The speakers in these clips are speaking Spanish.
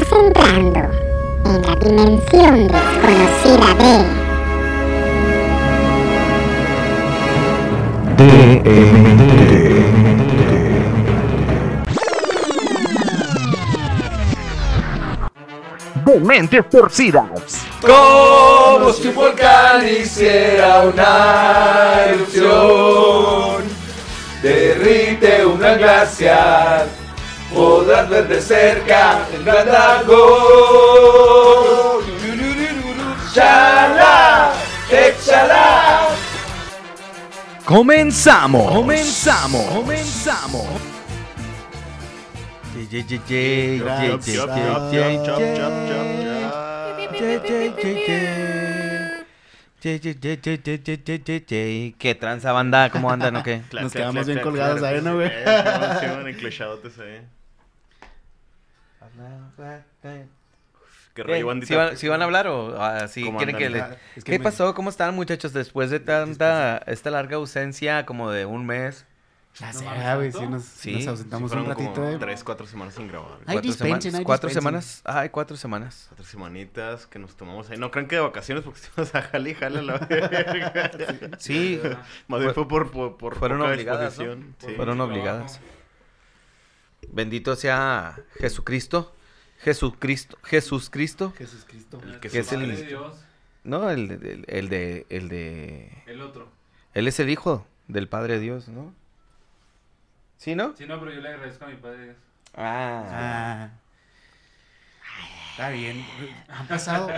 Estás entrando en la dimensión desconocida de de mentes torcidas. Como si un volcán hiciera una erupción, derrite una glaciar, podrás ver de cerca el gran dragón. ¡Chala! ¡Exhala! Comenzamos. Comenzamos. Comenzamos. ¿Qué tranza banda? ¿Cómo andan o qué? Nos quedamos bien colgados ahí, ¿no, güey? Estamos enclechadotes ahí. Qué rollo, bandita. ¿Sí van, sí van a hablar o ah, sí ¿Cómo quieren que les... Ah, es que ¿Qué me- pasó? ¿Cómo están muchachos después de tanta, esta larga ausencia como de un mes? Ya sé, mames, güey, sí nos, Sí, nos Sí, ausentamos un fueron ratito, como eh. tres, cuatro semanas sin grabar. Ay, ¿Cuatro semanas? ay, ¿Cuatro semanas? Ay, cuatro semanas. Cuatro semanitas que nos tomamos ahí. No crean que de vacaciones porque estuvimos a jale y jale a la verga. Sí, Más bien fue por, por, por Fueron poca obligadas, ¿no? Sí. fueron obligadas. Bendito sea Jesucristo. Jesucristo. Jesucristo. Jesús Cristo. El que Que es el- de Dios, No, el, de- el, el de... El de... el otro. Él es el hijo del Padre de Dios, ¿no? ¿Sí, no? Sí, no, pero yo le agradezco a mi Padre Dios. Ah. Ah. Está bien. Han pasado,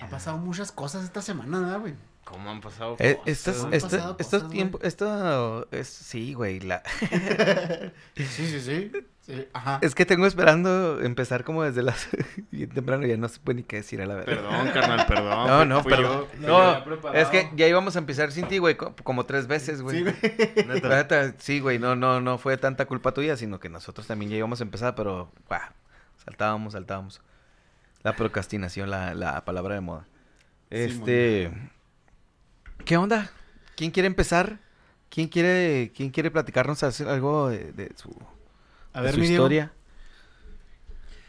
han pasado muchas cosas esta semana, ¿verdad, güey? ¿Cómo han pasado? Eh, cosas? Estos, han estos, pasado estos cosas, tiempos, esto, es, sí, güey, la, Sí, sí, sí. sí. Ajá. es que tengo esperando empezar como desde las, bien temprano, ya no se puede ni qué decir a la verdad. Perdón, carnal, perdón. No, no, perdón. yo, No, es que ya íbamos a empezar sin ti, güey, co- como tres veces, güey. Sí, güey. Neta. Sí, güey, no, no, no fue tanta culpa tuya, sino que nosotros también ya íbamos a empezar, pero, guau, saltábamos, saltábamos. La procrastinación, la, la palabra de moda. Este, ¿qué onda? ¿Quién quiere empezar? ¿Quién quiere, quién quiere platicarnos algo de, de su, A de ver, su mi Diego. historia?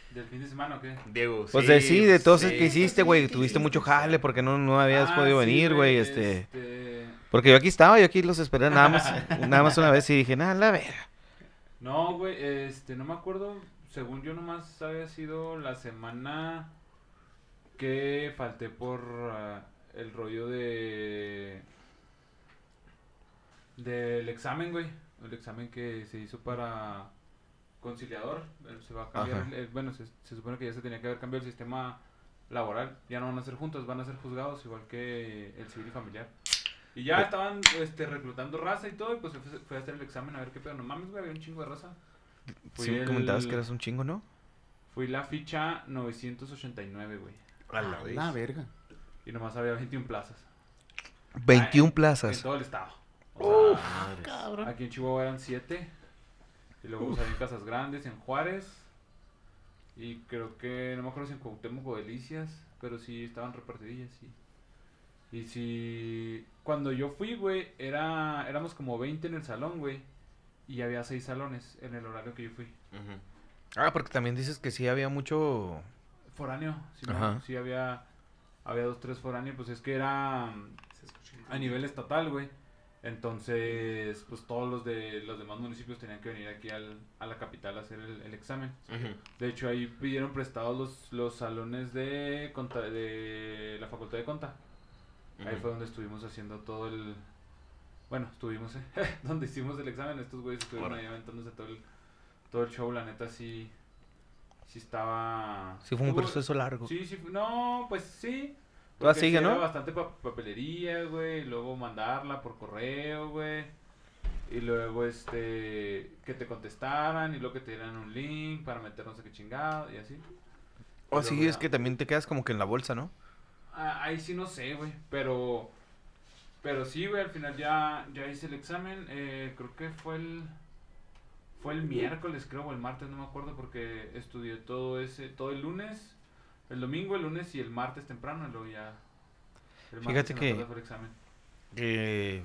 ¿Del fin de semana o qué? Diego, Pues de sí, de todo sí. eso que hiciste, güey, tuviste mucho jale porque no, no habías Ah, podido sí, venir, güey, este... este, Porque yo aquí estaba, yo aquí los esperé nada más, nada más una vez y dije, nada, la verga. No, güey, este, no me acuerdo. Según yo nomás había sido la semana que falté por ah, el rollo de... Del examen, güey. El examen que se hizo para conciliador. Se va a cambiar, el- bueno, se, se supone que ya se tenía que haber cambiado el sistema laboral. Ya no van a ser juntos, van a ser juzgados, igual que el civil y familiar. Y ya estaban este, reclutando raza y todo, y pues fue, a hacer el examen a ver qué pedo. No mames, güey, había un chingo de raza. Fui Sí me el- comentabas que eras un chingo, ¿no? Fui la ficha 989, güey. A la A vez. La verga. Y nomás había 21 plazas. 21 En plazas. todo el estado. O sea, Madres. Cabrón. aquí en Chihuahua eran 7. Y luego había en Casas Grandes, en Juárez. Y creo que, no me acuerdo si en Cuauhtémoc o Delicias, pero sí estaban repartidillas, sí. Y si cuando yo fui, güey, era, éramos como 20 en el salón, güey. Y había 6 salones en el horario que yo fui. Ah, porque también dices que sí había mucho... Foráneo, sí, no, sí había, había dos, tres foráneos, pues es que era mm, a nivel estatal, güey. Entonces, pues todos los de los demás municipios tenían que venir aquí al, a la capital a hacer el, el examen. De hecho, ahí pidieron prestados los, los salones de, conta, de la Facultad de Conta. Ahí fue donde estuvimos haciendo todo el... Bueno, estuvimos, ¿eh? donde hicimos el examen, estos güeyes estuvieron Órale. ahí aventándose todo el, todo el show, la neta sí, sí estaba... Sí fue un proceso largo. Sí, sí, no, pues sí. Todavía porque sigue, sí era ¿no? bastante pa- papelería, güey, y luego mandarla por correo, güey. Y luego, este, que te contestaran y luego que te dieran un link para meter no sé qué chingado y así. O sí, es que también te quedas como que en la bolsa, ¿no? Ah, ahí sí no sé, güey, pero... Pero sí, güey, al final ya, ya hice el examen, eh, creo que fue el... Fue el miércoles, creo, o el martes, no me acuerdo, porque estudié todo ese, todo el lunes, el domingo, el lunes y el martes temprano, y luego ya... El Fíjate que- examen. Eh,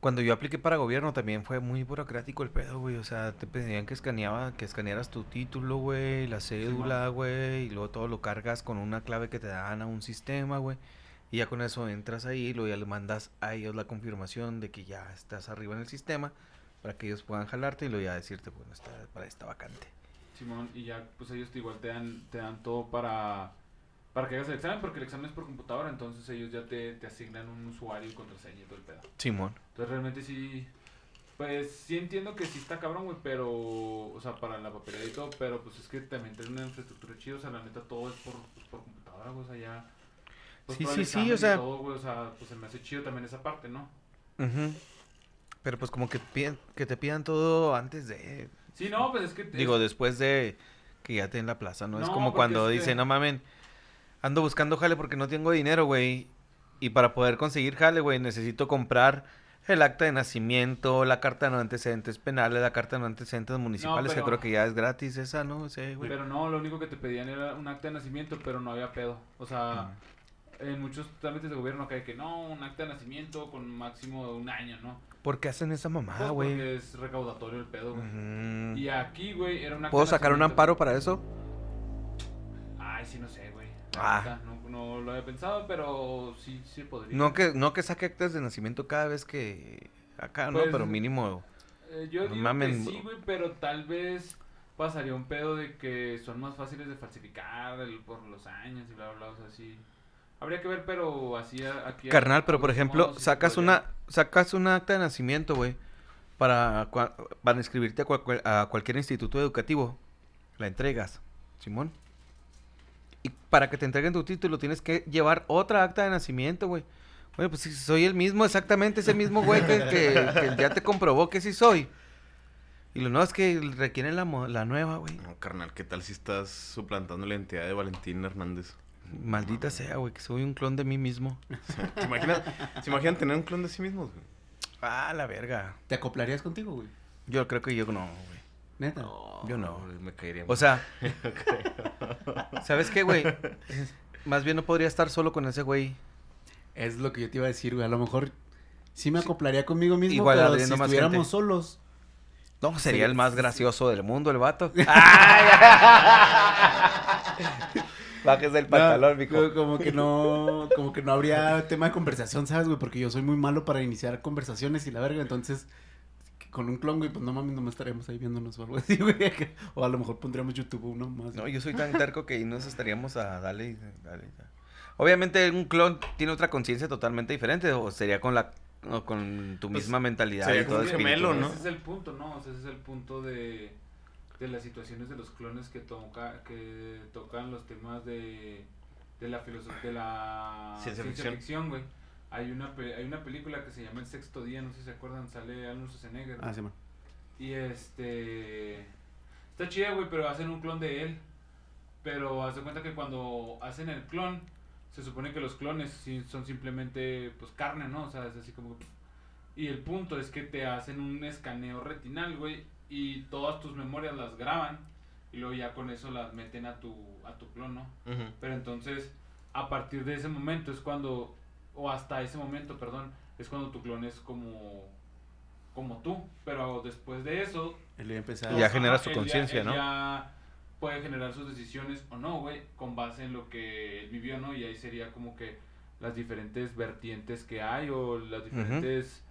Cuando yo apliqué para gobierno también fue muy burocrático el pedo, güey. O sea, te pedían que escaneaba, que escanearas tu título, güey, la cédula, güey, y luego todo lo cargas con una clave que te dan a un sistema, güey. Y ya con eso entras ahí y luego ya le mandas a ellos la confirmación de que ya estás arriba en el sistema para que ellos puedan jalarte y luego ya decirte, bueno, está para esta vacante. Simón, y ya pues ellos te- igual te dan, te dan todo para, para que hagas el examen, porque el examen es por computadora, entonces ellos ya te, te asignan un usuario y contraseña y todo el pedo. Simón. Entonces realmente sí, pues sí entiendo que sí está cabrón, güey, pero, o sea, para la papelera y todo, pero pues es que también tiene una infraestructura chida, o sea, la neta todo es por, pues, por computadora, güey, o sea, ya... pues, Sí, sí, sí, o sea- todo, güey, o sea, pues se me hace chido también esa parte, ¿no? Ujú. Pero pues como que, piden- que te pidan todo antes de... Sí, no, pues es que... Digo, es- después de que ya te en la plaza, ¿no? es como cuando es que- dicen, no mamen, ando buscando jale porque no tengo dinero, güey. Y para poder conseguir jale, güey, necesito comprar el acta de nacimiento, la carta de no antecedentes penales, la carta de no antecedentes municipales, pero- que creo que ya es gratis esa, ¿no? Sí, güey. Pero no, lo único que te pedían era un acta de nacimiento, pero no había pedo. O sea, en muchos trámites de gobierno hay que no, un acta de nacimiento con máximo de un año, ¿no? ¿Por qué hacen esa mamada, Pues güey? porque es recaudatorio el pedo, güey. Y aquí, güey, era un acta ¿Puedo sacar un amparo para eso? Ay, sí, no sé, güey. Ah. No, no lo había pensado, pero sí, sí podría. No que, no que saque actas de nacimiento cada vez que... Acá, ¿no? Pues, pero mínimo... Eh, yo No digo mamen. que sí, güey, pero tal vez pasaría un pedo de que son más fáciles de falsificar el- por los años y bla, bla, bla, o sea, sí. Habría que ver, pero así aquí... Carnal, pero por ejemplo, sacas una sacas una acta de nacimiento, güey, para para inscribirte a, cual- a cualquier instituto educativo. La entregas, Simón. Y para que te entreguen tu título tienes que llevar otra acta de nacimiento, güey. Bueno, pues si soy el mismo, exactamente ese mismo güey que, que- que ya te comprobó que sí soy. Y lo nuevo es que requieren la, mo- la nueva, güey. No, carnal, ¿qué tal si estás suplantando la identidad de Valentín Hernández? Maldita sea, güey, que soy un clon de mí mismo. ¿Se imaginan, ¿Se imaginan tener un clon de sí mismos, güey? Ah, la verga. ¿Te acoplarías contigo, güey? Yo creo que yo no, güey. Neta. Yo no. güey, Me caería. O sea, ¿sabes qué, güey? Más bien no podría estar solo con ese güey. Es lo que yo te iba a decir, güey. A lo mejor sí me acoplaría conmigo mismo, Igual pero si más estuviéramos gente. solos. No, sería Sí, el más gracioso del mundo, el vato. Bajes del No, co- Como que no, como que no habría tema de conversación, ¿sabes, güey? Porque yo soy muy malo para iniciar conversaciones y la verga, entonces con un clon, güey, pues no mames, no me estaríamos ahí viéndonos o algo así, güey. O a lo mejor pondríamos YouTube uno más. No, yo soy tan terco que ahí nos estaríamos a darle y darle. y darle. Obviamente un clon tiene otra conciencia totalmente diferente o sería con la o con tu Pues, misma mentalidad sería y todo como un espíritu, gemelo, ¿no? ¿no? Ese es el punto, ¿no? O sea, ese es el punto de, de las situaciones de los clones que toca que tocan los temas de, de la filosofía de la Ciencia ficción. ficción, güey. Hay una hay una película que se llama El sexto día, no sé si se acuerdan, sale Arnold Schwarzenegger. Ah, sí, man. Y este. Está chida, güey, pero hacen un clon de él. Pero haz de cuenta que cuando hacen el clon, se supone que los clones son simplemente, pues, carne, ¿no? O sea, es así como. Y el punto es que te hacen un escaneo retinal, güey, y todas tus memorias las graban. Y luego ya con eso las meten a tu, a tu clon, ¿no? Pero entonces, a partir de ese momento es cuando, o hasta ese momento, perdón, es cuando tu clon es como, como tú. Pero después de eso, Él ya genera su conciencia, ¿no? Ya puede generar sus decisiones o no, güey, con base en lo que él vivió, ¿no? Y ahí sería como que las diferentes vertientes que hay o las diferentes,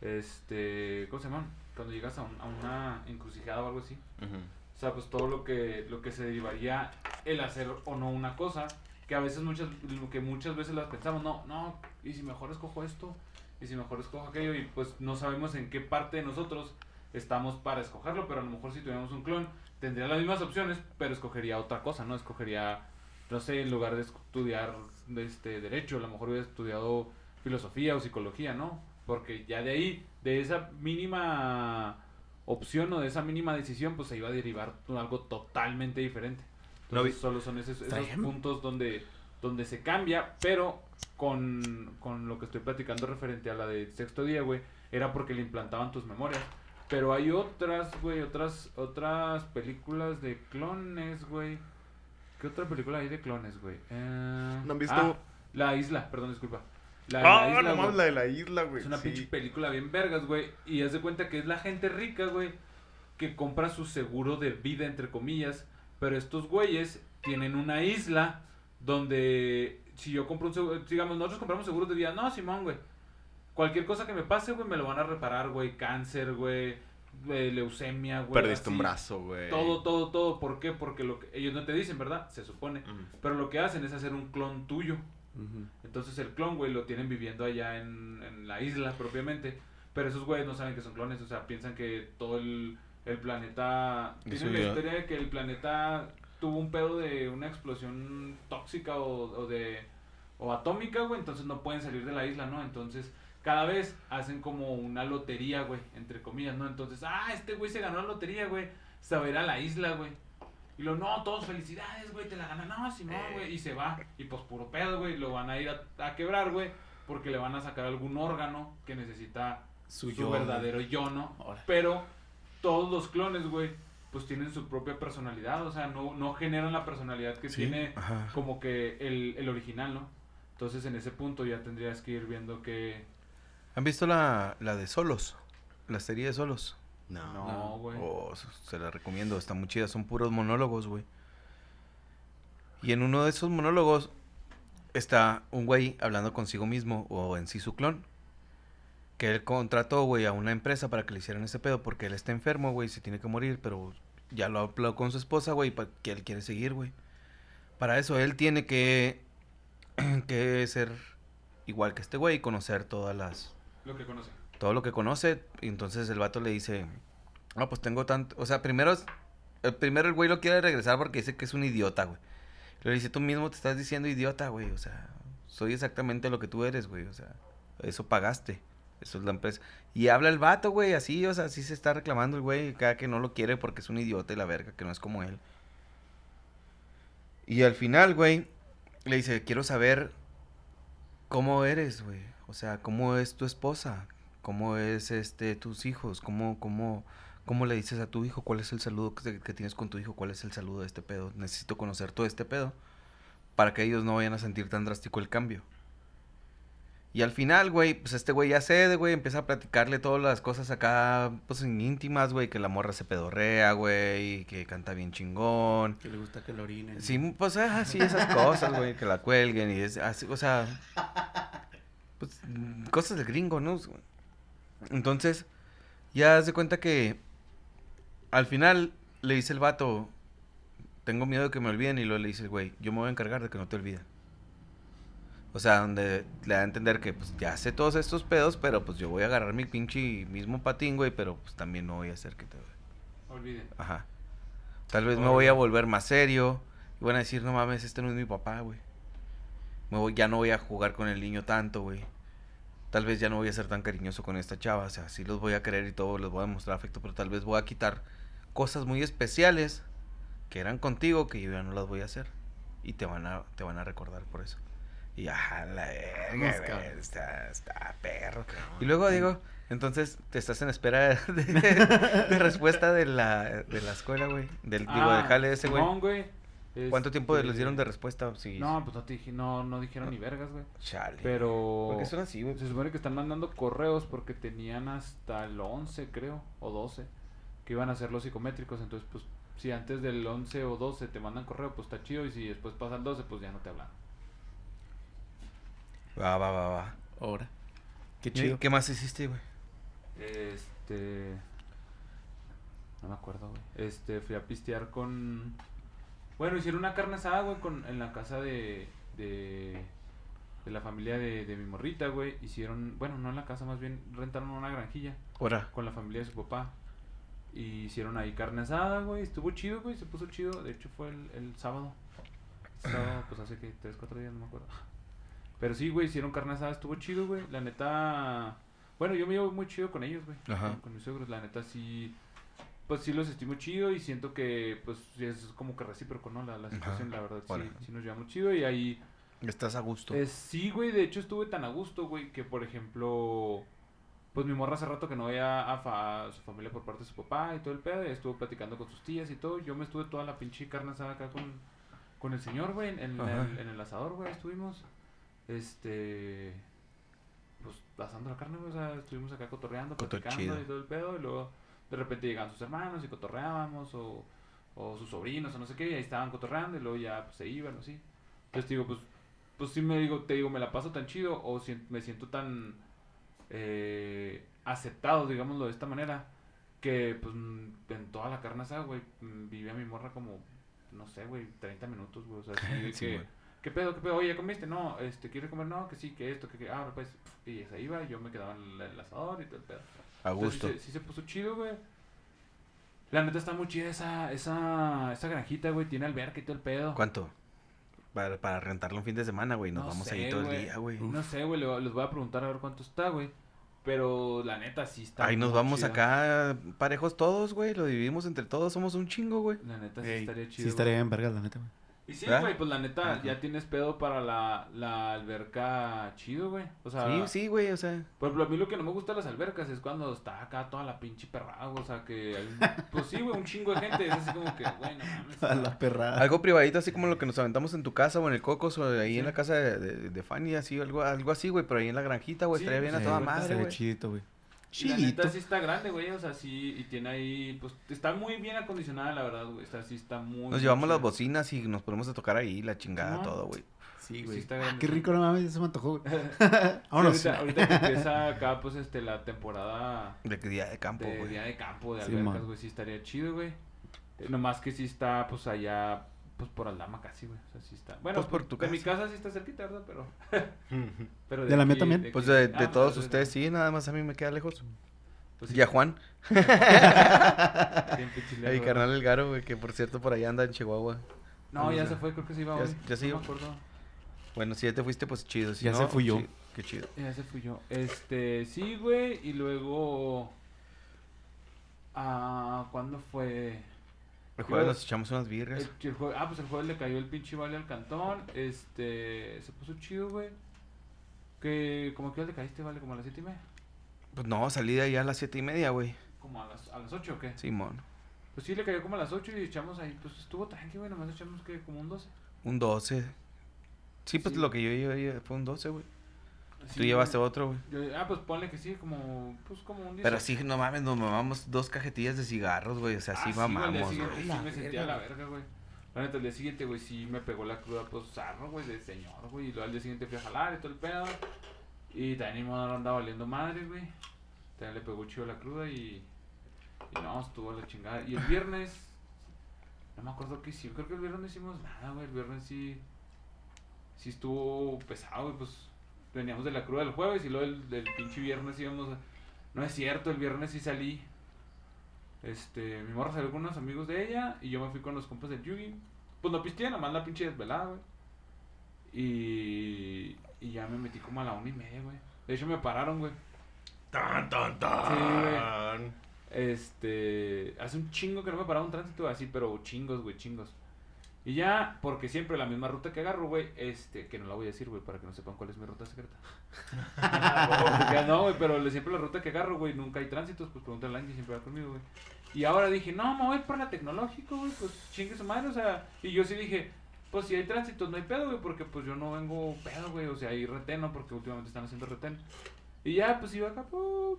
este, ¿cómo se llaman? Cuando llegas a, un- a una encrucijada o algo así. Ujú. O sea, pues todo lo que, lo que se derivaría el hacer o no una cosa, que a veces muchas, que muchas veces las pensamos, no, no, y si mejor escojo esto, y si mejor escojo aquello, y pues no sabemos en qué parte de nosotros estamos para escogerlo, pero a lo mejor si tuviéramos un clon, tendría las mismas opciones, pero escogería otra cosa, ¿no? Escogería, no sé, en lugar de estudiar este derecho, a lo mejor hubiera estudiado filosofía o psicología, ¿no? Porque ya de ahí, de esa mínima opción o de esa mínima decisión, pues se iba a derivar algo totalmente diferente. No Entonces vi- solo son esos, esos puntos donde, donde se cambia, pero con, con lo que estoy platicando referente a la de sexto día, güey, era porque le implantaban tus memorias. Pero hay otras, güey, otras, otras películas de clones, güey. ¿Qué otra película hay de clones, güey? Eh, ¿No han visto? ah, la isla, perdón, disculpa. La, de la Ah, isla, no güey. mames, la de la isla, güey. Es una sí. pinche película bien vergas, güey. Y haz de cuenta que es la gente rica, güey, que compra su seguro de vida, entre comillas. Pero estos güeyes tienen una isla donde si yo compro un seguro, digamos, nosotros compramos seguros de vida. No, Simón, güey. Cualquier cosa que me pase, güey, me lo van a reparar, güey. Cáncer, güey. eh, leucemia, güey. Perdiste un brazo, güey. Todo, todo, todo. ¿Por qué? Porque lo que ellos no te dicen, ¿verdad? Se supone. Mm. Pero lo que hacen es hacer un clon tuyo. Entonces el clon, güey, lo tienen viviendo allá en, en la isla propiamente. Pero esos güeyes no saben que son clones, o sea, piensan que todo el, el planeta... Tienen la historia de que el planeta tuvo un pedo de una explosión tóxica o, o de... o atómica, güey, entonces no pueden salir de la isla, ¿no? Entonces cada vez hacen como una lotería, güey, entre comillas, ¿no? Entonces, ah, este güey se ganó la lotería, güey, se va a ir a la isla, güey. Y lo, no, todos felicidades, güey, te la ganan. No, sí, no, güey. Y se va. Y pues puro pedo, güey. Lo van a ir a, a quebrar, güey. Porque le van a sacar algún órgano que necesita Su su, yo, verdadero yo, ¿no? Ahora. Pero todos los clones, güey, pues tienen su propia personalidad. O sea, no, no generan la personalidad que Sí, tiene ajá. como que el, el original, ¿no? Entonces en ese punto ya tendrías que ir viendo que... ¿Han visto la, la de Solos? La serie de Solos. No. No, güey. Oh, se la recomiendo, está muy chida, son puros monólogos, güey. Y en uno de esos monólogos está un güey hablando consigo mismo o en sí su clon. Que él contrató, güey, a una empresa para que le hicieran ese pedo porque él está enfermo, güey, se tiene que morir, pero ya lo habló con su esposa, güey, que él quiere seguir, güey. Para eso él tiene que, que ser igual que este güey y conocer todas las, Lo que conocen. Todo lo que conoce. Y entonces el vato le dice, no, pues tengo tanto, o sea, primero, el primero el güey lo quiere regresar porque dice que es un idiota, güey. Le dice, tú mismo te estás diciendo idiota, güey, o sea, soy exactamente lo que tú eres, güey, o sea, eso pagaste, eso es la empresa. Y habla el vato, güey, así, o sea, así se está reclamando el güey, cada que no lo quiere porque es un idiota y la verga, que no es como él. Y al final, güey, le dice, quiero saber cómo eres, güey. O sea, cómo es tu esposa, cómo es este tus hijos, cómo, cómo, cómo le dices a tu hijo, cuál es el saludo que, que tienes con tu hijo, cuál es el saludo de este pedo. Necesito conocer todo este pedo para que ellos no vayan a sentir tan drástico el cambio. Y al final, güey, pues este güey ya cede, güey, empieza a platicarle todas las cosas acá, pues íntimas, güey, que la morra se pedorrea, güey, que canta bien chingón. Que le gusta que lo orinen. Sí, pues ah, sí, esas cosas, güey, que la cuelguen y es así, o sea, pues cosas del gringo, ¿no? Entonces, ya haz de cuenta que al final le dice el vato, tengo miedo de que me olviden y luego le dice el güey, yo me voy a encargar de que no te olviden. O sea, donde le da a entender que pues ya sé todos estos pedos, pero pues yo voy a agarrar mi pinche mismo patín, güey, pero pues también no voy a hacer que te... Olviden. Ajá. Tal vez me voy a volver más serio. Y van a decir, no mames, este no es mi papá, güey. Me voy, ya no voy a jugar con el niño tanto, güey. Tal vez ya no voy a ser tan cariñoso con esta chava. O sea, sí los voy a querer y todo, les voy a mostrar afecto, pero tal vez voy a quitar cosas muy especiales que eran contigo que yo ya no las voy a hacer. Y te van a, te van a recordar por eso. Y ajá, la verga, está, está perro. Y luego digo, entonces te estás en espera de, de respuesta de la, de la escuela, güey. Del, digo, del jale ese, güey. ¿Cuánto tiempo Este, les dieron de respuesta? Sí. No, pues no, te dije, no, no dijeron ni vergas, güey. Chale. Pero... ¿Por qué son así, güey? Se supone que están mandando correos porque tenían hasta el 11, creo, o 12, que iban a hacer los psicométricos. Entonces, pues, si antes del 11 o 12 te mandan correo, pues está chido. Y si después pasa el 12, pues ya no te hablan. Va, va, va, va. Ahora. Qué ¿Y chido. ¿Qué más hiciste, güey? Este. No me acuerdo, güey. Este, fui a pistear con. Bueno, hicieron una carne asada, güey, con, en la casa de. de. de la familia de, de mi morrita, güey. Hicieron. Bueno, no en la casa, más bien rentaron una granjilla Ahora. con la familia de su papá. Y hicieron ahí carne asada, güey. Estuvo chido, güey. Se puso chido. De hecho, fue el, el sábado. Sábado, pues hace que 3, 4 días, no me acuerdo. Pero sí, güey, hicieron carne asada. Estuvo chido, güey. La neta. Bueno, yo me llevo muy chido con ellos, güey. Ajá. Con, con mis suegros. La neta, sí. Pues sí los estimo chido y siento que, pues, es como que recíproco, ¿no? La, la situación, la verdad, Órale. sí, sí nos llevamos chido. Y ahí. Estás a gusto. Eh, sí, güey, de hecho estuve tan a gusto, güey, que por ejemplo, pues mi morra hace rato que no veía a, fa- a su familia por parte de su papá y todo el pedo, y estuvo platicando con sus tías y todo. Yo me estuve toda la pinche carne asada acá con, con el señor, güey, en, el, en el asador, güey, estuvimos. Este. pues, asando la carne, güey. O sea, estuvimos acá cotorreando, Coto platicando chido. y todo el pedo. Y luego, de repente llegaban sus hermanos y cotorreábamos, o, o sus sobrinos, o no sé qué, y ahí estaban cotorreando, y luego ya, pues, se iban, así. Entonces, digo, pues, pues sí me digo, te digo, me la paso tan chido, o sien- me siento tan eh, aceptado, digámoslo de esta manera, que, pues, en toda la carne asada, güey, mm, vive a mi morra como, no sé, güey, 30 minutos, güey, o sea, de Sí, que... ¿Qué pedo? ¿Qué pedo? Oye, ¿ya comiste? No, este, ¿quieres comer? No, que sí, que esto, que, que, ah, pues, y se iba, y yo me quedaba en el, el asador y todo el pedo. A Entonces, gusto. Sí, se- sí se puso chido, güey. La neta está muy chida esa, esa, esa granjita, güey, tiene alberca y todo el pedo. ¿Cuánto? Para, para rentarlo un fin de semana, güey. Nos No vamos sé, ahí todo el día, güey. No sé, güey, le- les voy a preguntar a ver cuánto está, güey. Pero la neta sí está. Ahí nos vamos chida. acá parejos todos, güey. Lo dividimos entre todos. Somos un chingo, güey. La neta sí Ey, estaría chido. Sí estaría en vergas, la neta, güey. Y sí, ¿Verdad? güey, pues la neta, Ajá. ya tienes pedo para la, la alberca chido, güey. O sea, Sí, sí, güey. O sea, Por ejemplo, a mí lo que no me gusta de las albercas es cuando está acá toda la pinche perrada, güey, o sea, que hay un- pues sí, güey, un chingo de gente, es así como que, güey, no mames. A la perra. algo privadito, así como lo que nos aventamos en tu casa o en el Cocos o ahí Sí. en la casa de, de, de Fanny, así, algo, algo así, güey. Pero ahí en la granjita, güey. Sí, estaría bien a toda madre, Estaría chidito, güey. Y la Chidito. neta sí está grande, güey, o sea, sí, y tiene ahí, pues, está muy bien acondicionada, la verdad, güey, o sea, sí está muy... Nos llevamos las bocinas y nos ponemos a tocar ahí, la chingada, todo, güey. Sí, Sí güey. está Ah, grande, qué sí. rico, no mames, se me antojó, güey. Sí, Vámonos. ahorita, ahorita que empieza acá, pues, este, la temporada De día de campo, de güey. día de campo, de Sí, albercas, man. güey, sí estaría chido, güey. Eh, nomás que sí está, pues, allá, pues, por Aldama casi, güey, o sea, sí está. Bueno, Pues, por tu de mi casa. casa sí está cerquita, ¿verdad? Pero... pero ¿De la mía también? aquí- Pues de, de ah, todos de- ustedes, sí, nada más a mí me queda lejos. Pues sí, Y a Juan, a mi carnal El Garo, güey, que por cierto por allá anda en Chihuahua. No, ya se fue, creo que se iba Ya hoy. ya se no iba. Bueno, si ya te fuiste, pues chido. Si Ya no, se fui yo. sí, qué chido. Ya se fui yo. Este, sí, güey, y luego... Ah, ¿cuándo fue? El jueves nos echamos unas birrias. El, el jue- ah, pues el jueves le cayó el pinche vale al cantón. Este, se puso chido, güey. Que, como que le caíste, vale, como a las siete y media. Pues no, salí de allá a las siete y media, güey. Como a las, a las 8 o qué. Simón. Pues sí, le cayó como a las 8 y echamos ahí. Pues estuvo tranqui, güey, nomás echamos que como un 12. Un 12. Sí, pues Sí. lo que yo llevé fue un 12, güey. Sí, Tú llevaste güey. otro, güey. Yo- ah, pues ponle que sí, como, pues como un 10. Pero sí, no mames, nos mamamos dos cajetillas de cigarros, güey. O sea, sí Ah, güey, día mamamos, güey. sí La me sentía la verga, güey. La neta, al día siguiente, güey, sí me pegó la cruda, pues, zarro, güey, de señor, güey. Y luego al día siguiente fui a jalar y todo el pedo. Y también mi mamá andaba valiendo madre, güey. También le pegó chido la cruda y... Y no, estuvo la chingada. Y el viernes... No me acuerdo qué hicimos. Creo que el viernes no hicimos nada, güey. El viernes sí... Sí estuvo pesado, güey, pues... Veníamos de la cruda del jueves y luego del, del pinche viernes íbamos a... No es cierto, el viernes sí salí. Este, mi morra salió con unos amigos de ella y yo me fui con los compas del Yugi. Pues no pisteé, nomás la pinche desvelada, güey. Y, y ya me metí como a la una y media, güey. De hecho me pararon, güey. Tan, tan, Sí, tan. Este, hace un chingo que no me paraba un tránsito así, pero chingos, güey, chingos. Y ya, porque siempre la misma ruta que agarro, güey, este, que no la voy a decir, güey, para que no sepan cuál es mi ruta secreta. No, güey, pero siempre la ruta que agarro, güey, nunca hay tránsitos, pues pregúntale a alguien siempre va conmigo, güey. Y ahora dije, no, me voy por la tecnológico, güey, pues chingue su madre, o sea, y yo sí dije, pues si hay tránsitos no hay pedo, güey, porque pues yo no vengo pedo, güey, o sea, hay retén, ¿no? Porque últimamente están haciendo retén. Y ya, pues iba acá,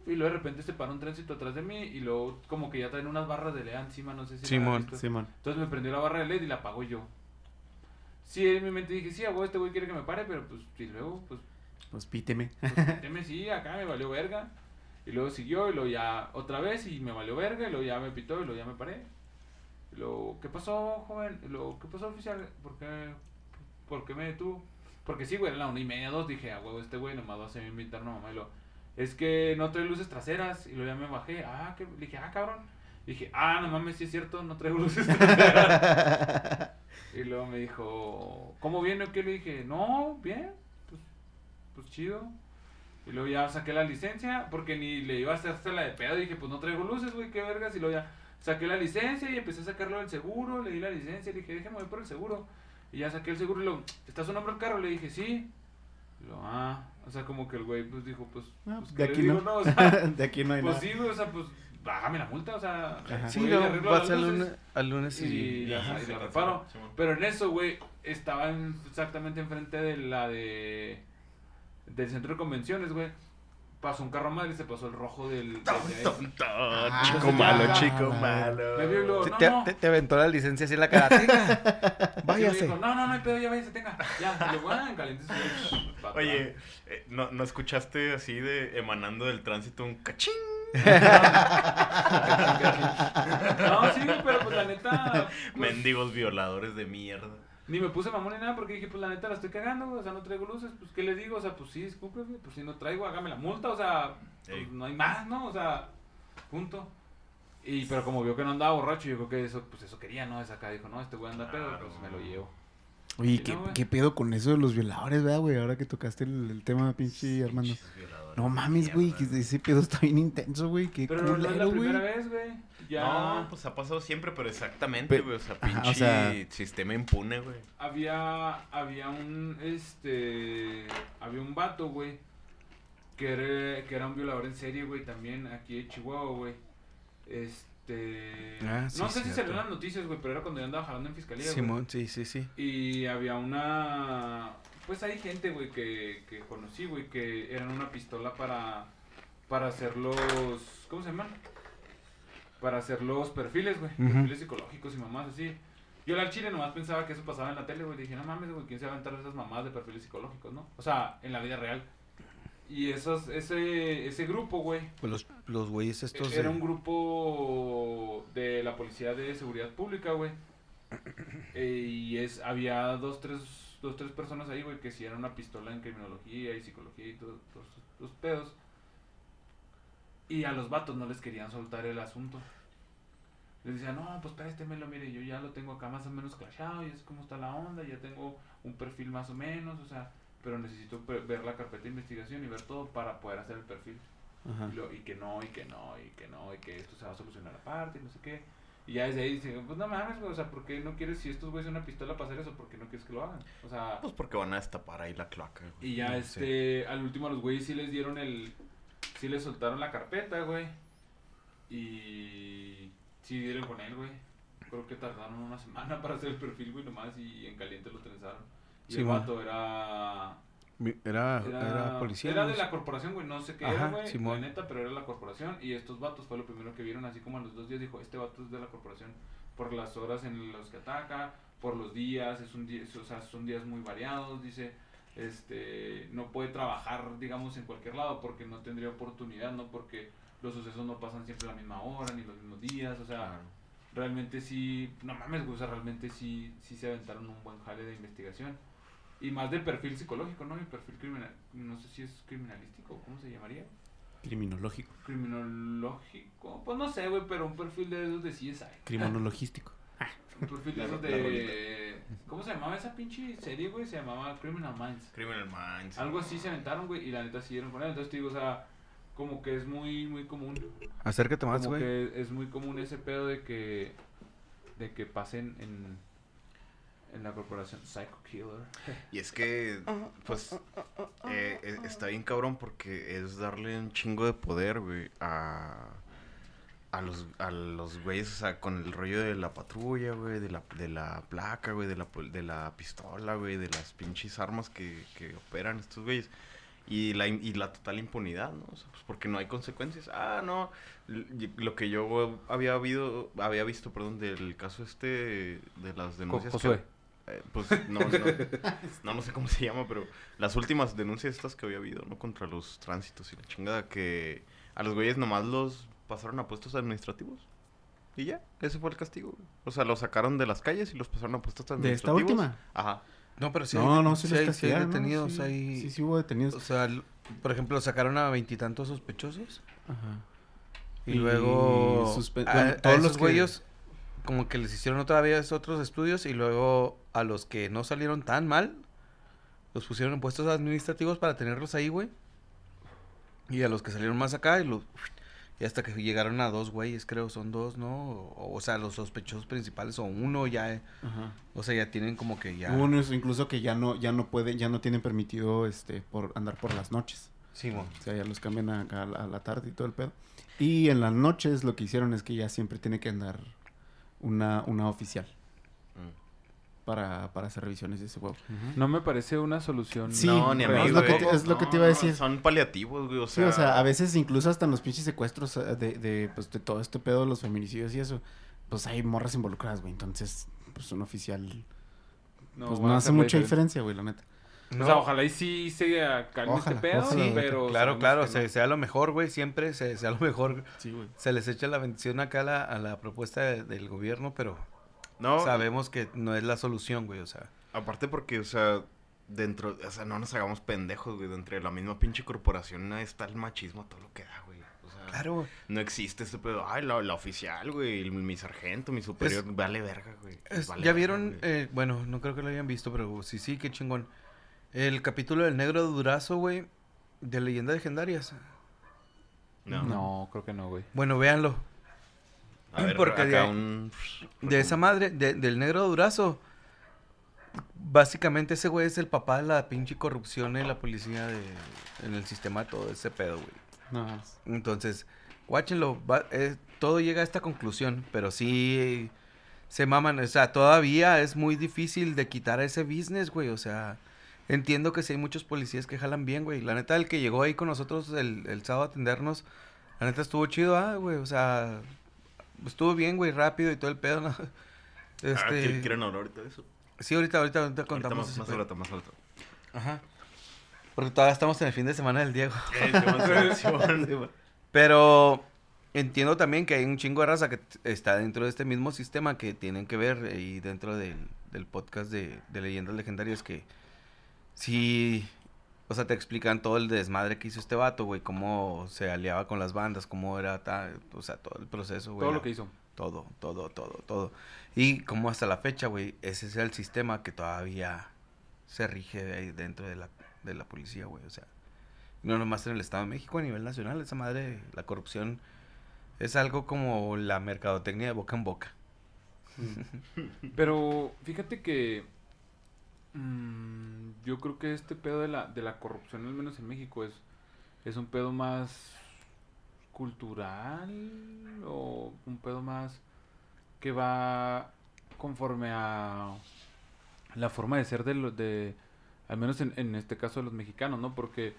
y luego de repente se paró un tránsito atrás de mí, y luego como que ya traen unas barras de LED encima, no sé si Simón. visto. Simón. Entonces me prendió la barra de LED y la apagó yo. Sí, en mi mente dije, sí, a este güey quiere que me pare, pero pues, y luego, pues, Pues píteme. pues, méteme, sí, acá me valió verga. Y luego siguió, y luego ya otra vez, y me valió verga, y luego ya me pitó, y luego ya me paré. Y luego, ¿qué pasó, joven? Y luego, ¿qué pasó, oficial? ¿Por qué, por qué me detuvo? Porque sí, güey, era la una y media, dos, dije, a huevo, este güey nomás va a hacer invitar a mamá, y luego, es que no trae luces traseras, y luego ya me bajé, ah, que, dije, ah, cabrón. Dije, ah, no mames, sí es cierto, no traigo luces traseras. y luego me dijo, ¿cómo viene o qué? Le dije, no, bien, pues, pues chido. Y luego ya saqué la licencia, porque ni le iba a hacer hasta la de pedo. Dije, pues no traigo luces, güey, qué vergas. Y luego ya saqué la licencia y empecé a sacarlo del seguro. Le di la licencia y dije, déjame voy por el seguro. Y ya saqué el seguro y luego, ¿está su nombre el carro? Le dije, sí. Y luego, ah, o sea, como que el güey, pues dijo, pues, Ah, pues, de ¿qué le aquí digo? no. O sea, de aquí no hay pues nada. sí, güey, o sea, pues, bájame la multa, o sea, Ajá. Sí, arreglo vas al lunes, al lunes y... Y la, Ajá, y se la cancela, reparo. Pero en eso, güey, estaba en- exactamente enfrente de la de. del centro de convenciones, güey. Pasó un carro madre y se pasó el rojo del... Ah, chico malo, ya, chico malo. Me vio y luego, Te, no, te- no. te- te aventó la licencia así en la cara. Tenga, váyase. dijo, no, no, no hay pedo, ya váyase, tenga. Ya, y bueno, en caliente. Oye, eh, ¿no, ¿no escuchaste así de emanando del tránsito un cachín? No, sí, pero pues la neta. pues, Mendigos violadores de mierda. Ni me puse mamón ni nada porque dije, pues la neta la estoy cagando, güey. O sea, no traigo luces, pues ¿qué les digo? O sea, pues sí, discúlpeme, pues si no traigo, hágame la multa, o sea, pues, no hay más, ¿no? O sea, punto. Y pero como vio que no andaba borracho, yo creo que eso, pues eso quería, ¿no? Esa acá dijo, no, este güey anda pedo, pues me lo llevo. Oye, ¿qué, no. ¿qué pedo con eso de los violadores, verdad, güey? Ahora que tocaste el, el tema, pinche Armando. Pinches No mames, güey, que ese pedo está bien intenso, güey. Qué Pero no es la culero, güey. primera vez, güey. Ya No, pues ha pasado siempre, pero exactamente, güey. O sea, Ajá, pinche o sea- sistema impune, güey. había, había un, este, había un vato, güey, que era, que era un violador en serie, güey, también aquí de Chihuahua, güey. Este, Ah, sí, no sé si cierto. salió en las noticias, güey, pero era cuando yo andaba jalando en fiscalía, güey. Simón, sí, sí, sí. Y había una, pues hay gente, güey, que, que conocí, güey, que eran una pistola para, para hacer los, ¿cómo se llaman? Para hacer los perfiles, güey, perfiles psicológicos y mamás así. Yo al chile nomás pensaba que eso pasaba en la tele, güey. Dije, no mames, güey, ¿quién se va a aventar esas mamás de perfiles psicológicos, no? O sea, en la vida real. Y esos, ese, ese grupo, güey, Pues los, los güeyes estos. era de- un grupo de la Policía de Seguridad Pública, güey. Eh, y es, había dos, tres, dos, tres personas ahí, güey, que si era una pistola en criminología y psicología y todo- todos los pedos. Y a los vatos no les querían soltar el asunto. Les decían, no, pues préstemelo, mire, yo ya lo tengo acá más o menos clashado, y es como está la onda, ya tengo un perfil más o menos, o sea, pero necesito ver la carpeta de investigación y ver todo para poder hacer el perfil. Ajá. Y, lo- y que no, y que no, y que no, y que esto se va a solucionar aparte, y no sé qué. Y ya desde ahí dicen, pues no mames, güey, o sea, ¿por qué no quieres, si estos güeyes son una pistola para hacer eso, por qué no quieres que lo hagan? O sea, Pues porque van a destapar ahí la cloaca, güey. y ya este, al último a los güeyes sí les dieron el, sí les soltaron la carpeta, güey. Y sí dieron con él, güey. Creo que tardaron una semana para hacer el perfil, güey, nomás, y en caliente lo trenzaron. Y Sí, el vato era Era, era, era policía. era ¿no? de la corporación, güey, no sé qué Ajá, era, güey, neta, pero era la corporación y estos vatos fue lo primero que vieron, así como a los dos días dijo, este vato es de la corporación por las horas en las que ataca, por los días, es un día, es- o sea, son días muy variados, dice, este, no puede trabajar, digamos, en cualquier lado porque no tendría oportunidad, ¿no? Porque los sucesos no pasan siempre a la misma hora ni los mismos días, o sea, Claro. realmente sí, no mames, güey, o sea, realmente sí, sí se aventaron un buen jale de investigación. Y más del perfil psicológico, ¿no? El perfil criminal, no sé si es criminalístico, ¿cómo se llamaría? Criminológico. Criminológico, pues no sé, güey, pero un perfil de esos de CSI. Criminologístico. Un perfil de esos de... ¿Cómo se llamaba esa pinche serie, güey? Se llamaba Criminal Minds. Criminal Minds. Algo así se aventaron, güey, y la neta siguieron con él. Entonces te digo, o sea, como que es muy, muy común. Acércate más, Como güey. que es muy común ese pedo de que de que pasen en en la corporación Psycho Killer. Y es que, pues, eh, eh, está bien cabrón porque es darle un chingo de poder, güey, a, a los, a los güeyes, o sea, con el rollo de la patrulla, güey, de la, de la placa, güey, de la, de la pistola, güey, de las pinches armas que, que operan estos güeyes. Y la, y la total impunidad, ¿no? O sea, pues porque no hay consecuencias. Ah, no. Lo que yo había, habido, había visto, perdón, del caso este de las denuncias. que- Josué. Eh, pues no, no, no, no sé cómo se llama, pero las últimas denuncias estas que había habido, ¿no? Contra los tránsitos y la chingada, que a los güeyes nomás los pasaron a puestos administrativos. Y ya, ese fue el castigo. O sea, los sacaron de las calles y los pasaron a puestos ¿De esta administrativos. última? Ajá. No, pero sí. no, hay- no, sí, los hay, sí hay detenidos. Sí, hay- sí, sí hubo detenidos. O sea, por ejemplo, sacaron a veintitantos sospechosos. Ajá. Y, Y luego suspe- a, bueno, a todos los esos que- güeyes como que les hicieron otra vez otros estudios y luego a los que no salieron tan mal los pusieron en puestos administrativos para tenerlos ahí, güey. Y a los que salieron más acá y los y hasta que llegaron a dos güeyes, creo, son dos, ¿no? O, o sea, los sospechosos principales o uno ya, Ajá. o sea, ya tienen como que ya Hubo unos incluso que ya no, ya no pueden, ya no tienen permitido este por andar por las noches. Sí, mo. O sea, ya los cambian a, a la- a la tarde y todo el pedo. Y en las noches lo que hicieron es que ya siempre tiene que andar una, una oficial. para, para hacer revisiones de ese huevo. No me parece una solución. Sí, no, ni a real, mí, es lo que te- es lo que te iba a decir. Son paliativos, güey. O Sí, sea, o sea, a veces incluso hasta en los pinches secuestros eh, de, de, pues, de todo este pedo, los feminicidios y eso, pues hay morras involucradas, güey. Entonces, pues un oficial, pues no a hace mucha diferencia. diferencia, güey, la neta. O sea, ojalá y sí se calme Ojalá, este pedo, ojalá, pero... Claro, claro, que se- no. sea lo mejor, güey, siempre se- sea lo mejor. Sí, güey. Se les echa la bendición acá a la, a la propuesta de- del gobierno, pero no, sabemos que no es la solución, güey, o sea. aparte porque, o sea, dentro, o sea, no nos hagamos pendejos, güey. Dentro de la misma pinche corporación está el machismo a todo lo que da, güey. O sea, Claro, no existe ese pedo. Ay, la, la oficial, güey. el- Mi sargento, mi superior. vale verga, güey. Es- Vale ya verga, vieron, güey. eh, bueno, no creo que lo hayan visto, pero sí, sí, qué chingón. El capítulo del negro durazo, güey, de leyendas legendarias. No. No, creo que no, güey. Bueno, véanlo. A ver, porque acá de- un... De esa madre, de- del negro durazo. Básicamente ese güey es el papá de la pinche corrupción en la policía de, en el sistema, todo ese pedo, güey. No, es- Entonces, guáchenlo. va- eh, todo llega a esta conclusión, pero sí se maman. O sea, todavía es muy difícil de quitar ese business, güey. O sea, entiendo que sí hay muchos policías que jalan bien, güey. La neta, el que llegó ahí con nosotros el, el sábado a atendernos, la neta estuvo chido, ah, güey. O sea, estuvo bien, güey, rápido y todo el pedo, ¿no? Ah, Este, ¿quieren- ¿Quieren hablar ahorita de eso? Sí, ahorita, ahorita, ahorita Ahorita contamos. más, ese más al rato, más rato. Ajá. Porque todavía estamos en el fin de semana del Diego. Pero entiendo también que hay un chingo de raza que está dentro de este mismo sistema que tienen que ver eh, y dentro del, del podcast de, de leyendas legendarias que sí, o sea, te explican todo el desmadre que hizo este vato, güey, cómo se aliaba con las bandas, cómo era, ta- o sea, todo el proceso, güey. Todo lo que hizo. Todo, todo, todo, todo. Y como hasta la fecha, güey, ese es el sistema que todavía se rige ahí dentro de la, de la policía, güey. O sea, no nomás en el Estado de México, a nivel nacional, esa madre, la corrupción es algo como la mercadotecnia de boca en boca. Pero fíjate que mm, yo creo que este pedo de la, de la corrupción, al menos en México, es, es un pedo más cultural o un pedo más que va conforme a la forma de ser de los de al menos en, en este caso de los mexicanos, ¿no? Porque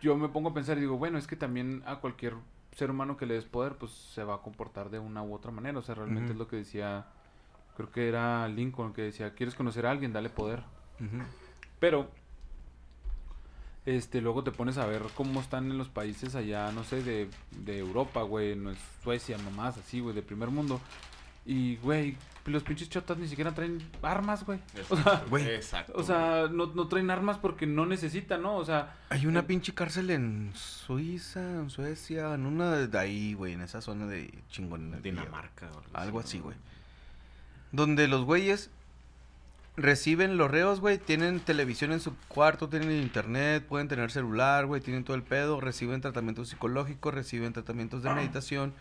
yo me pongo a pensar y digo, bueno, es que también a cualquier ser humano que le des poder, pues se va a comportar de una u otra manera. O sea, realmente es lo que decía, creo que era Lincoln, que decía, ¿quieres conocer a alguien? Dale poder. Pero, este, luego te pones a ver cómo están en los países allá, no sé, de, de Europa, güey, no es Suecia, nomás, así, güey, de primer mundo. Y, güey, los pinches chotas ni siquiera traen armas, güey. O sea, Güey. Exacto. o sea, no, no traen armas porque no necesitan, ¿no? O sea, Hay una pinche cárcel en Suiza, en Suecia, en una de ahí, güey, en esa zona de chingón. Dinamarca. o Algo así, güey. Donde los güeyes reciben los reos, güey, tienen televisión en su cuarto, tienen internet, pueden tener celular, güey, tienen todo el pedo, reciben tratamientos psicológicos, reciben tratamientos de meditación,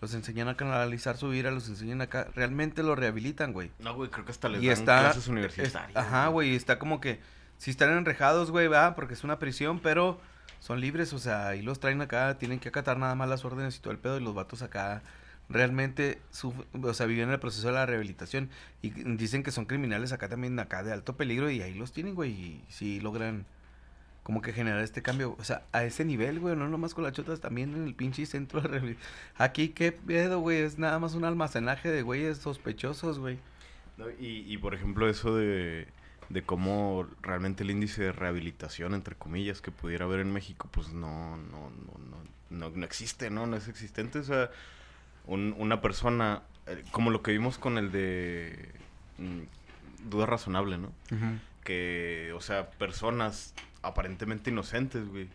los enseñan a canalizar su ira, los enseñan acá, realmente los rehabilitan, güey. No, güey, creo que hasta les Y dan está clases es- universitarias. ajá, güey, está como que si están enrejados, güey, va, porque es una prisión, pero son libres, o sea, ahí los traen acá, tienen que acatar nada más las órdenes y todo el pedo y los vatos acá realmente suf- o sea, viven el proceso de la rehabilitación y dicen que son criminales acá también acá de alto peligro y ahí los tienen, güey, y sí logran como que generar este cambio, o sea, a ese nivel, güey, no nomás con las chotas, también en el pinche centro de rehabilitación. Aquí, qué pedo, güey, es nada más un almacenaje de güeyes sospechosos, güey. Y, y, por ejemplo, eso de, de cómo realmente el índice de rehabilitación, entre comillas, que pudiera haber en México, pues no, no, no, no, no, no existe, ¿no? No es existente. O sea, un- una persona, eh, como lo que vimos con el de mm, duda razonable, ¿no? que, o sea, personas aparentemente inocentes, güey,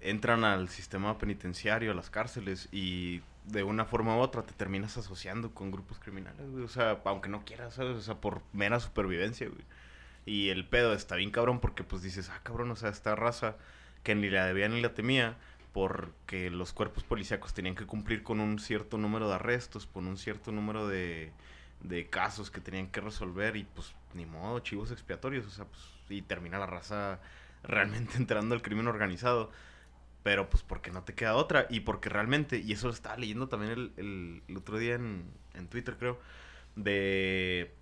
entran al sistema penitenciario, a las cárceles, y de una forma u otra te terminas asociando con grupos criminales, güey. O sea, aunque no quieras, ¿sabes? O sea, por mera supervivencia, güey. Y el pedo está bien cabrón porque, pues, dices, ah, cabrón, o sea, esta raza que ni la debía ni la temía, porque los cuerpos policíacos tenían que cumplir con un cierto número de arrestos, con un cierto número de, de casos que tenían que resolver y pues ni modo, chivos expiatorios, o sea, pues y termina la raza realmente entrando al crimen organizado, pero pues porque no te queda otra y porque realmente, y eso lo estaba leyendo también el, el- el otro día en, en Twitter creo, de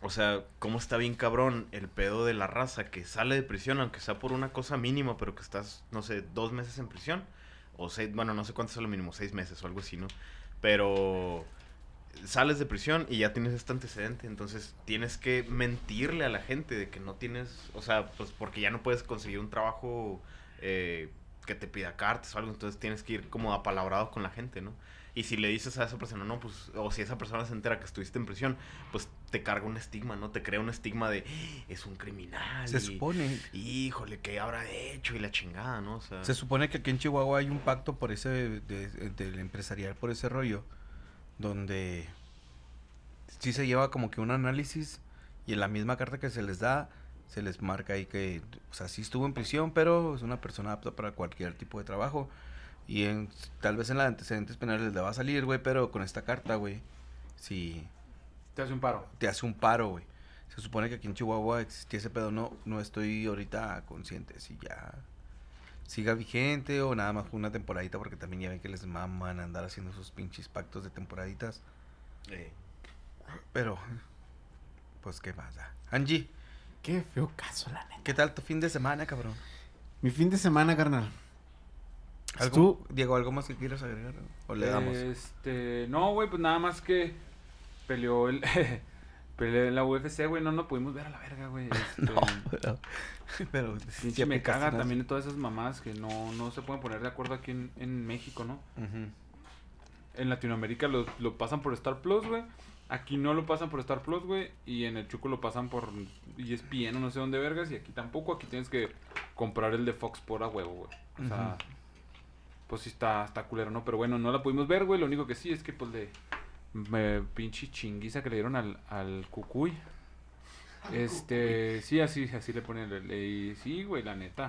o sea, cómo está bien cabrón el pedo de la raza que sale de prisión, aunque sea por una cosa mínima, pero que estás, no sé, dos meses en prisión. O seis, bueno, no sé cuánto es lo mínimo, seis meses o algo así, ¿no? Pero sales de prisión y ya tienes este antecedente, entonces tienes que mentirle a la gente de que no tienes, o sea, pues porque ya no puedes conseguir un trabajo eh, que te pida cartas o algo, entonces tienes que ir como apalabrado con la gente, ¿no? Y si le dices a esa persona, no, pues, o si esa persona se entera que estuviste en prisión, pues te carga un estigma, ¿no? Te crea un estigma de, "Ah, es un criminal. Se y, supone. Híjole, ¿qué habrá hecho? Y la chingada, ¿no? O sea, Se supone que aquí en Chihuahua hay un pacto por ese, de- del empresarial por ese rollo, donde sí se lleva como que un análisis y en la misma carta que se les da, se les marca ahí que, o sea, sí estuvo en prisión, pero es una persona apta para cualquier tipo de trabajo. Y en, tal vez en las antecedentes penales le va a salir, güey, pero con esta carta, güey, sí Te hace un paro. te hace un paro, güey. Se supone que aquí en Chihuahua existía ese pedo, no, no estoy ahorita consciente si ya siga vigente o nada más una temporadita, porque también ya ven que les maman andar haciendo esos pinches pactos de temporaditas. eh, Pero, pues qué pasa. Angie, Qué feo caso, la neta. ¿qué tal tu fin de semana, cabrón? Mi fin de semana, carnal. ¿Algo, Tú- Diego, ¿algo más que quieras agregar? ¿O le damos? Este, no, güey, pues nada más que peleó el peleó en la UFC, güey, no no pudimos ver a la verga, güey. Este, no, pero... pero pinche sí me caga también todas esas mamás que no, no se pueden poner de acuerdo aquí en, en México, ¿no? Ujú. En Latinoamérica lo, lo pasan por Star Plus, güey. Aquí no lo pasan por Star Plus, güey. Y en el Chuco lo pasan por ESPN o no sé dónde vergas. Y aquí tampoco. Aquí tienes que comprar el de Fox por a huevo, güey. O sea, pues sí está, está culero, ¿no? Pero bueno, no la pudimos ver, güey. Lo único que sí es que, pues, de me, pinche chinguiza que le dieron al, al cucuy. Este, sí, así, así le ponen. el- el- sí, güey, la neta.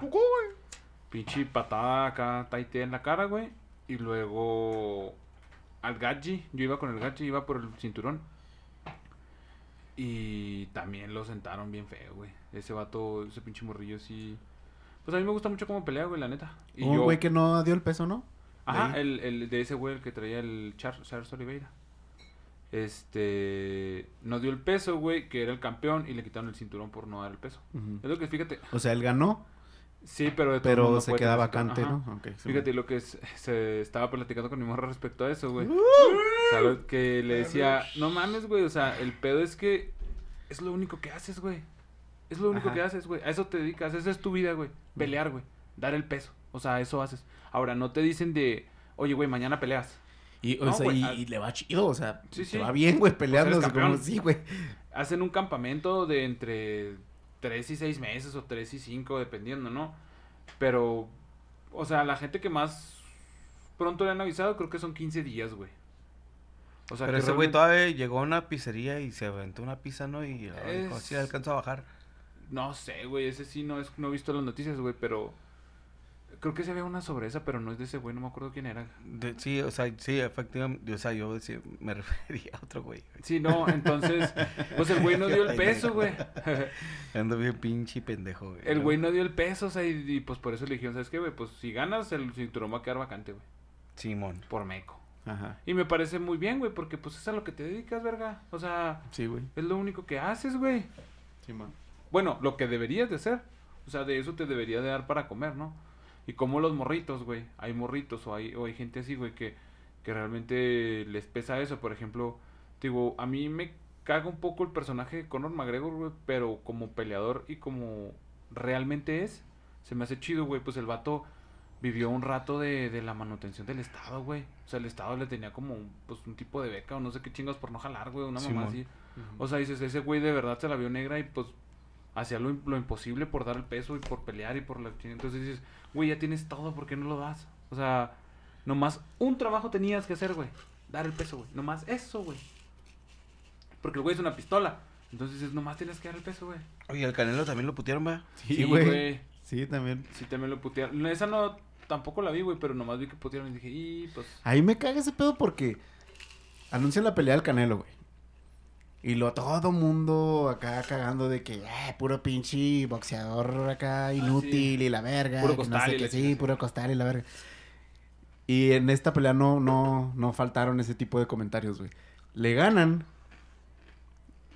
Pinche patada acá, taite en la cara, güey. Y luego al Gachi. Yo iba con el Gachi, iba por el cinturón. Y también lo sentaron bien feo, güey. Ese vato, ese pinche morrillo, sí. Pues a mí me gusta mucho cómo pelea, güey, la neta. Y Un yo- güey que no dio el peso, ¿no? Ajá, ahí. el, el de ese güey el que traía el Char- Charles Oliveira. Este. No dio el peso, güey, que era el campeón, y le quitaron el cinturón por no dar el peso. Es lo que fíjate. O sea, él ganó, Sí, pero de pero se queda vacante. ¿no? Sí, Fíjate lo que es- se estaba platicando con mi morra respecto a eso, güey. Uh. Lo que le decía, no mames, güey, o sea, el pedo es que es lo único que haces, güey. Es lo único Ajá. que haces, güey. A eso te dedicas, esa es tu vida, güey. Pelear, güey. Dar el peso. O sea, eso haces. Ahora, no te dicen de, oye, güey, mañana peleas. Y, o No, sea, güey, y, al- y le va chido, o sea, Sí, se sí. va bien, güey, peleando. como, sí, güey. Hacen un campamento de entre 3 y 6 meses o 3 y 5, dependiendo, ¿no? Pero, o sea, la gente que más pronto le han avisado, creo que son 15 días, güey. O sea, Pero que ese güey realmente- todavía llegó a una pizzería y se aventó una pizza, ¿no? Y Es- así alcanzó a bajar. No sé, güey, ese sí no, es, no he visto las noticias, güey, pero... Creo que se había una sobre esa, pero no es de ese güey, no me acuerdo quién era. De- sí, o sea, sí, efectivamente, o sea, yo decía- me refería a otro güey. Sí, no, entonces, pues el güey no dio el peso, güey. Ando bien pinche pendejo, güey. El güey no dio el peso, o sea, y, y, pues por eso le dijeron, ¿sabes qué, güey? Pues si ganas, el cinturón va a quedar vacante, güey, Simón. por meco. Ajá. Y me parece muy bien, güey, porque pues es a lo que te dedicas, verga. O sea, Sí, güey. es lo único que haces, güey. Sí, man. Bueno, lo que deberías de hacer. O sea, de eso te debería de dar para comer, ¿no? Y como los morritos, güey. Hay morritos o hay, o hay gente así, güey, que, que realmente les pesa eso. Por ejemplo, digo, a mí me caga un poco el personaje de Conor McGregor, güey, pero como peleador y como realmente es, se me hace chido, güey. Pues el vato vivió un rato de, de la manutención del Estado, güey. O sea, el Estado le tenía como un, pues, un tipo de beca o no sé qué chingas por no jalar, güey, una mamá así. O sea, dices, ese güey de verdad se la vio negra y pues hacía lo, lo imposible por dar el peso y por pelear y por la. Entonces dices, güey, ya tienes todo, ¿por qué no lo das? O sea, nomás un trabajo tenías que hacer, güey. Dar el peso, güey. Nomás eso, güey. Porque el güey es una pistola. Entonces dices, nomás tienes que dar el peso, güey. Oye, el Canelo también lo putearon, va. Sí, güey. Sí, también. Sí, también lo putearon. Esa no, tampoco la vi, güey, pero nomás vi que putearon y dije, y pues... Ahí me caga ese pedo porque anuncia la pelea del Canelo, güey. Y lo todo mundo acá cagando de que, eh, puro pinche boxeador acá inútil y la verga. Puro que no costal sé y sí, puro costal y la verga. Y en esta pelea no, no, no faltaron ese tipo de comentarios, güey. Le ganan.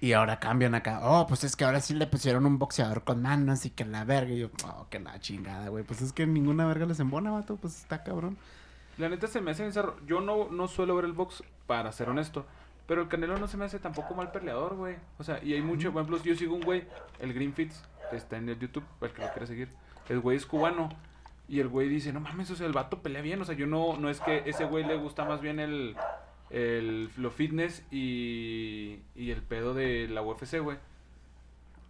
Y ahora cambian acá. Oh, pues es que ahora sí le pusieron un boxeador con manos y que la verga. Y yo, oh, que la chingada, güey. Pues es que ninguna verga les embona, vato. Pues está cabrón. La neta se me hace bizarro. Yo no, no suelo ver el box, para ser honesto. Pero el Canelo no se me hace tampoco mal peleador, güey. O sea, y hay mucho, por ejemplo, yo sigo un güey, el Greenfits, está en el YouTube, el que lo quiere seguir. El güey es cubano. Y el güey dice, no mames, o sea, el vato pelea bien. O sea, yo no, no es que ese güey le gusta más bien el, el lo fitness y, y el pedo de la UFC, güey.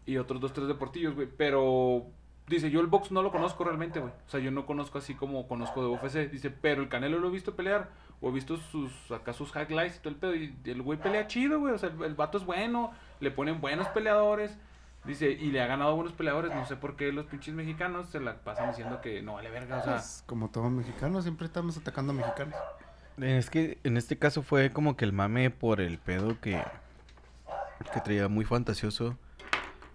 Y otros dos, tres deportillos, güey. Pero dice, yo el box no lo conozco realmente, güey. O sea, yo no conozco así como conozco de UFC. Dice, pero el Canelo lo he visto pelear. O he visto sus, acá sus highlights y todo el pedo. Y el güey pelea chido, güey. O sea, el, el vato es bueno. Le ponen buenos peleadores. Dice, y le ha ganado a buenos peleadores. No sé por qué los pinches mexicanos se la pasan diciendo que no vale verga. O sea, como todo mexicano, siempre estamos atacando a mexicanos. Es que en este caso fue como que el mame por el pedo que, que traía muy fantasioso.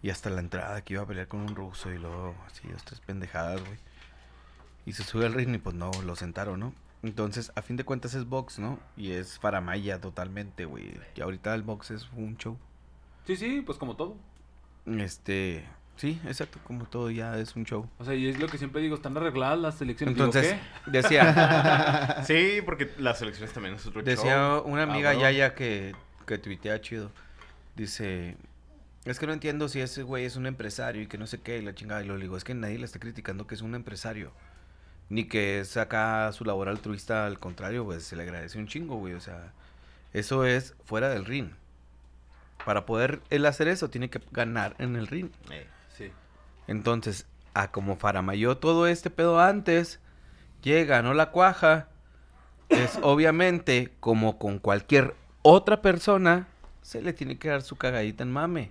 Y hasta la entrada que iba a pelear con un ruso y luego así, dos, tres pendejadas, güey. Y se sube al ring y pues no, lo sentaron, ¿no? Entonces, a fin de cuentas es box, ¿no? Y es faramaya totalmente, güey. Y ahorita el box es un show. sí, sí, pues como todo. Este, sí, exacto, como todo ya es un show. O sea, y es lo que siempre digo, están arregladas las selecciones. Entonces, Digo, decía, Sí, porque las selecciones también es otro decía show. una amiga bueno. Yaya que, que tuitea chido. Dice, es que no entiendo si ese güey es un empresario y que no sé qué, y la chingada. Y lo digo, es que nadie le está criticando que es un empresario. Ni que saca su labor altruista, al contrario, pues se le agradece un chingo, güey. O sea, eso es fuera del ring. Para poder él hacer eso, tiene que ganar en el ring. Eh, Sí. Entonces, a como faramayó todo este pedo antes, llega, no la cuaja, es obviamente como con cualquier otra persona, se le tiene que dar su cagadita en mame.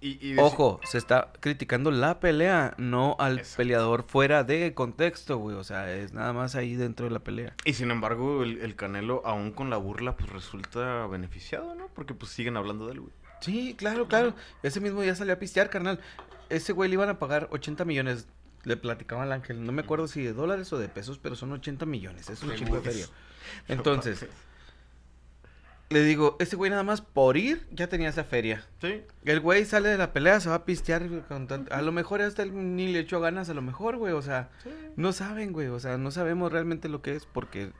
Y, y deci- Ojo, se está criticando la pelea, no al Exacto. peleador fuera de contexto, güey. O sea, es nada más ahí dentro de la pelea. Y sin embargo, el, el Canelo, aún con la burla, pues resulta beneficiado, ¿no? Porque pues siguen hablando de él, güey. Sí, claro, claro. Ese mismo día salió a pistear, carnal. Ese güey le iban a pagar 80 millones. Le platicaba al ángel. No me acuerdo si de dólares o de pesos, pero son 80 millones. Es un chingo de feria. Entonces, le digo, ese güey nada más por ir ya tenía esa feria. Sí. El güey sale de la pelea, se va a pistear. con tant- A lo mejor hasta él ni le echó ganas, a lo mejor, güey. O sea, no saben, güey. O sea, no sabemos realmente lo que es porque...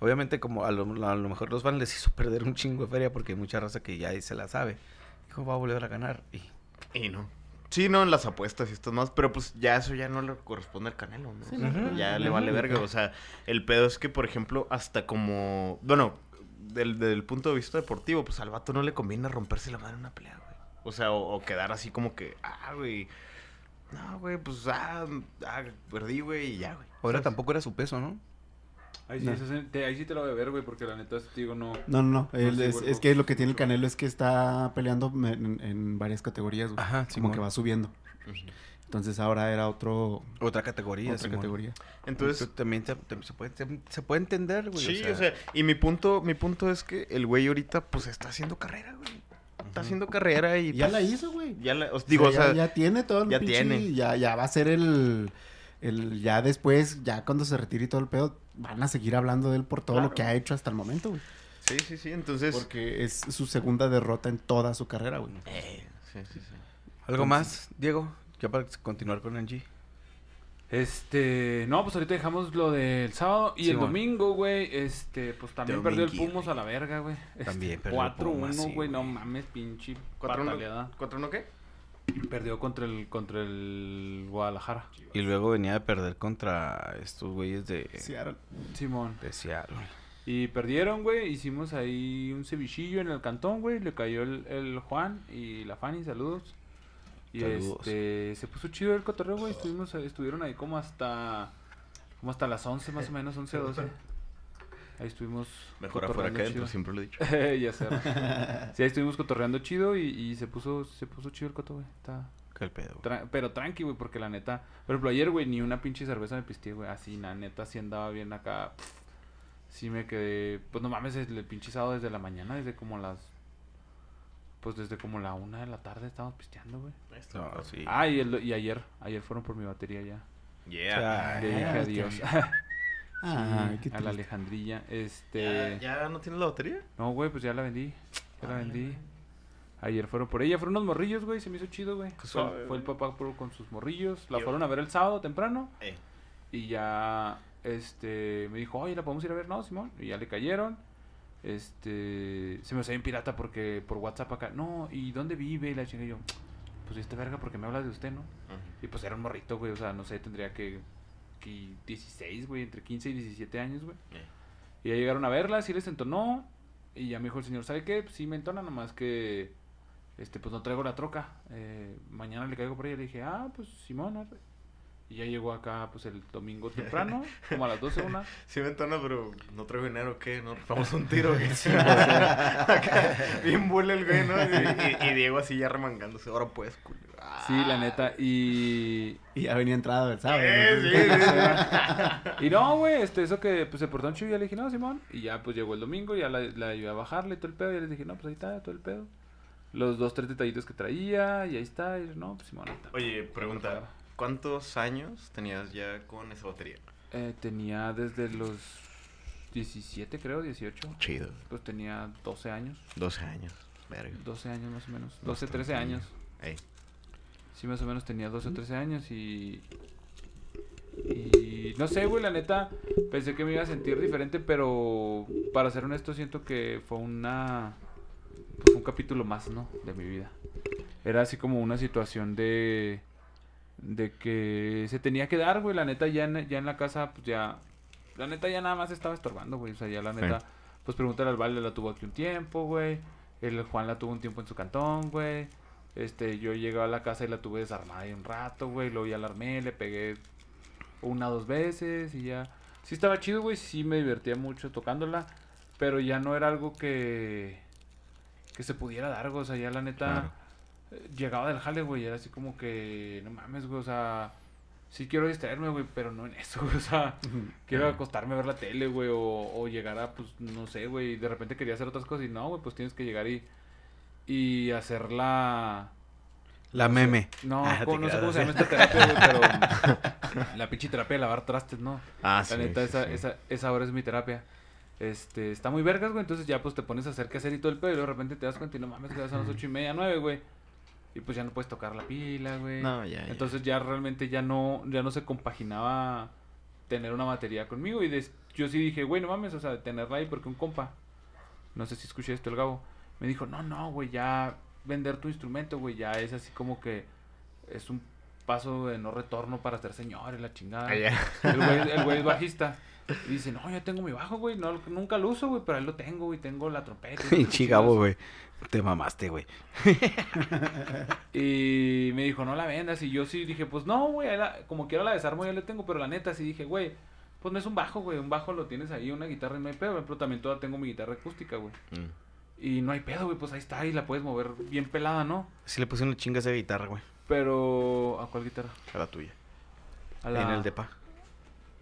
Obviamente, como a lo, a lo mejor los fans les hizo perder un chingo de feria porque hay mucha raza que ya se la sabe. Dijo, va a volver a ganar. Y Y no. Sí, no, en las apuestas y estas más, pero pues ya eso ya no le corresponde al Canelo, ¿no? Sí, O sea, no. Ya le vale verga, o sea, el pedo es que, por ejemplo, hasta como, bueno, del, del punto de vista deportivo, pues al vato no le conviene romperse la madre en una pelea, güey. O sea, o, o quedar así como que, ah, güey, no, güey, pues, ah, ah, perdí, güey, y ya, güey. ahora tampoco era su peso, ¿no? Ahí sí, No. sí- te- ahí sí te lo voy a ver, güey, porque la neta, te digo, no. No, no, no. él sí, es, es que lo que tiene el Canelo es que está peleando en, en varias categorías, güey. Ajá, Como Simón. que va subiendo. Entonces ahora era otro, Otra categoría. otra Simón. categoría. Entonces, Entonces, también se, puede, se, se puede entender, güey. sí, o sea, y mi punto, mi punto es que el güey ahorita, pues, está haciendo carrera, güey. Está haciendo carrera y... Ya pues, la hizo, güey. Ya la, os O digo, o sea, ya, ya tiene todo el ya pinche- tiene. Ya, ya va a ser el, el... Ya después, ya cuando se retire y todo el pedo, van a seguir hablando de él por todo Claro. lo que ha hecho hasta el momento, güey. sí, sí, sí, entonces... Porque es su segunda derrota en toda su carrera, güey. Eh, sí, sí, sí. ¿Algo más, Diego? Ya para continuar con Angie. Este, no, pues ahorita dejamos lo del sábado y el domingo, güey, este, pues también perdió el Dominguito. Pumos a la verga, güey. Este, También perdió el 4-1, Pumas, sí, güey, no güey. mames, pinche ¿Cuatro uno, pataleada. ¿Cuatro uno qué? Perdió contra el contra el Guadalajara. Y luego venía de perder contra estos güeyes de, Seattle. Simón. de Seattle. Y perdieron, güey, hicimos ahí un cevichillo en el cantón, güey, le cayó el, el Juan y la Fanny, saludos. Y Saludos. este, se puso chido el cotorreo, güey, estuvimos, estuvieron ahí como hasta, como hasta las 11 más o menos, 11 a 12. Ahí estuvimos Mejor afuera que adentro, siempre lo he dicho. ya sé. Sí, ahí estuvimos cotorreando chido y, y se puso, se puso chido el coto, güey. Está, Qué el pedo. güey. tra- pero tranqui, güey, porque la neta, por ejemplo, ayer, güey, ni una pinche cerveza me pisteé, güey, así, la neta, sí andaba bien acá. Sí me quedé, pues no mames, el pinche sábado desde la mañana, desde como las, pues desde como la una de la tarde estábamos pisteando, güey. No, sí. Ah, y, el- y ayer, ayer fueron por mi batería ya. Yeah. Le dije Ah, adiós. Ay, Sí, qué a la. Alejandrilla, este... ¿Ya, ¿Ya no tienes la batería? No, güey, pues ya la vendí. Ya la vendí. Ayer fueron por ella, fueron unos morrillos, güey, se me hizo chido, güey. Qué Fue, suave, fue el papá con sus morrillos, la Yo- fueron a ver el sábado temprano Eh. y ya, este, me dijo, oye, ¿la podemos ir a ver? No, Simón, y ya le cayeron. Este, se me salió en pirata porque por WhatsApp acá, no, ¿y dónde vive? Y la chinga y yo, pues este verga porque me habla de usted, ¿no? Y pues era un morrito, güey, o sea, no sé, tendría que, que 16, güey, entre 15 y 17 años, güey. Eh. Y ya llegaron a verla, sí les entonó. Y ya me dijo el señor, ¿sabe qué? Pues sí me entona, nomás que, este, pues no traigo la troca. Eh, mañana le caigo por ella. Le dije, ah, pues Simón, arre". Y ya llegó acá, pues el domingo temprano, como a las 12, una. Sí me entona, pero no traigo dinero, ¿qué? ¿No rifamos un tiro? ¿qué? Sí, o sea, acá, bien bulle el güey, ¿no? Y, y- y Diego así ya remangándose. Ahora pues, culo. Ah. Sí, la neta. Y, Y ya venía entrada del sábado. Eh, sí, sí, sí. Y no, güey, este, eso que pues se portó un chido, ya le dije, no, Simón. Y ya pues llegó el domingo, ya la, la iba a bajarle todo el pedo. Y les dije, no, pues ahí está, todo el pedo. Los dos, tres detallitos que traía, y ahí está. Y no, pues Simón, ahí está. Oye, pregunta. ¿Cuántos años tenías ya con esa batería? Eh, tenía desde los 17, creo, 18. Chido. Pues tenía 12 años. 12 años. Verga. 12 años más o menos. 12, Bastante 13 años. Ey. Sí, más o menos tenía 12 o 13 años y... Y no sé, güey, la neta, pensé que me iba a sentir diferente, pero para ser honesto siento que fue una... pues, un capítulo más, ¿no? De mi vida. Era así como una situación de... De que se tenía que dar, güey, la neta ya en, ya en la casa, pues ya... La neta ya nada más estaba estorbando, güey, o sea, ya la neta... Pues pregúntale al Vale, la tuvo aquí un tiempo, güey. El Juan la tuvo un tiempo en su cantón, güey. Este, yo llegué a la casa y la tuve desarmada ahí un rato, güey. Luego ya la armé, le pegué una o dos veces y ya. Sí estaba chido, güey. Sí me divertía mucho tocándola. Pero ya no era algo que. que se pudiera dar, güey. O sea, ya la neta. Claro. Llegaba del jale, güey. Era así como que. No mames, güey. O sea. Sí quiero distraerme, güey, pero no en eso, güey. O sea, quiero acostarme a ver la tele, güey, o, o llegar a, pues, no sé, güey. De repente quería hacer otras cosas y no, güey, pues tienes que llegar y, y hacer la... La meme. No, Ah, ¿cómo- te no sé cómo se llama esta terapia, güey, pero la pinche terapia de lavar trastes, ¿no? Ah, La neta, esa, esa, esa hora es mi terapia. Este, está muy vergas, güey, entonces ya pues te pones a hacer qué hacer y todo el pedo y luego de repente te das cuenta y no mames, que ya son las ocho y media, nueve, güey. Y pues ya no puedes tocar la pila, güey. No, ya, ya. Entonces ya realmente ya no, ya no se compaginaba tener una batería conmigo. Y des- yo sí dije, güey, no mames, o sea, tenerla ahí porque un compa, no sé si escuché esto el Gabo, me dijo, no, no, güey, ya vender tu instrumento, güey, ya es así como que es un paso de no retorno para ser señor y la chingada. Ah. El güey, el güey es bajista. Y dice, no, yo tengo mi bajo, güey, no, nunca lo uso, güey, pero ahí lo tengo, güey, tengo la trompeta. y Pinche Gabo, güey. Te mamaste, güey. Y me dijo, no la vendas. Y yo sí dije, pues no, güey, la- como quiera la desarmo, ya le tengo. Pero la neta sí dije, güey, pues no es un bajo, güey. Un bajo lo tienes ahí, una guitarra y no hay pedo. Pero también todavía tengo mi guitarra acústica, güey. Mm. Y no hay pedo, güey, pues ahí está y la puedes mover bien pelada, ¿no? Sí le puse una chinga a esa guitarra, güey. Pero, ¿a cuál guitarra? A la tuya. A la... En el depa.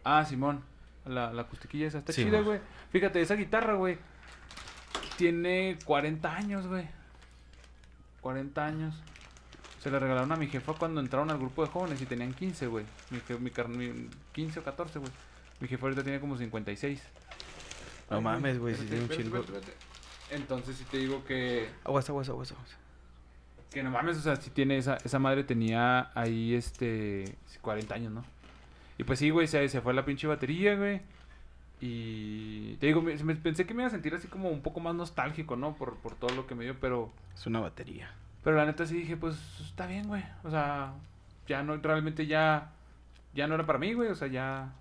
Ah, Simón. La, la acustiquilla esa está Sí, chida, güey. Fíjate, esa guitarra, güey. Tiene 40 años, güey. 40 años. Se le regalaron a mi jefa cuando entraron al grupo de jóvenes y tenían 15, güey. Mi, mi, car- mi- 15 o 14, güey. Mi jefa ahorita tiene como 56. No Ay, mames, güey, espérate, tiene un chingo. Entonces, si te digo que... Aguas, aguas, aguas, aguas. Que no mames, o sea, si tiene esa, esa madre tenía ahí este 40 años, ¿no? Y pues sí, güey, se, se fue la pinche batería, güey. Y te digo, me, me- pensé que me iba a sentir así como un poco más nostálgico, ¿no? Por, por todo lo que me dio, pero Es una batería. pero la neta sí dije, pues está bien, güey. O sea, ya no, realmente ya, ya no era para mí, güey. O sea, ya.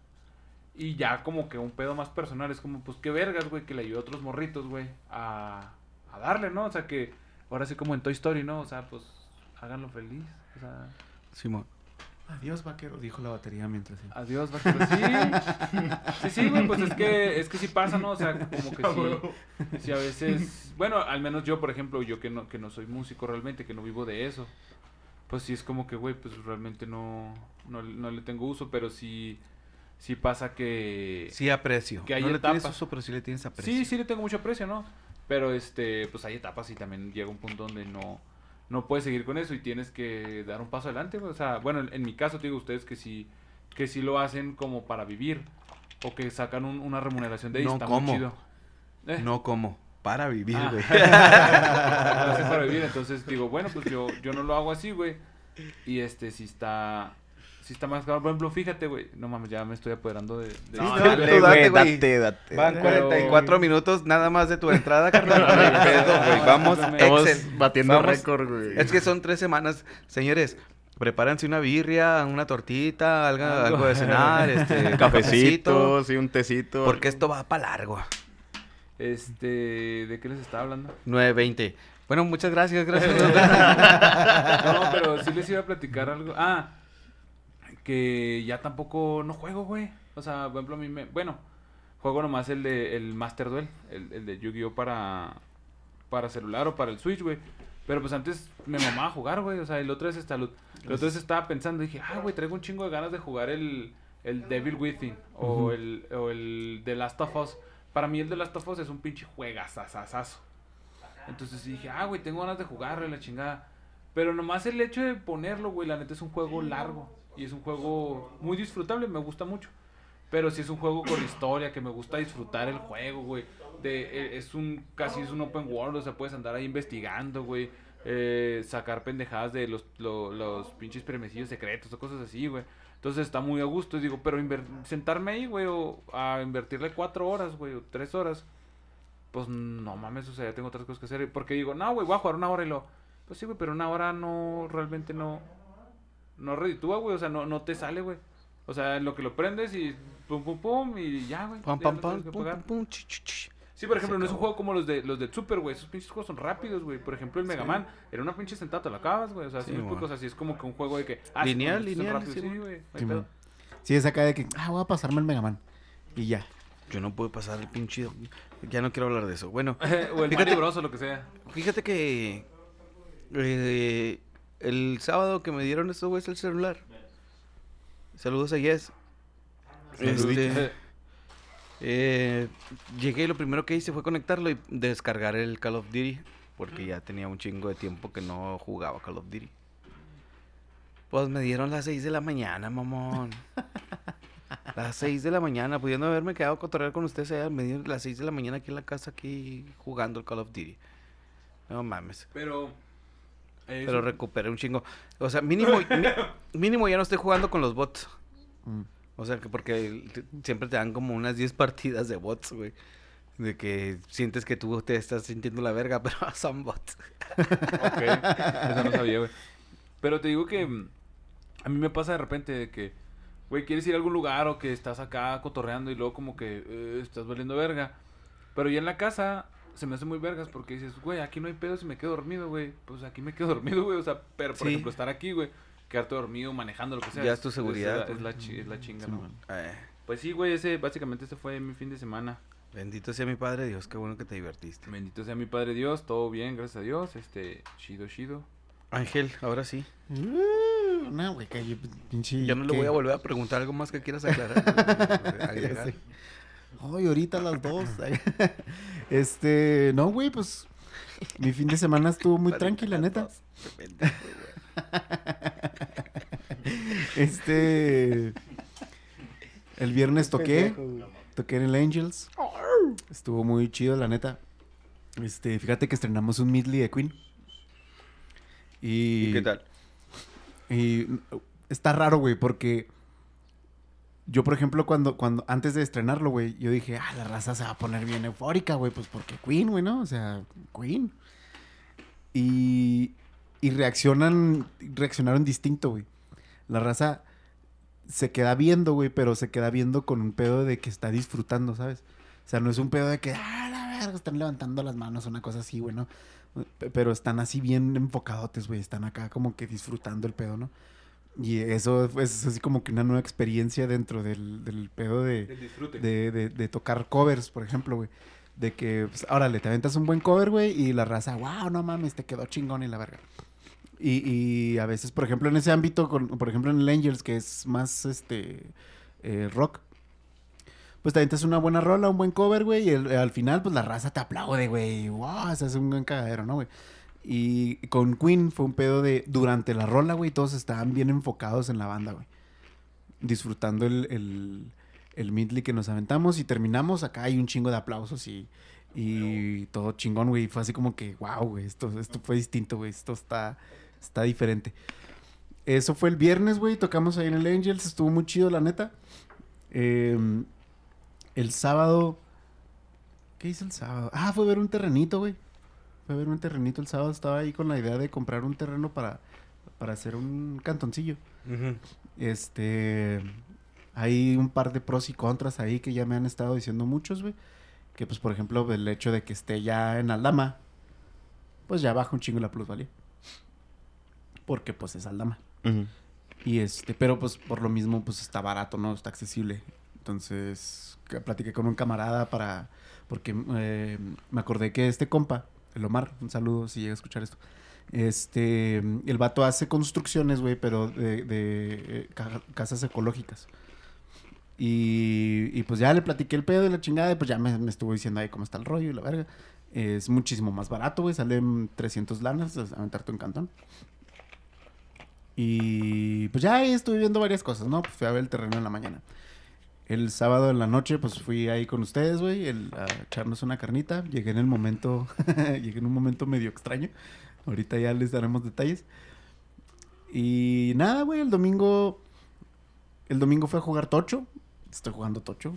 Y ya como que un pedo más personal. Es como, pues qué vergas, güey, que le ayudó a otros morritos, güey, a, a darle, ¿no? O sea, que ahora sí como en Toy Story, ¿no? O sea, pues háganlo feliz. O sea, Simón. Adiós, vaquero, dijo la batería mientras. sí. adiós, vaquero. Sí, sí, sí, güey, pues es que, es que sí pasa, ¿no? O sea, como que sí. Sí, a veces, bueno, al menos yo, por ejemplo, yo que no, que no soy músico realmente, que no vivo de eso, pues sí es como que, güey, pues realmente no, no, no le tengo uso, pero sí, sí pasa que... Sí aprecio. Que hay no le tienes etapas. uso, pero sí le tienes aprecio. Sí, sí le tengo mucho aprecio, ¿no? Pero, este, pues hay etapas y también llega un punto donde no, no puedes seguir con eso y tienes que dar un paso adelante. O sea, bueno, en, en mi caso, te digo ustedes que sí, que sí lo hacen como para vivir o que sacan un- una remuneración de ahí, No, está ¿cómo? muy chido. ¿Eh? No como. para vivir, Ah. güey. Lo hace para vivir, entonces digo, bueno, pues yo, yo no lo hago así, güey. Y este, si está, si está más caro. Por ejemplo, fíjate, güey, no mames, ya me estoy apoderando de... de- No, dale, de- güey, güey. date, date. Van Pero- 44 minutos nada más de tu entrada, carnal. No hay pedo, güey. Vamos, Estamos Excel. batiendo Vamos. récord, güey. Es que son tres semanas. Señores, prepárense una birria, una tortita, algo, Algo. algo de cenar, este, Un cafecito, sí, un tecito. Porque esto va para largo. Este, ¿de qué les estaba hablando? 9.20. Bueno, muchas gracias, gracias. No, pero sí les iba a platicar algo. Ah, que ya tampoco no juego, güey. O sea, por ejemplo, a mí me. Bueno, juego nomás el de el Master Duel, el, el de Yu-Gi-Oh! para. Para celular o para el Switch, güey. Pero pues antes me mamaba jugar, güey. O sea, el otro es esta luz. El otro vez estaba pensando, dije, ah, güey, traigo un chingo de ganas de jugar el, el Devil Within o, el, o el The Last of Us. Para mí el The Last of Us es un pinche juegazazazazo. Entonces dije, ah, güey, tengo ganas de jugarlo y la chingada. Pero nomás el hecho de ponerlo, güey, la neta es un juego largo. Y es un juego muy disfrutable, me gusta mucho. Pero si es un juego con historia, que me gusta disfrutar el juego, güey. De, eh, es un, casi es un open world, o sea, puedes andar ahí investigando, güey. eh, sacar pendejadas de los, lo- los pinches premecillos secretos o cosas así, güey. Entonces está muy a gusto, y digo, pero sentarme ahí, güey, o a invertirle cuatro horas, güey, o tres horas pues no mames, o sea, ya tengo otras cosas que hacer. Porque digo, no, güey, voy a jugar una hora y lo. Pues sí, güey, pero una hora no, realmente no. No reditúa, güey, o sea, no, no te sale, güey. O sea, en lo que lo prendes y pum, pum, pum, y ya, güey. Pam, pam, pam, pum, pum, pum, chi, chi, chi. Sí, por ejemplo, no es un juego como los de los de Super, güey. Esos pinches juegos son rápidos, güey. Por ejemplo, el Mega Man, era una pinche sentada, te lo acabas, güey. O sea, Sí, me explico, o sea, sí es como que un juego de que. ah, Lineal, sí, lineal, rápidos, sí, güey. Sí. Sí, es acá de que, ah, voy a pasarme el Mega Man. Y ya. Yo no puedo pasar el pinche. Ya no quiero hablar de eso. Bueno, o el Fíjate- Mario Bros o lo que sea. fíjate que. eh, el sábado que me dieron estos güeyes el celular. Saludos a Yes. Este, eh, llegué y lo primero que hice fue conectarlo y descargar el Call of Duty. Porque ya tenía un chingo de tiempo que no jugaba Call of Duty. Pues me dieron las 6 de la mañana, mamón. Las 6 de la mañana, pudiendo haberme quedado a cotorrear con ustedes allá, me dieron las 6 de la mañana aquí en la casa, aquí jugando el Call of Duty. No mames. Pero. Pero recuperé un chingo. O sea, mínimo, mi- mínimo ya no estoy jugando con los bots. Mm. O sea, que porque siempre te dan como unas 10 partidas de bots, güey. De que sientes que tú te estás sintiendo la verga, pero son bots. Ok, eso no sabía, güey. Pero te digo que mm, a mí me pasa de repente de que, güey, quieres ir a algún lugar o que estás acá cotorreando y luego como que eh, estás valiendo verga. Pero ya en la casa se me hace muy vergas porque dices, güey, aquí no hay pedo si me quedo dormido, güey. Pues aquí me quedo dormido, güey. O sea, pero por Sí. ejemplo, estar aquí, güey, quedarte dormido, manejando, lo que sea. Ya es tu seguridad, Es, la, es la chi- es la chinga, Sí, ¿no? Eh, Pues sí, güey, ese, básicamente ese fue mi fin de semana. bendito sea mi padre Dios, qué bueno que te divertiste. Bendito sea mi Padre Dios, todo bien, gracias a Dios. Este, chido, chido. Ángel, ahora sí. Uh, no, güey, que yo, pinche. Yo no le voy a volver a preguntar algo más que quieras aclarar. Ay, ahorita a las dos. este, no, güey, pues. Mi fin de semana estuvo muy tranquila, neta. Este. El viernes toqué. Toqué en el Angels. Estuvo muy chido, la neta. Este, fíjate que estrenamos un medley de Queen. Y, ¿Y qué tal? y está raro, güey, porque yo, por ejemplo, cuando, cuando antes de estrenarlo, güey, yo dije, ah, la raza se va a poner bien eufórica, güey, pues porque Queen, güey, ¿no? O sea, Queen. Y, y reaccionan, reaccionaron distinto, güey. La raza se queda viendo, güey, pero se queda viendo con un pedo de que está disfrutando, ¿sabes? O sea, no es un pedo de que, ah, la verga, están levantando las manos, una cosa así, güey, ¿no? Pero están así bien enfocadotes, güey. Están acá como que disfrutando el pedo, ¿no? Y eso es así como que una nueva experiencia dentro del, del pedo de, de, de- de tocar covers, por ejemplo, güey. De que, pues, órale, te aventas un buen cover, güey, y la raza, wow, no mames, te quedó chingón y la verga. Y, y a veces, por ejemplo, en ese ámbito, con- por ejemplo, en el Angels, que es más, este, eh, rock, pues te aventas una buena rola, un buen cover, güey, y el- al final, pues la raza te aplaude, güey, wow, se hace un buen cagadero, ¿no, güey? Y con Queen fue un pedo de, durante la rola, güey, todos estaban bien enfocados en la banda, güey. Disfrutando el, el, el midley que nos aventamos y terminamos. Acá hay un chingo de aplausos y, y todo chingón, güey. Fue así como que, wow, güey, esto, esto fue distinto, güey. Esto está, está diferente. Eso fue el viernes, güey. Tocamos ahí en el Angels. Estuvo muy chido, la neta. Eh, el sábado. ¿Qué hice el sábado? Ah, fue ver un terrenito, güey. Fue a ver un terrenito el sábado. Estaba ahí con la idea de comprar un terreno para, para hacer un cantoncillo. Este. Hay un par de pros y contras ahí que ya me han estado diciendo muchos, güey. Que, pues, por ejemplo, el hecho de que esté ya en Aldama, pues ya baja un chingo la plusvalía. Porque, pues, es Aldama. Y este, pero pues por lo mismo, pues está barato, ¿no? Está accesible. Entonces, platiqué con un camarada para. Porque eh, me acordé que este compa, el Omar, un saludo si llega a escuchar esto. Este, el vato hace construcciones, güey, pero de, de, eh, ca- casas ecológicas. Y, y pues ya le platiqué el pedo y la chingada, y pues ya me, me estuvo diciendo ahí cómo está el rollo y la verga. Es muchísimo más barato, güey, salen 300 lanas, aventarte un cantón. Y pues ya ahí estuve viendo varias cosas, ¿no? Pues fui a ver el terreno en la mañana. El sábado en la noche, pues fui ahí con ustedes, güey, a echarnos una carnita. Llegué en el momento, llegué en un momento medio extraño. Ahorita ya les daremos detalles. Y nada, güey, el domingo, el domingo fue a jugar tocho. Estoy jugando tocho.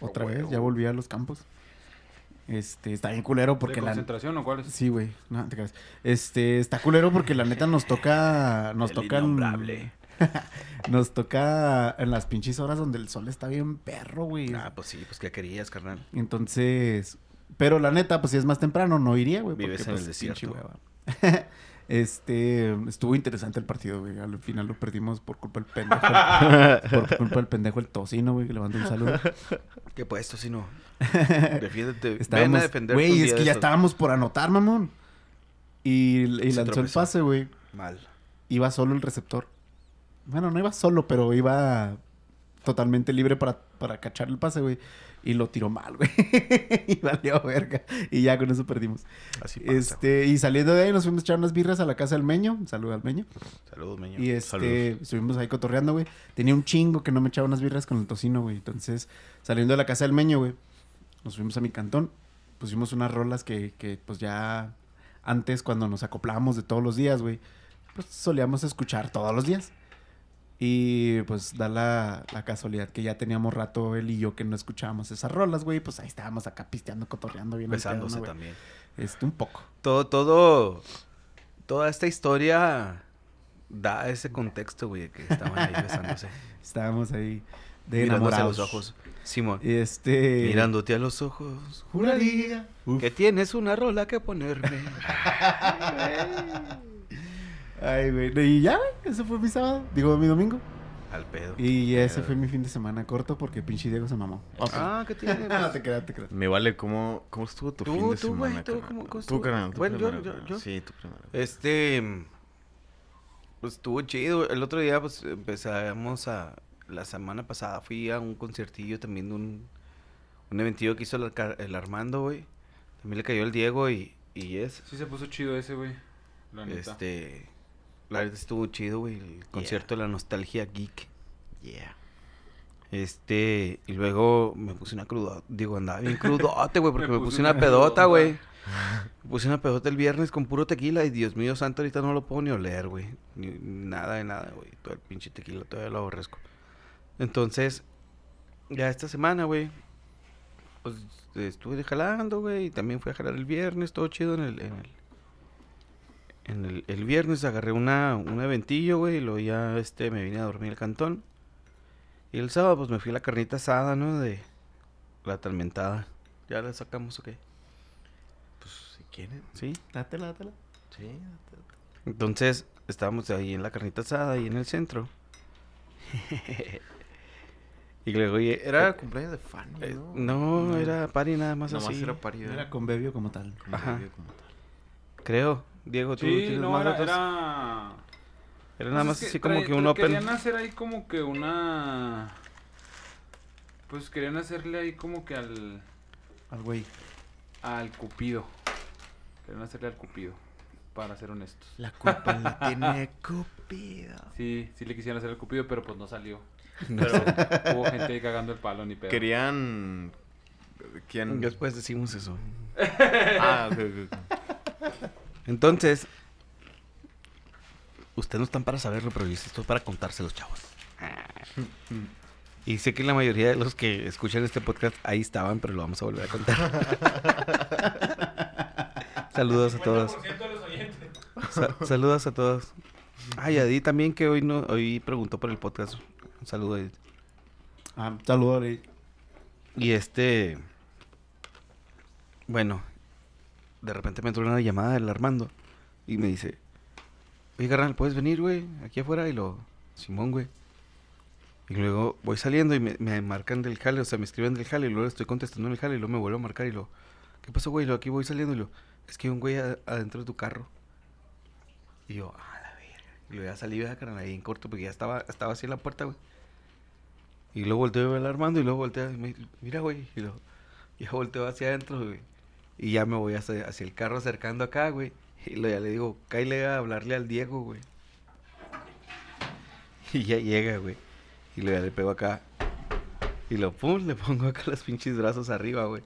Otra Oh, vez, ya volví a los campos. Este, está bien culero porque ¿De la... concentración o cuáles? Sí, güey. No, te creas. Este, está culero porque la neta nos toca. Nos El tocan. innombrable. nos toca en las pinches horas donde el sol está bien perro, güey. Ah, pues sí, pues ¿qué querías, carnal? Entonces. Pero la neta, pues si es más temprano, no iría, güey. Vives porque, en el pues, pinche desierto. hueva. este. Estuvo interesante el partido, güey. Al final lo perdimos por culpa del pendejo. por culpa del pendejo el tocino, güey. Que le mando un saludo. ¿Qué puesto si no? Defiéndete. Ven a Estábamos, defender güey, es que ya estábamos por anotar, mamón. Y, lanzó el pase, güey. Mal. Iba solo el receptor. Bueno, no iba solo, pero iba totalmente libre para, para cachar el pase, güey. Y lo tiró mal, güey. y valió verga. Y ya con eso perdimos. Así pasa. Este, y saliendo de ahí nos fuimos a echar unas birras a la casa del Meño. Saluda al Meño. Saludos, meño. Y este, estuvimos ahí cotorreando, güey. Tenía un chingo que no me echaba unas birras con el tocino, güey. Entonces, saliendo de la casa del Meño, güey, nos fuimos a mi cantón. Pusimos unas rolas que, que pues ya antes, cuando nos acoplábamos de todos los días, güey, pues solíamos escuchar todos los días. Y pues da la, la casualidad que ya teníamos rato él y yo que no escuchábamos esas rolas, güey. Pues ahí estábamos acá pisteando, cotorreando bien. al pedo, Besándose ¿no, también. Este, un poco. Todo, todo, toda esta historia da ese contexto, güey, que estaban ahí besándose. Estábamos ahí de mirándose a enamorados. los ojos. Simón, Este... mirándote a los ojos. Juraría. Uf. Que tienes una rola que ponerme. Ay, güey. Y ya, güey. Ese fue mi sábado. Digo, mi domingo. Al pedo. Y ese fue mi fin de semana corto porque pinche Diego se mamó. Ah, ¿qué tienes? no te creas, te creas. Me vale cómo, cómo estuvo tu Tú, fin de tú, semana, tú, carnal? ¿cómo- cómo Tú, carnal, tú Bueno, yo- primero, yo- yo. Sí, tú primero. Este. Pues estuvo chido. El otro día, pues empezamos a. La semana pasada fui a un conciertillo también de un. Un eventillo que hizo el Armando, güey. También le cayó el Diego y. Y es. Sí se puso chido ese, güey. La neta. Este. La verdad estuvo chido, güey. El concierto de la nostalgia geek. Yeah. Este. Y luego me puse una cruda. Digo, andaba bien crudote, güey, porque Me me, puse puse una una pedota, pedota. güey. Me puse una pedota el viernes con puro tequila y Dios mío santo, ahorita no lo puedo ni oler, güey. Ni, nada de nada, güey. Todo el pinche tequila todavía lo aborrezco. Entonces, ya esta semana, güey, pues estuve jalando, güey. Y también fui a jalar el viernes, todo chido en el... En el, en el, el viernes agarré una, un eventillo, güey, y luego ya este, me vine a dormir al cantón. Y el sábado, pues me fui a la carnita asada, ¿no? De la atormentada. ¿Ya la sacamos o qué? Pues si quieren. Sí. Dátela, dátela. Sí, date. Entonces, estábamos ahí en la carnita asada, ahí en el centro. y luego, oye, Era eh, cumpleaños de Fanny, eh, ¿no? no, era party nada más Nomás así. era parido. Era convivio como tal. Ajá. Creo. Diego, tú Sí, tienes no, más era, datos? era... Era nada Pues más es así como que un open. Querían hacer ahí como que una... Pues querían hacerle ahí como que al... Al güey. Al Cupido. Querían hacerle al Cupido. Para ser honestos. La culpa la tiene Cupido. Sí, sí le quisieron hacer al Cupido, pero pues no salió. Pero hubo gente ahí cagando el palo, ni pedo. Querían. ¿Quién? Después decimos eso. Ah, ok, ok. Entonces, ustedes no están para saberlo, pero yo sí estoy para contárselos, chavos. Y sé que la mayoría de los que escuchan este podcast ahí estaban, pero lo vamos a volver a contar. Saludos a todos. Sa- saludos a todos. Ay, Adi también que hoy no, hoy preguntó por el podcast. Un saludo a Edith. Ah, saludos, Ori. Y este. Bueno, de repente me entró una llamada del Armando y me dice: Oye, carnal, ¿puedes venir, güey? Aquí afuera. Y lo. Simón, güey. Y luego voy saliendo y me, me marcan del jale, o sea, me escriben del jale y luego estoy contestando en el jale y luego me vuelvo a marcar y lo. ¿Qué pasó, güey? Y luego aquí voy saliendo y lo. Es que hay un güey adentro de tu carro. Y yo, ah, la verga. Y luego ya salí, ¿verdad, carnal, ahí en corto porque ya estaba, estaba así en la puerta, güey. Y luego volteo a ver al Armando y luego volteo mira, güey. Y luego, ya volteo hacia adentro, güey. Y ya me voy hacia, el carro acercando acá, güey. Y luego ya le digo, cáile a hablarle al Diego, güey. Y ya llega, güey. Y luego ya le pego acá. Y lo pum, le pongo acá los pinches brazos arriba, güey.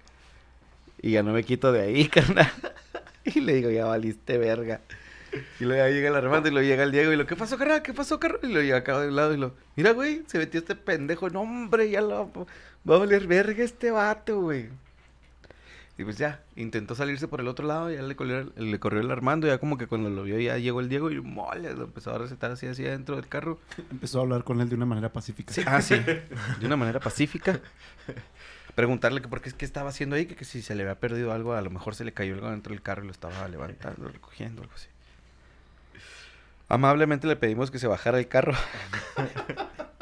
Y ya no me quito de ahí, carnal. Y le digo, ya valiste verga. Y luego llega el Armando y luego llega el Diego y lo, ¿qué pasó, carnal? ¿Qué pasó, carnal? Y lo llega acá de un lado y lo, mira, güey, se metió este pendejo. No, hombre, ya lo va a valer verga este vato, güey. Y pues ya, intentó salirse por el otro lado, ya le corrió, le corrió el Armando, ya como que cuando lo vio ya llegó el Diego y mole, lo empezó a recetar así, así adentro del carro. Empezó a hablar con él de una manera pacífica. Sí, ah, sí, de una manera pacífica. Preguntarle que por qué es que estaba haciendo ahí, que, que si se le había perdido algo, a lo mejor se le cayó algo dentro del carro y lo estaba levantando, recogiendo, algo así. Amablemente le pedimos que se bajara el carro,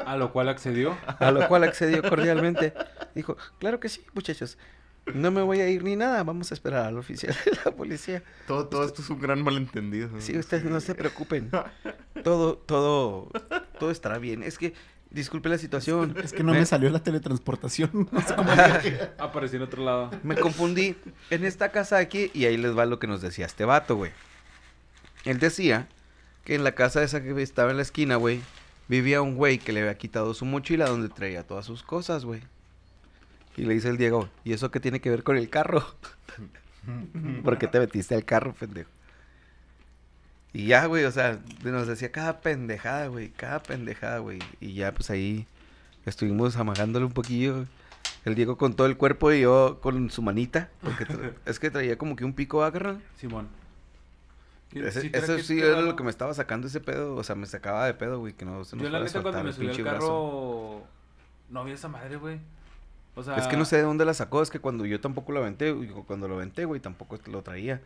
A lo cual accedió. a lo cual accedió cordialmente. Dijo, claro que sí, muchachos. No me voy a ir ni nada, vamos a esperar al oficial de la policía. Todo, todo esto es un gran malentendido. ¿no? Sí, ustedes no se preocupen. Todo, todo, todo estará bien. Es que, disculpe la situación. Es que no me salió la teletransportación. No sé cómo. Apareció en otro lado. Me confundí en esta casa aquí y ahí les va lo que nos decía este vato, güey. Él decía que en la casa esa que estaba en la esquina, güey, vivía un güey que le había quitado su mochila donde traía todas sus cosas, güey. Y le dice el Diego, ¿y eso qué tiene que ver con el carro? ¿Por qué te metiste al carro, pendejo? Y ya, güey, o sea, nos decía cada pendejada, güey, cada pendejada, güey. Y ya, pues ahí estuvimos amagándole un poquillo. El Diego con todo el cuerpo y yo con su manita. Porque es que traía como que un pico, ¿ah, carnal? Simón. Ese- Sí, eso sí era lo que me estaba sacando ese pedo. O sea, me sacaba de pedo, güey, que no se nos Yo la neta cuando me el subí al carro... brazo. No vi esa madre, güey. O sea... Es que no sé de dónde la sacó, es que cuando yo tampoco lo aventé, cuando lo aventé, güey, tampoco lo traía.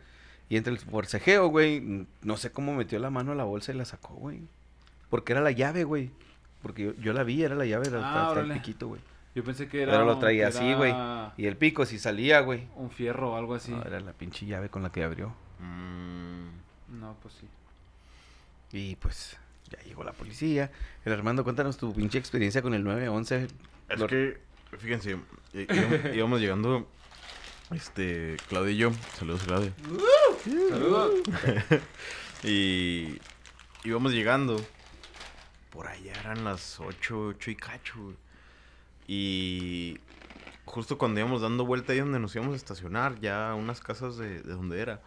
Y entre el forcejeo, güey, no sé cómo metió la mano a la bolsa y la sacó, güey. Porque era la llave, güey. Porque yo, yo la vi, era la llave, era Ah, hasta- hasta el piquito, güey. Yo pensé que era... Pero lo traía así, güey. era Y el pico sí salía, güey. Un fierro o algo así. No, era la pinche llave con la que abrió. Mm, No, pues sí. Y pues, ya llegó la policía. El Armando, cuéntanos tu pinche experiencia con el 911. Es Lo- que, fíjense, íbamos, íbamos llegando, este, Claudio y yo, saludos Claudio, Saludos. y íbamos llegando, por allá eran las 8, 8 y cacho, y justo cuando íbamos dando vuelta ahí donde nos íbamos a estacionar, ya a unas casas de, de donde era,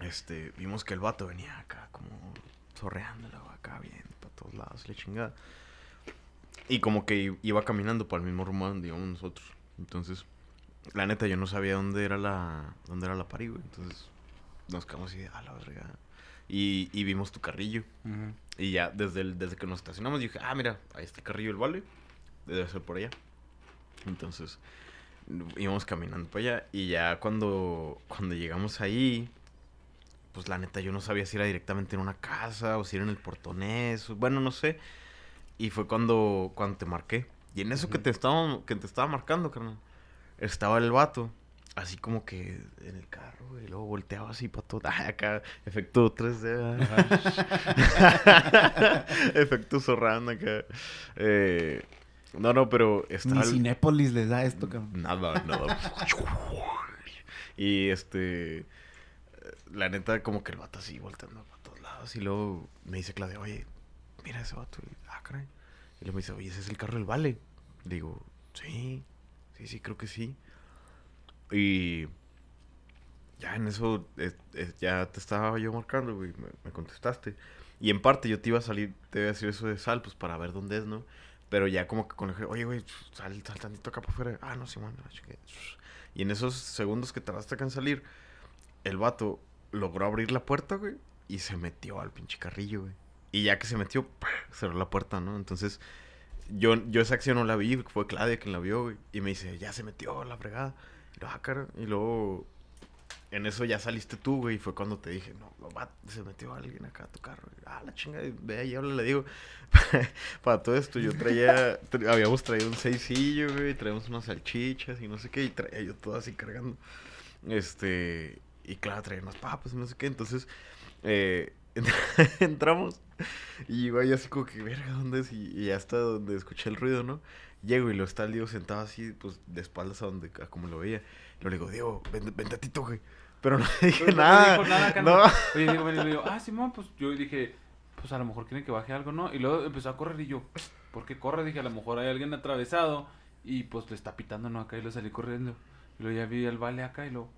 este, vimos que el vato venía acá como zorreándolo acá bien, para todos lados, la chingada. Y como que iba caminando por el mismo rumbo donde íbamos nosotros. Entonces, la neta, yo no sabía dónde era la, dónde era la pari, güey. Entonces, nos quedamos así, a la verga. Y, y vimos tu carrillo. Y ya, desde, el- desde que nos estacionamos, dije, ah, mira, ahí está el carrillo del vale. Debe ser por allá. Entonces, íbamos caminando para allá. Y ya cuando, cuando llegamos ahí, pues la neta, yo no sabía si era directamente en una casa o si era en el portonés. Bueno, no sé. Y fue cuando, cuando te marqué. Y en eso que, te estaba, que te estaba marcando, carnal, estaba el vato. Así como que en el carro, y luego volteaba así para todo. Ah, acá, efecto 3D. ah. efecto zorrando acá. Eh, no, no, pero estaba. Ni Cinépolis les da esto, cabrón. Nada, nada. y este. La neta, como que el vato así volteando para todos lados. Y luego me dice Claudia, oye, mira ese vato. Y, ah, caray. Y luego me dice, oye, ese es el carro del Vale. Le digo, sí, sí, sí, creo que sí. Y ya en eso, ya te estaba yo marcando, güey, me, me contestaste. Y en parte yo te iba a salir, te iba a decir eso de sal, pues para ver dónde es, ¿no? Pero ya como que con el oye, güey, sal, sal tantito acá para afuera. Ah, no, sí, bueno, Y en esos segundos que tardaste acá en salir, el vato logró abrir la puerta, güey, y se metió al pinche carrillo, güey. Y ya que se metió, cerró la puerta, ¿no? Entonces, yo, yo esa acción no la vi, fue Claudia quien la vio. Y me dice, ya se metió la fregada. Y luego, ah. Y luego, en eso ya saliste tú, güey. Y fue cuando te dije, no, lo va- se metió alguien acá a tu carro. Ah, la chinga, ve ahí, habla, le digo. Para todo esto, yo traía, tra- habíamos traído un seisillo, güey. Traíamos unas salchichas y no sé qué. Y traía yo todo así cargando. Este, y claro, traía unas papas no sé qué. Entonces, eh, entramos. Y güey, así como que, verga, ¿dónde es? Y, y hasta donde escuché el ruido, ¿no? Llego y lo está el Diego sentado así, pues, de espaldas a donde, a como lo veía. Y le digo, Diego, ven, ven tantito, güey. Pero no le dije Pero no nada. dijo nada, no. Oye, digo, ven, y le digo, ah, Simón, pues yo dije, pues a lo mejor quieren que baje algo, ¿no? Y luego empezó a correr y yo, ¿por qué corre? Dije, a lo mejor hay alguien atravesado y pues le está pitando, ¿no? Acá y lo salí corriendo. Y luego ya vi al vale acá y lo,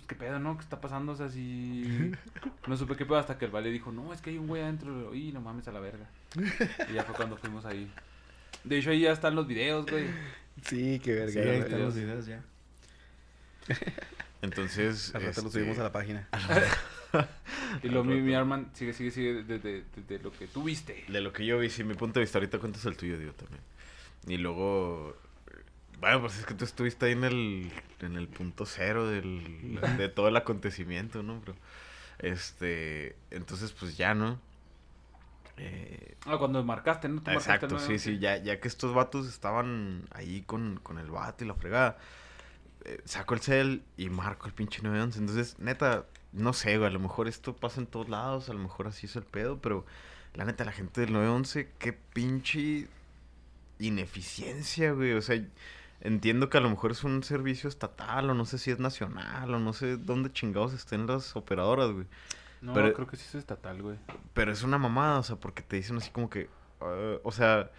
pues qué pedo, ¿no? ¿Qué está pasando? O sea, si... No supe qué pedo hasta que el vale dijo, no, es que hay un güey adentro. Y no mames a la verga. Y ya fue cuando fuimos ahí. De hecho, ahí ya están los videos, güey. Sí, qué Sí, verga. ahí güey. están los videos ya. Entonces. Al rato lo este, subimos a la página. Y luego mi, mi Arman sigue, sigue, sigue de, de- de- de lo que tú viste. De lo que yo vi, sí, mi punto de vista. Ahorita cuentas el tuyo, digo, también. Y luego. Bueno, pues es que tú estuviste ahí en el, en el punto cero del, de todo el acontecimiento, ¿no? Pero, este. Entonces, pues ya, ¿no? Eh, Ah, cuando marcaste, ¿no? Tú marcaste Exacto, el sí, sí, ya, ya que estos vatos estaban ahí con, con el vato y la fregada, eh, saco el cel y marco el pinche 911. Entonces, neta, no sé, güey, a lo mejor esto pasa en todos lados, a lo mejor así es el pedo, pero la neta, la gente del 911, qué pinche ineficiencia, güey, o sea... Entiendo que a lo mejor es un servicio estatal o no sé si es nacional o no sé dónde chingados estén las operadoras, güey. No, Pero- creo que sí es estatal, güey. Pero es una mamada, o sea, porque te dicen así como que, ah, o sea,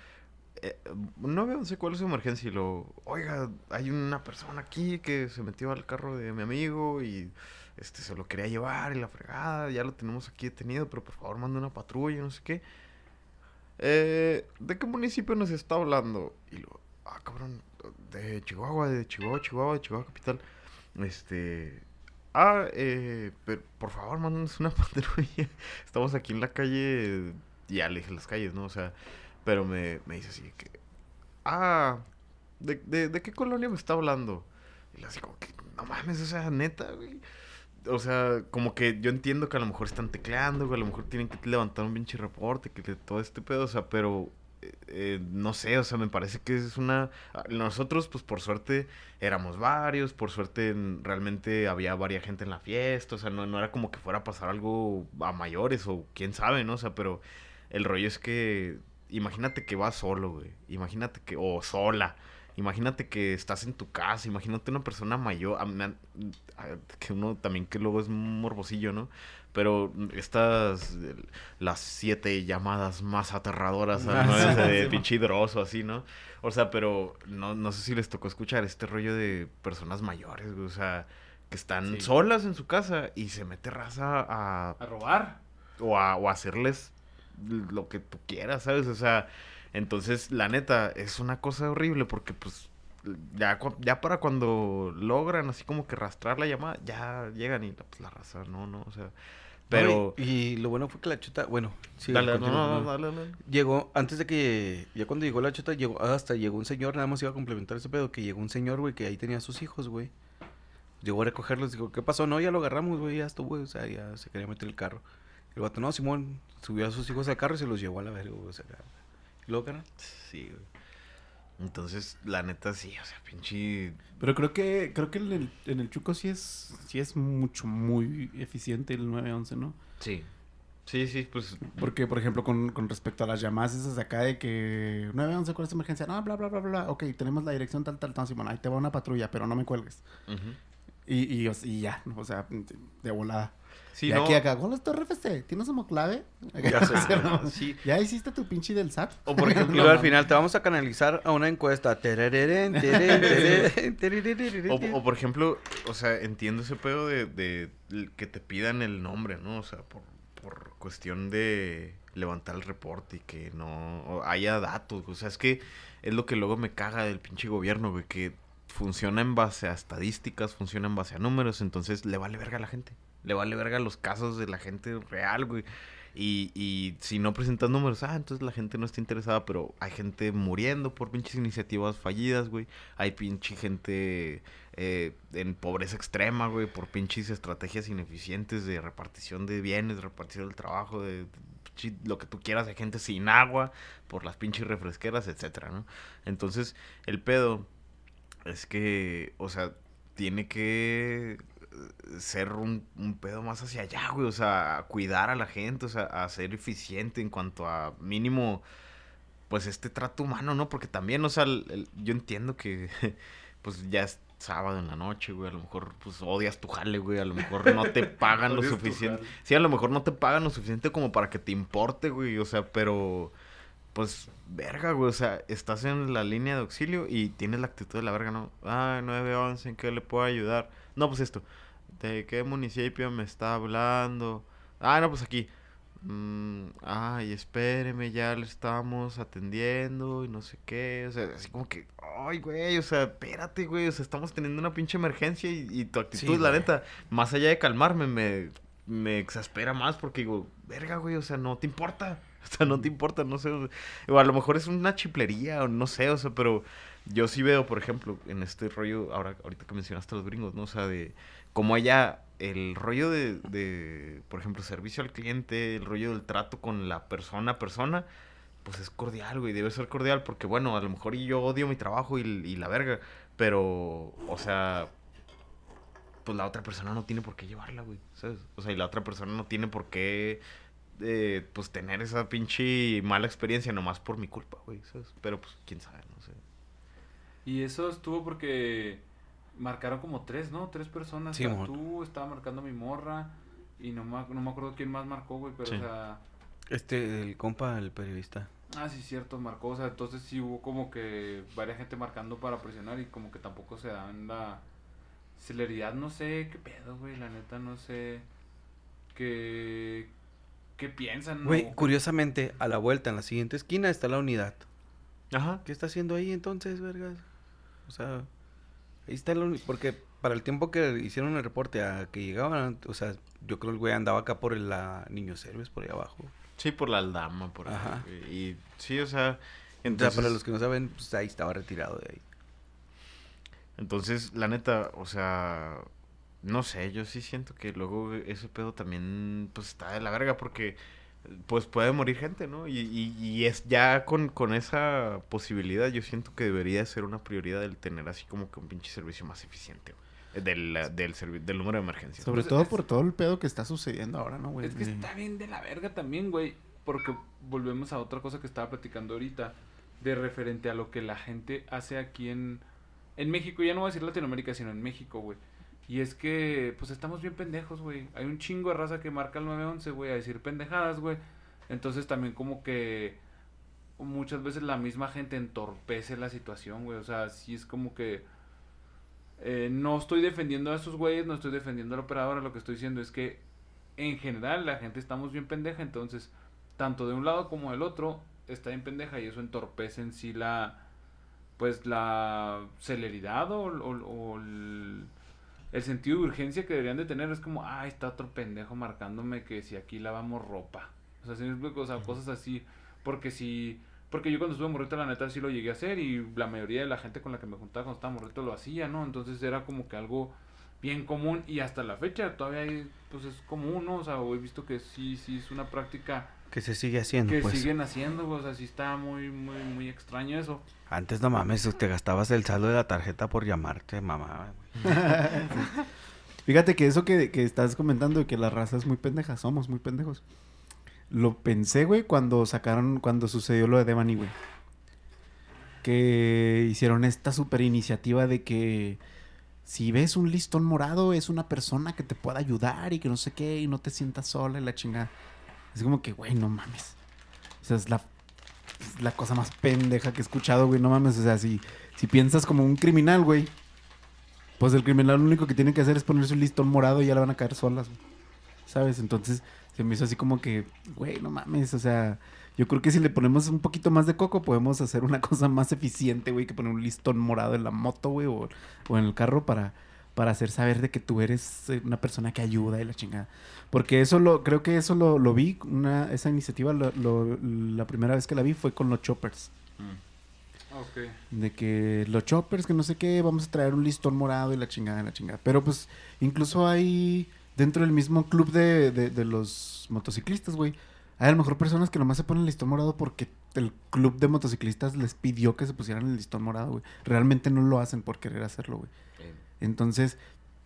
eh, no veo, no sé cuál es su emergencia y lo, oiga, hay una persona aquí que se metió al carro de mi amigo y este se lo quería llevar y la fregada, ya lo tenemos aquí detenido, pero por favor manda una patrulla, no sé qué. Eh, ¿De qué municipio nos está hablando? Y lo, ah, cabrón, de Chihuahua, de Chihuahua, Chihuahua, de Chihuahua Capital. Este, Ah, eh, pero por favor, mándanos una patrulla. Estamos aquí en la calle. Ya le dije las calles, ¿no? O sea, pero me, me dice así que. Ah, ¿de, de, de qué colonia me está hablando? Y le así como que, no mames, o sea, neta, güey. O sea, como que yo entiendo que a lo mejor están tecleando, güey, a lo mejor tienen que levantar un pinche reporte, que todo este pedo, o sea, pero eh, no sé, o sea, me parece que es una... Nosotros, pues por suerte, éramos varios, por suerte en- realmente había varia gente en la fiesta, o sea, no, no era como que fuera a pasar algo a mayores o quién sabe, ¿no? O sea, pero el rollo es que, imagínate que vas solo, güey, imagínate que, o sola, imagínate que estás en tu casa, imagínate una persona mayor, que uno también que luego es morbosillo, ¿no? Pero estas, las siete llamadas más aterradoras nueve sí, de pinche hidroso, así, ¿no? O sea, pero no, no sé si les tocó escuchar este rollo de personas mayores, o sea, que están Sí. solas en su casa y se mete raza a, A robar. o a, o a hacerles lo que tú quieras, ¿sabes? O sea, entonces, la neta, es una cosa horrible porque, pues, ya, ya para cuando logran así como que rastrar la llamada, ya llegan y pues la raza, no, no, o sea, pero... No, y, y lo bueno fue que la chota, bueno, sí, dale, no, dale, dale. Llegó, antes de que, ya cuando llegó la chota, llegó, hasta llegó un señor, nada más iba a complementar ese pedo, que llegó un señor, güey, que ahí tenía a sus hijos, güey. Llegó a recogerlos, dijo, ¿qué pasó? No, ya lo agarramos, güey, ya estuvo, güey, o sea, ya se quería meter el carro. El vato, no, Simón, subió a sus hijos al carro y se los llevó a la verga, güey, o sea, luego, carnal, Sí, güey. Entonces, la neta, sí, o sea, pinche... Pero creo que creo que en el, en el Chuco sí es sí es mucho muy eficiente el 911, ¿no? Sí. Sí, sí, pues... Porque, por ejemplo, con, con respecto a las llamadas esas de acá de que 911, ¿cuál es tu emergencia? No, bla, bla, bla, bla. Ok, tenemos la dirección tal, tal, tal, Simón. Ahí te va una patrulla, pero no me cuelgues. ujú. Y, y, y ya, o sea, de volada. Sí, y no. aquí acá, ¿cuál es tu RFC? ¿Tienes como clave? Ya sé. Sí. ¿Ya hiciste tu pinche del SAT? O por ejemplo, luego al final te vamos a canalizar a una encuesta. O, o por ejemplo, o sea, entiendo ese pedo de, de que te pidan el nombre, ¿no? O sea, por, por cuestión de levantar el reporte y que no haya datos. O sea, es que es lo que luego me caga del pinche gobierno, güey, que funciona en base a estadísticas, funciona en base a números, entonces le vale verga a la gente. Le vale verga los casos de la gente real, güey. Y, y si no presentas números, ah, entonces la gente no está interesada, pero hay gente muriendo por pinches iniciativas fallidas, güey. Hay pinche gente eh, en pobreza extrema, güey, por pinches estrategias ineficientes de repartición de bienes, repartición del trabajo, de, de lo que tú quieras, hay gente sin agua, por las pinches refresqueras, etcétera, ¿no? Entonces, el pedo es que, o sea, tiene que ser un, un pedo más hacia allá, güey. O sea, a cuidar a la gente, o sea, a ser eficiente en cuanto a mínimo, pues este trato humano, ¿no? Porque también, o sea, el- el- yo entiendo que, pues ya es sábado en la noche, güey. A lo mejor, pues odias tu jale, güey. A lo mejor no te pagan lo suficiente. Sí, a lo mejor no te pagan lo suficiente como para que te importe, güey. O sea, pero pues, verga, güey, o sea, estás en la línea de auxilio y tienes la actitud de la verga, ¿no? Ah, 911, ¿en qué le puedo ayudar? No, pues esto, ¿de qué municipio me está hablando? Ah, no, pues aquí. Mm, ay, espéreme, ya le estamos atendiendo y no sé qué, o sea, así como que, ay, güey, o sea, espérate, güey, o sea, estamos teniendo una pinche emergencia y, y tu actitud, Sí, la neta, más allá de calmarme, me, me exaspera más porque digo, verga, güey, o sea, no te importa. O sea, no te importa, no sé. o a lo mejor es una chiplería o no sé, o sea, pero yo sí veo, por ejemplo, en este rollo, ahora ahorita que mencionaste a los gringos, ¿no? O sea, de cómo allá el rollo de, de, por ejemplo, servicio al cliente, el rollo del trato con la persona a persona, pues es cordial, güey, debe ser cordial porque, bueno, a lo mejor yo odio mi trabajo y, y la verga, pero, o sea, pues la otra persona no tiene por qué llevarla, güey, ¿sabes? O sea, y la otra persona no tiene por qué, eh, pues, tener esa pinche mala experiencia nomás por mi culpa, güey, ¿sabes? Pero, pues, quién sabe, no sé. Y eso estuvo porque marcaron como tres, ¿no? Tres personas. Sí, o sea, tú, estaba marcando mi morra. Y no me, no me acuerdo quién más marcó, güey. Pero, Sí. o sea. Este, el compa, el periodista. Ah, sí, cierto, marcó. O sea, entonces sí hubo como que varias gente marcando para presionar. Y como que tampoco se dan la celeridad. No sé qué pedo, güey. La neta, no sé. ¿Qué, qué piensan? Güey, ¿no? curiosamente, a la vuelta, en la siguiente esquina, está la unidad. Ajá. ¿Qué está haciendo ahí entonces, vergas? O sea, ahí está la unidad. Porque para el tiempo que hicieron el reporte a que llegaban, o sea, yo creo el güey andaba acá por el la Niño Service, por ahí abajo. Sí, por la aldama, por ahí, Ajá. Y sí, o sea, Entonces, entonces, para los que no saben, pues ahí estaba retirado de ahí. entonces, la neta, o sea, no sé, yo sí siento que luego ese pedo también, pues, está de la verga porque, pues, puede morir gente, ¿no? Y, y, y es ya con, con esa posibilidad, yo siento que debería ser una prioridad el tener así como que un pinche servicio más eficiente, del, del, del número de emergencias. Sobre Pues todo es- por todo el pedo que está sucediendo ahora, ¿no, güey? Es que está bien de la verga también, güey. Porque volvemos a otra cosa que estaba platicando ahorita. De referente a lo que la gente hace aquí en, en México. Ya no voy a decir Latinoamérica, sino en México, güey. Y es que, pues estamos bien pendejos, güey. Hay un chingo de raza que marca el 911, güey, a decir pendejadas, güey. Entonces también como que muchas veces la misma gente entorpece la situación, güey. O sea, sí es como que... eh, no estoy defendiendo a esos güeyes, no estoy defendiendo al operador. Lo que estoy diciendo es que en general la gente estamos bien pendeja, entonces tanto de un lado como del otro está bien pendeja y eso entorpece en sí la pues la celeridad o, o- o el, el sentido de urgencia que deberían de tener es como, ah, está otro pendejo marcándome que si aquí lavamos ropa. O sea, ¿sí me explico? O sea, cosas así. Porque si... Porque yo cuando estuve morrito, la neta, sí lo llegué a hacer y la mayoría de la gente con la que me juntaba cuando estaba morrito lo hacía, ¿no? Entonces era como que algo bien común y hasta la fecha todavía hay, pues es común, ¿no? O sea, he visto que sí, sí es una práctica Que se sigue haciendo, que pues. siguen haciendo, o sea, sí está muy, muy, muy extraño eso. Antes no mames, te gastabas el saldo de la tarjeta por llamarte, mamá. Fíjate que eso que, que estás comentando de que la raza es muy pendeja, somos muy pendejos. Lo pensé, güey, cuando sacaron, cuando sucedió lo de Devani, güey. Que hicieron esta super iniciativa de que si ves un listón morado, es una persona que te pueda ayudar y que no sé qué, y no te sientas sola y la chingada. Es como que, güey, no mames. O sea, es la, la cosa más pendeja que he escuchado, güey, no mames. O sea, si, si piensas como un criminal, güey, pues el criminal lo único que tiene que hacer es ponerse un listón morado y ya le van a caer solas. ¿Sabes? Entonces se me hizo así como que, güey, no mames, o sea, yo creo que si le ponemos un poquito más de coco podemos hacer una cosa más eficiente, güey, que poner un listón morado en la moto, güey, o, o en el carro para, para hacer saber de que tú eres eh, una persona que ayuda y la chingada. Porque eso lo, creo que eso lo, lo vi, una, esa iniciativa, lo- lo- la primera vez que la vi fue con los choppers. De que los choppers, que no sé qué, vamos a traer un listón morado y la chingada, la chingada. Pero pues incluso hay dentro del mismo club de, de, de los motociclistas, güey. Hay a lo mejor personas que nomás se ponen el listón morado porque el club de motociclistas les pidió que se pusieran el listón morado, güey. Realmente no lo hacen por querer hacerlo, güey. Entonces,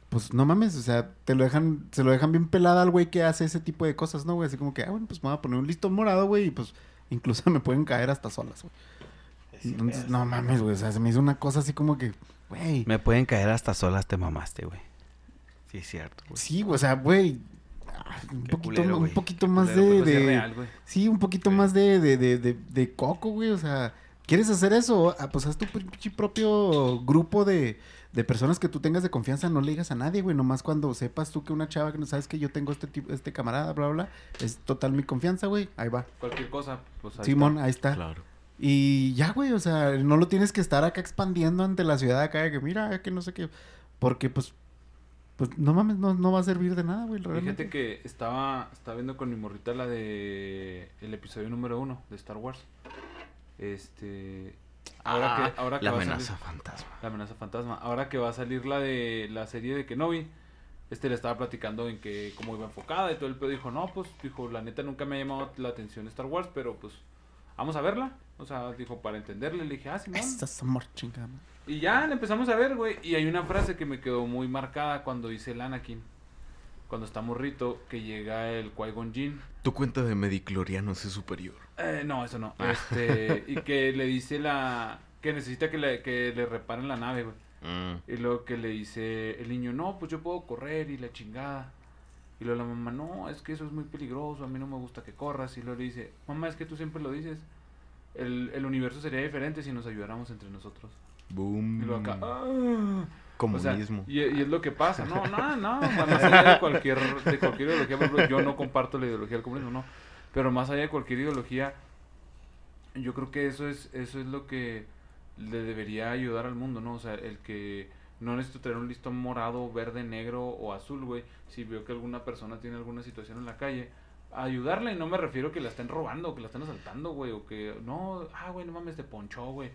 pues no mames, o sea, te lo dejan, se lo dejan bien pelada al güey que hace ese tipo de cosas, ¿no, güey? Así como que, ah, bueno, pues me voy a poner un listón morado, güey, y pues incluso me pueden caer hasta solas, güey. Entonces, no mames, güey, o sea, se me hizo una cosa así como que, güey. Me pueden caer hasta solas, te mamaste, güey. Sí, es cierto, güey. Sí, güey, o sea, güey. Un Qué poquito, culero, un poquito más Culero, de, pero sí es de- real, güey. Sí, un poquito más de, de, de, de, de coco, güey. O sea, ¿quieres hacer eso? Ah, pues haz tu propio grupo de, de personas que tú tengas de confianza. No le digas a nadie, güey. Nomás cuando sepas tú que una chava que no sabes que yo tengo este tipo, este camarada, bla, bla, bla. Es total mi confianza, güey. Ahí va. Cualquier cosa, pues ahí Simón, está. ahí está. Claro. Y ya, güey, o sea, no lo tienes que estar acá expandiendo ante la ciudad acá, de que mira, que no sé qué. Porque, pues, pues no mames, no, no va a servir de nada, güey. Fíjate que estaba, estaba viendo con mi morrita la de el episodio número uno de Star Wars. Este. Ahora Ah, que, ahora que La va a amenaza salir- fantasma. la amenaza fantasma. Ahora que va a salir la de la serie de Kenobi, este le estaba platicando en que cómo iba enfocada y todo el pedo dijo, no, pues, dijo, la neta nunca me ha llamado la atención Star Wars, pero pues, vamos a verla. O sea, dijo, para entenderle, le dije, ah, sí, Esa es amor, chingada. Y ya la empezamos a ver, güey. Y hay una frase que me quedó muy marcada cuando dice el Anakin. Cuando está morrito, que llega el Qui-Gon Jinn. Tu cuenta de mediclorianos es superior. Eh, no, eso no. Este, y que le dice la... Que necesita que le, que le reparen la nave, güey. Y luego que le dice el niño, no, pues yo puedo correr y la chingada. Y luego la mamá, no, es que eso es muy peligroso, a mí no me gusta que corras. Y luego le dice, mamá, es que tú siempre lo dices. El, el universo sería diferente si nos ayudáramos entre nosotros. Boom. Y luego acá, "Ah". O sea. Comunismo. y, y es lo que pasa, no, no, no, más allá de cualquier, de cualquier ideología, por ejemplo, yo no comparto la ideología del comunismo, no, pero más allá de cualquier ideología, yo creo que eso es, eso es lo que le debería ayudar al mundo, ¿no? O sea, el que no necesito tener un listón morado, verde, negro o azul, güey, si veo que alguna persona tiene alguna situación en la calle, ayudarla y no me refiero que la estén robando, que la estén asaltando, güey, o que, no, ah, güey, no mames, te ponchó, güey.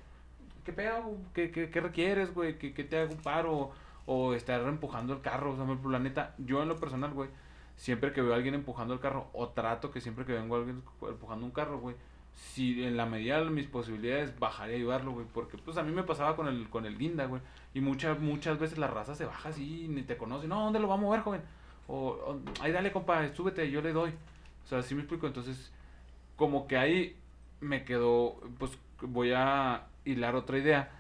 ¿Qué pedo? ¿Qué, qué, qué requieres, güey? ¿Qué, qué te hago un paro? O estar empujando el carro. O sea, la neta, yo en lo personal, güey, siempre que veo a alguien empujando el carro, o trato que siempre que vengo a alguien empujando un carro, güey, si en la medida de mis posibilidades bajaré a ayudarlo, güey, porque pues a mí me pasaba con el con el guinda, güey, y muchas muchas veces la raza se baja así, ni te conoce, no, ¿dónde lo va a mover, joven? O, o, ahí dale, compa, súbete, yo le doy. O sea, así me explico, entonces como que ahí me quedó, pues voy a hilar otra idea.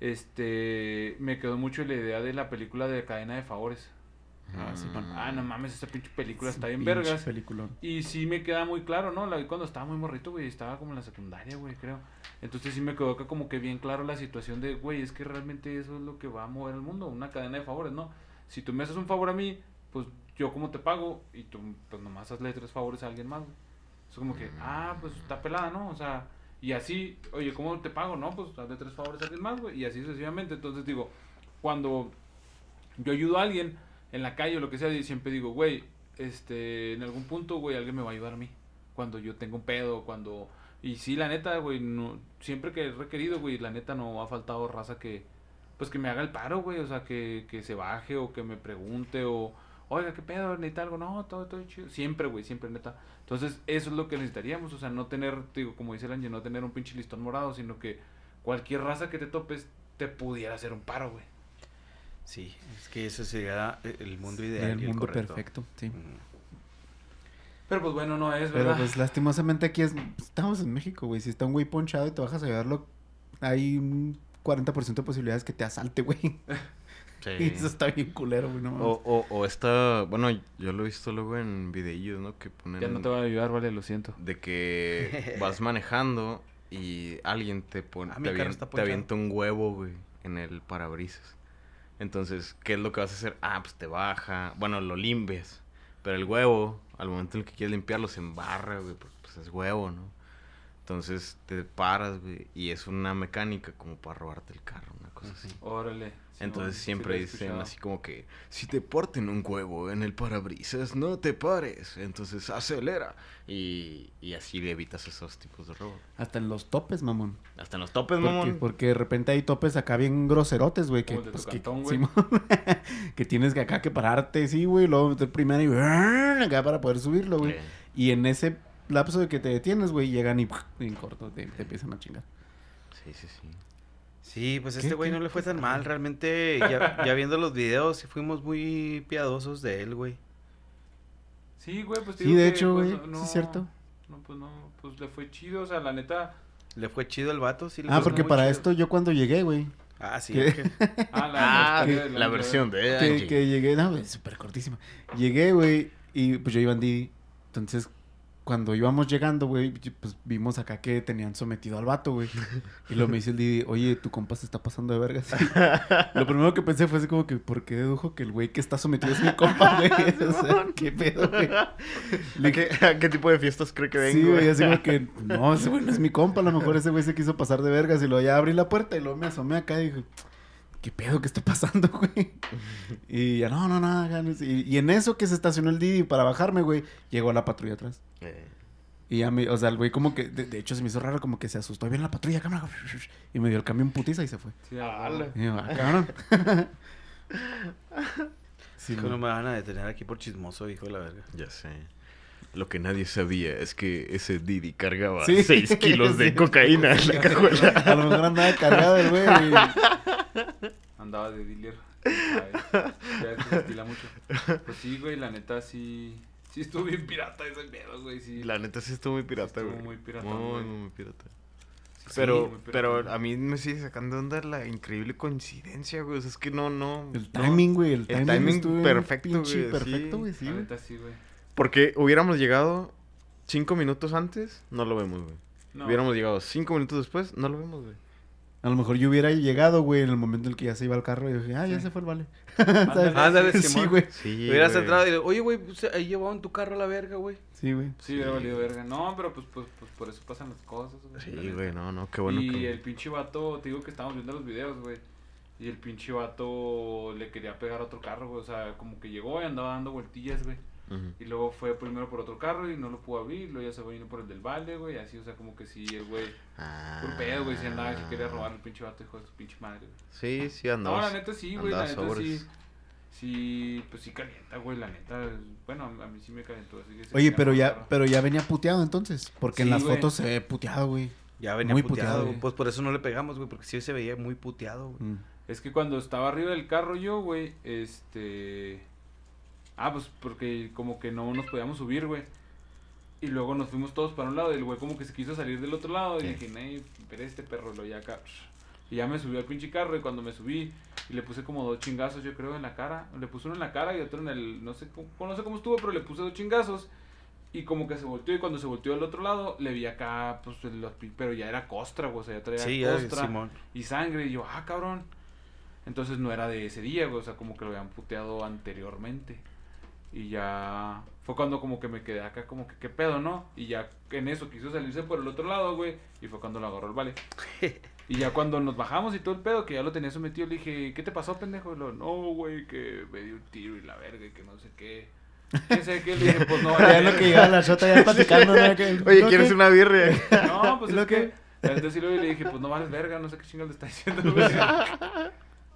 Este, me quedó mucho la idea de la película de Cadena de Favores. Ah, sí, man. Ah, no mames, esa pinche película está bien vergas. Y sí me queda muy claro, ¿no? La vi cuando estaba muy morrito, güey, estaba como en la secundaria, güey, creo. Entonces sí me quedó acá como que bien claro la situación de, güey, es que realmente eso es lo que va a mover el mundo, una cadena de favores, ¿no? Si tú me haces un favor a mí, pues yo como te pago y tú pues nomás hazle tres favores a alguien más, güey. Es como que, ah, pues está pelada, ¿no? O sea, y así, oye, ¿cómo te pago? No, pues hazle tres favores a alguien más, güey, y así sucesivamente. Entonces digo, cuando yo ayudo a alguien en la calle o lo que sea, y siempre digo, güey, este, en algún punto, güey, alguien me va a ayudar a mí. Cuando yo tengo un pedo, cuando... Y sí, la neta, güey, no, siempre que he requerido, güey, la neta no ha faltado raza que, pues que me haga el paro, güey, o sea, que, que se baje o que me pregunte o, oiga, ¿qué pedo? ¿Necesita algo? No, todo, todo chido. Siempre, güey, siempre, neta. Entonces, eso es lo que necesitaríamos, o sea, no tener, digo, como dice el Ángel, no tener un pinche listón morado, sino que cualquier raza que te topes te pudiera hacer un paro, güey. Sí, es que ese sería el mundo ideal. el y mundo correcto. perfecto, sí. Mm. Pero pues bueno, no es, Pero ¿verdad? pues lastimosamente aquí es, estamos en México, güey. Si está un güey ponchado y te bajas a ayudarlo, hay un 40% de posibilidades que te asalte, güey. Y eso está bien culero, güey, no. O, o, o esta, bueno, yo lo he visto luego en videillos, ¿no? Que ponen. Ya no te voy a ayudar, vale, lo siento. De que vas manejando y alguien te pone. Ah, te, avien, te, avienta un huevo, güey, en el parabrisas. Entonces, ¿qué es lo que vas a hacer? Ah, pues te baja. Bueno, lo limpias. Pero el huevo, al momento en el que quieres limpiarlo, se embarra, güey, porque pues es huevo, ¿no? Entonces te paras, güey, y es una mecánica como para robarte el carro, una cosa así. Órale. Entonces siempre dicen así como que, si te parten un huevo en el parabrisas, no te pares. Entonces acelera. Y, y así le evitas esos tipos de robos. Hasta en los topes, mamón. Hasta en los topes, mamón. Porque de repente hay topes acá bien groserotes, güey. Que, pues, que, tienes que acá que pararte, sí, güey. Luego meter primero y acá para poder subirlo, güey. Y en ese lapso de que te detienes, güey, llegan y en corto te, te empiezan a chingar. Sí, sí, sí. Sí, pues este güey no le fue tan mal. Realmente, ya, viendo los videos, sí fuimos muy piadosos de él, güey. Sí, güey, pues Sí, de hecho, pues, güey, no- sí es cierto. No, pues no, pues le fue chido, o sea, la neta. Le fue chido el vato, sí. Le Ah, porque para esto yo cuando llegué, güey, Ah, sí. Ah, la ah, versión de que, que llegué, no, güey, súper cortísima. Llegué, güey, y pues yo iba en Didi. Entonces, cuando íbamos llegando, güey, pues vimos acá que tenían sometido al vato, güey. Y lo me dice el Didi, oye, tu compa se está pasando de vergas. lo primero que pensé fue así como que, ¿por qué dedujo que el güey que está sometido es mi compa, güey? o sea, ¿qué pedo, güey? Qué, tipo de fiestas cree que vengo? Sí, güey, así como que, no, ese güey no es mi compa, a lo mejor ese güey se quiso pasar de vergas. Y luego ya abrí la puerta y luego me asomé acá y dije, ¿qué pedo que está pasando, güey? Y ya, no, no, no. Y, y, en eso que se estacionó el Didi para bajarme, güey, llegó la patrulla atrás. Eh. Y ya me, o sea, el güey como que, de, hecho se me hizo raro, como que se asustó. Ahí viene la patrulla, cámara. Y me dio el camión putiza y se fue. Sí, dale. Y yo, ah, cabrón. es que no me van a detener aquí por chismoso, hijo de la verga. Ya sé. Lo que nadie sabía es que ese Didi cargaba 6 kilos de cocaína en la cajuela. A lo mejor andaba cargado el güey. Andaba de dealer. Ya se estila mucho. Pues sí, güey, la neta sí. Sí estuvo bien pirata ese pedo, güey. Sí. La neta sí estuvo muy pirata, güey. Estuvo muy pirata. Muy, muy, muy pirata. Pero, pero a mí me sigue sacando onda la increíble coincidencia, güey. O sea, es que no, no. El timing, güey. El, el timing, perfecto, güey. Perfecto, güey, sí. La neta sí, güey. Porque hubiéramos llegado cinco minutos antes, no lo vemos, güey. No. Hubiéramos llegado cinco minutos después, no lo vemos, güey. A lo mejor yo hubiera llegado, güey, en el momento en el que ya se iba al carro y dije, ah, ya se fue el vale. Ándale, sí, güey. Hubieras entrado y le, oye, güey, pues, ahí llevaban tu carro a la verga, güey. Sí, güey. Sí, hubiera valido verga. No, pero pues, pues, pues por eso pasan las cosas, güey. Sí, güey, no, no, qué bueno. Y el pinche vato, te digo que estábamos viendo los videos, güey. Y el pinche vato le quería pegar a otro carro, güey. O sea, como que llegó y andaba dando vueltillas, güey. Y luego fue primero por otro carro y no lo pudo abrir. Luego ya se fue yendo por el del balde, güey. Así, o sea, como que sí, el güey. Ah. Por pedo, güey. Si andaba, si quería robar el pinche vato, hijo de su pinche madre, güey. Sí, sí, andaba. No, la neta sí, güey. La neta sí. Sí, pues sí calienta, güey, la neta. Bueno, a mí sí me calentó. Oye, pero ya, pero ya venía puteado entonces. Porque en las fotos se ve puteado, güey. Ya venía muy puteado. puteado pues por eso no le pegamos, güey, porque sí se veía muy puteado, güey. Mm. Es que cuando estaba arriba del carro yo, güey, este Ah, pues porque como que no nos podíamos subir, güey. Y luego nos fuimos todos para un lado y el güey como que se quiso salir del otro lado. Y dije, Ney, pero este perro lo ya acá. Y ya me subió al pinche carro y cuando me subí y le puse como dos chingazos, yo creo, en la cara. Le puse uno en la cara y otro en el, no sé cómo, no sé cómo estuvo, pero le puse dos chingazos. Y como que se volteó y cuando se volteó al otro lado, le vi acá, pues, los, pero ya era costra, güey, o sea, ya traía sí, costra y sangre. Y yo, ah, cabrón. Entonces no era de ese día, güey, o sea, como que lo habían puteado anteriormente. Y ya fue cuando como que me quedé acá como que qué pedo, ¿no? Y ya en eso quiso salirse por el otro lado, güey. Y fue cuando lo agarró el vale. Y ya cuando nos bajamos y todo el pedo, que ya lo tenía sometido, le dije, ¿qué te pasó, pendejo? Y lo, no, güey, que me dio un tiro y la verga y que no sé qué. ¿Qué sé qué? Le dije, pues no. Ya lo que llegaba la sota ya platicando. ¿no? Oye, ¿quieres una birria? No, pues es, es que... Entonces le dije, pues no vales verga, no sé qué chingo le está diciendo, güey.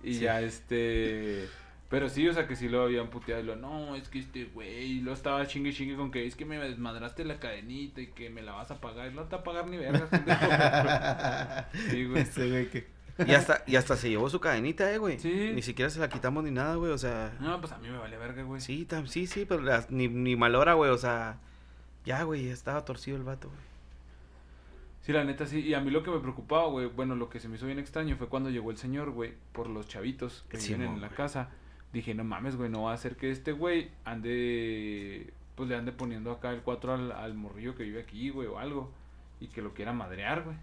Y ya este... Pero sí, o sea, que sí lo habían puteado y lo, no, es que este güey, lo estaba chingue chingue con que es que me desmadraste la cadenita y que me la vas a pagar. Y no te va a pagar ni vergas. sí, güey. Ese. Y hasta, y hasta se llevó su cadenita, eh, güey. Sí. Ni siquiera se la quitamos ni nada, güey, o sea. No, pues a mí me vale verga, güey. Sí, tam, sí, sí, pero ni, ni mal hora, güey, o sea. Ya, güey, estaba torcido el vato, güey. Sí, la neta sí. Y a mí lo que me preocupaba, güey, bueno, lo que se me hizo bien extraño fue cuando llegó el señor, güey, por los chavitos que sí, en la casa. Dije, no mames, güey, no va a ser que este güey ande, pues le ande poniendo acá el 4 al, al morrillo que vive aquí, güey, o algo. Y que lo quiera madrear, güey.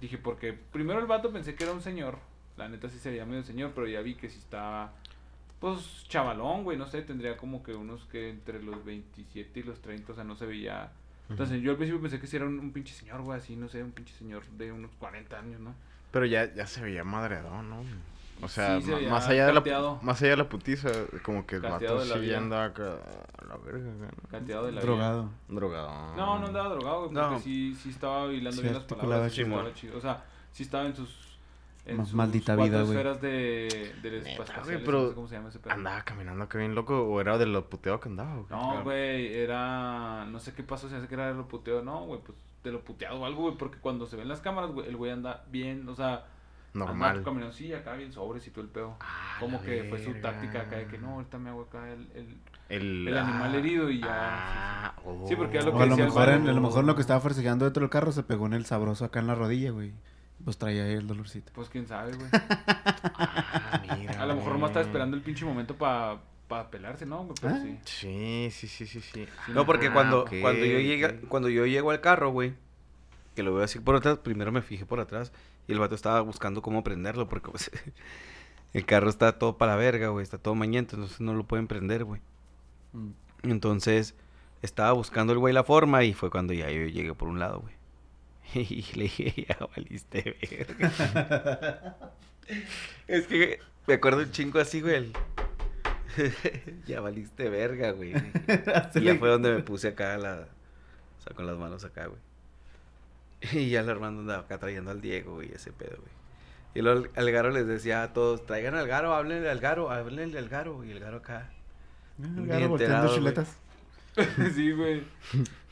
Dije, porque primero el vato pensé que era un señor. La neta sí sería medio señor, pero ya vi que sí estaba, pues, chavalón, güey, no sé, tendría como que unos que entre los 27 y los 30, o sea, no se veía... Entonces yo al principio pensé que sí era un, un pinche señor, güey, así, no sé, un pinche señor de unos 40 años, ¿no? Pero ya, ya se veía madreadón, ¿no? O sea, Sí, se más allá de la más allá de la putiza, como que el Cateado vato de la sí vida. andaba acá a la verga, ¿no? Cateado de la Drogado. vida. Drogado. No, no andaba drogado, güey, porque No. sí, sí estaba hilando Sí bien las palabras. sí. O sea, sí estaba en sus... En sus maldita vida, güey. esferas de, de Neta, espaciales, güey, no pero sé cómo se llama ese pedo. Andaba caminando acá bien loco o era de lo puteado que andaba. o qué? No, güey, era... No sé qué pasó, se hace que era de lo puteado. No, güey, pues de lo puteado o algo, güey, porque cuando se ven las cámaras, güey, el güey anda bien, o sea... Normal. Caminando, sí, acá bien sobres y todo el pedo. Ah, Como que fue su táctica acá de que no, ahorita me hago acá el... el... El, el animal herido y ya, Ah, Sí, porque lo O que a lo mejor, en, a lo mejor lo que estaba forcejeando dentro del carro se pegó en el sabroso acá en la rodilla, güey. Pues traía ahí el dolorcito. Pues quién sabe, güey. Ah, mira. A lo mejor nomás estaba esperando el pinche momento para pa pelarse, ¿no? Pero ¿Ah? sí. Sí, sí, sí, sí, sí. No, porque Ah, cuando, cuando yo llega, ok. cuando yo llego al carro, güey, que lo veo así por atrás, primero me fijé por atrás y el vato estaba buscando cómo prenderlo porque pues, el carro está todo para la verga, güey, está todo mañento, entonces no lo pueden prender, güey. Mm. Entonces estaba buscando el güey la forma y fue cuando ya yo llegué por un lado, güey. Y le dije, ya valiste verga. es que me acuerdo un chingo así, güey. el- ya valiste verga, güey. Y ya fue donde me puse acá la... O sea, con las manos acá, güey. Y ya el Armando andaba acá trayendo al Diego, güey, ese pedo, güey. Y luego el- el Garo les decía a todos, traigan al Garo, háblenle al Garo, háblenle al Garo. Y el Garo acá. El Ni Garo volteando chuletas. sí, güey.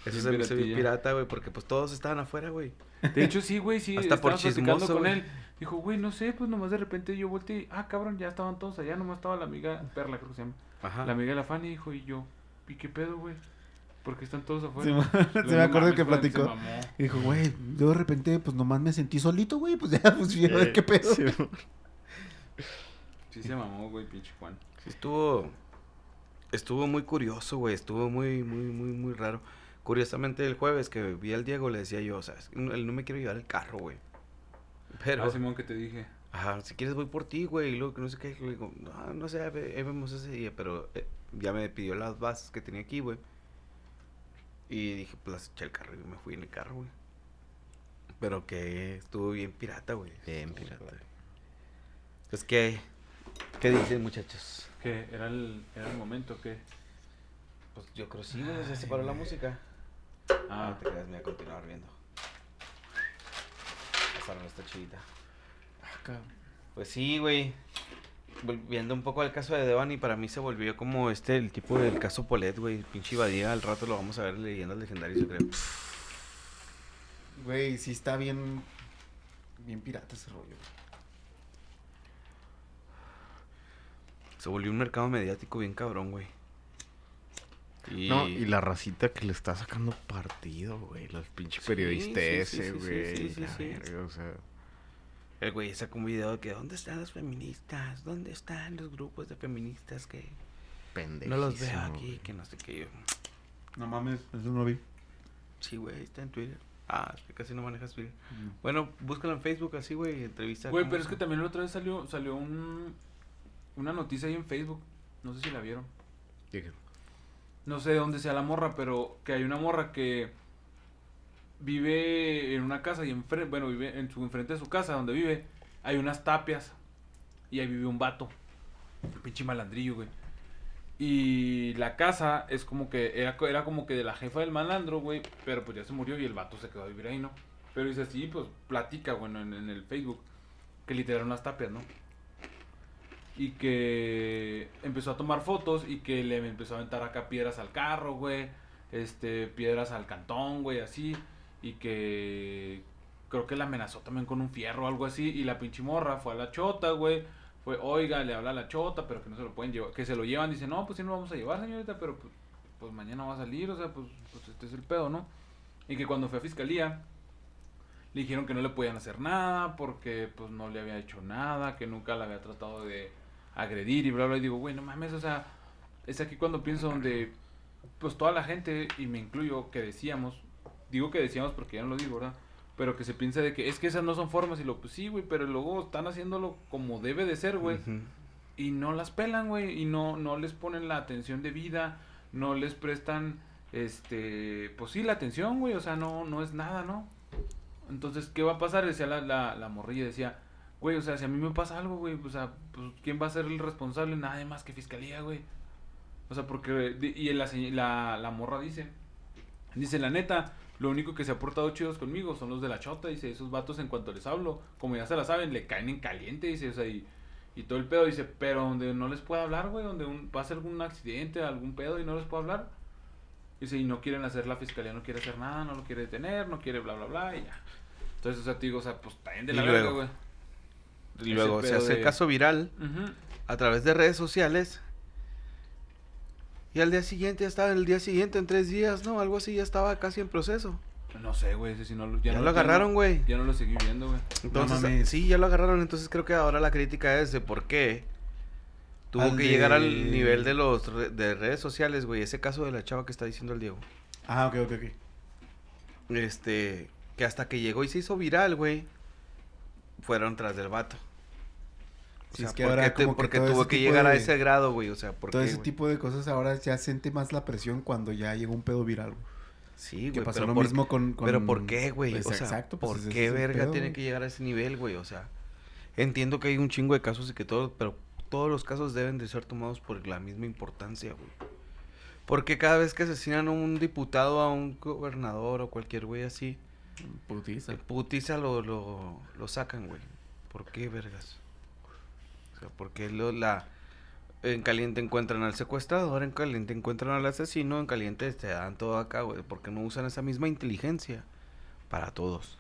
Eso se me hizo bien piratilla. pirata, güey, porque pues todos estaban afuera, güey. De hecho, sí, güey, sí. Hasta por chismoso, con güey. él. Dijo, güey, no sé, pues nomás de repente yo volteé y, ah, cabrón, ya estaban todos allá, nomás estaba la amiga, Perla creo que se llama. Ajá. La amiga de la Fanny, dijo, y yo, ¿y qué pedo, güey? Porque están todos afuera. se me acuerdo que platicó. Y dijo, güey, yo de repente, pues nomás me sentí solito, güey. Pues ya, pues ver qué pedo. Sí, Sí se mamó, güey, pinche Juan. Sí, estuvo. Estuvo muy curioso, güey. Estuvo muy, muy, muy, muy raro. Curiosamente, el jueves que vi al Diego, le decía yo, o sea, no, él no me quiero llevar el carro, güey. Pero, Ah, Simón, que te dije. ajá, si quieres voy por ti, güey. Y luego que no sé qué, le digo, no, no sé, ahí vemos ese día. Pero eh, ya me pidió las bases que tenía aquí, güey. Y dije, pues las eché al carro y me fui en el carro, güey. Pero que estuvo bien pirata, güey. Bien Estuvo pirata. padre. Pues, ¿qué, ¿qué dicen, muchachos? Que era el, era el momento que. Pues yo creo sí, güey. Se separó la música. Ah, Ah, no te creas, me voy a continuar viendo. Pasaron esta chidita. Pues sí, güey. Volviendo un poco al caso de Devani, para mí se volvió como este, el tipo del caso Polet, güey. Pinche Ibadía, al rato lo vamos a ver en leyendas legendarias, yo creo. Güey, sí está bien. Bien pirata ese rollo. Se volvió un mercado mediático bien cabrón, güey. Y... No, y la racita que le está sacando partido, güey. Los pinches Sí, periodistas sí, ese, sí, sí, güey. sí, sí, la sí. verga, o sea. El güey sacó un video de que ¿dónde están las feministas? ¿Dónde están los grupos de feministas que no los veo aquí? Que no sé qué yo. No mames, eso no vi. Sí, güey, está en Twitter. Ah, es que casi no manejas Twitter. Bueno, búscalo en Facebook así, güey, entrevista. Güey, ¿cómo pero es que también la otra vez salió, salió un, una noticia ahí en Facebook. No sé si la vieron. No sé de dónde sea la morra, pero que hay una morra que vive en una casa y enfrente, bueno, vive en su enfrente de su casa donde vive, hay unas tapias y ahí vive un vato. Un pinche malandrillo, güey. Y la casa es como que era, era como que de la jefa del malandro, güey, pero pues ya se murió y el vato se quedó a vivir ahí, ¿no? Pero dice así, pues platica, bueno, en, en el Facebook, que literal unas tapias, ¿no? Y que empezó a tomar fotos y que le empezó a aventar acá piedras al carro, güey. Este, piedras al cantón, güey, así. Y que creo que la amenazó también con un fierro o algo así. Y la pinche morra fue a la chota, güey. Fue, oiga, le habla a la chota, pero que no se lo pueden llevar. Que se lo llevan. Dice, no, pues sí, no lo vamos a llevar, señorita, pero pues, pues mañana va a salir. O sea, pues, pues este es el pedo, ¿no? Y que cuando fue a fiscalía, le dijeron que no le podían hacer nada porque pues no le había hecho nada, que nunca la había tratado de agredir y bla bla y digo, güey, no mames, o sea, es aquí cuando pienso donde pues toda la gente y me incluyo que decíamos, digo que decíamos porque ya no lo digo, ¿verdad? Pero que se piensa de que es que esas no son formas y lo pues sí, güey, pero luego están haciéndolo como debe de ser, güey. Y no las pelan, güey, y no no les ponen la atención debida, no les prestan este, pues sí, la atención, güey, o sea, no no es nada, ¿no? Entonces, ¿qué va a pasar? Decía la, la, la morrilla, decía, güey, o sea, si a mí me pasa algo, güey, o sea, pues, ¿quién va a ser el responsable? Nada más que fiscalía, güey. O sea, porque, y la, la, la morra dice, dice, la neta, lo único que se ha portado chidos conmigo son los de la chota, dice, esos vatos en cuanto les hablo, como ya se la saben, le caen en caliente, dice, o sea, y, y todo el pedo, dice, pero donde no les puedo hablar, güey, donde un, pasa algún accidente, algún pedo y no les puedo hablar, dice, y no quieren hacer, la fiscalía no quiere hacer nada, no lo quiere detener, no quiere bla, bla, bla, y ya. Entonces, o sea, te digo, o sea, pues también de Y la luego, verga, güey. Y Ese luego se hace de- caso viral a través de redes sociales. Y al día siguiente, ya estaba el día siguiente, en tres días, ¿no? Algo así, ya estaba casi en proceso. No sé, güey, ese sí no lo... Ya, no lo agarraron, güey. Ya no lo seguí viendo, güey. Entonces, mames. sí, ya lo agarraron. Entonces creo que ahora la crítica es de por qué tuvo Al que de- llegar al nivel de los re- de redes sociales, güey. Ese caso de la chava que está diciendo el Diego. Ah, ok, ok, ok. Este, que hasta que llegó y se hizo viral, güey, fueron tras del vato. O Sí, sea, es que ¿por ahora qué te- como que porque tuvo que llegar a ese grado, güey. O sea, ¿por Todo qué, ese güey? tipo de cosas ahora ya siente más la presión cuando ya llega un pedo viral, güey. Sí, Que güey, pasó pero lo por- mismo con, con- Pero ¿por qué, güey? Pues, o sea, exacto, pues, ¿por qué verga pedo, tiene güey. que llegar a ese nivel, güey? O sea, entiendo que hay un chingo de casos y que todo, pero todos los casos deben de ser tomados por la misma importancia, güey. Porque cada vez que asesinan a un diputado, a un gobernador o cualquier güey así, Putiza. putiza lo, lo, lo sacan, güey. ¿Por qué, vergas? O sea, porque lo, la... En caliente encuentran al secuestrador, en caliente encuentran al asesino, en caliente te dan todo acá, güey. Porque no usan esa misma inteligencia para todos.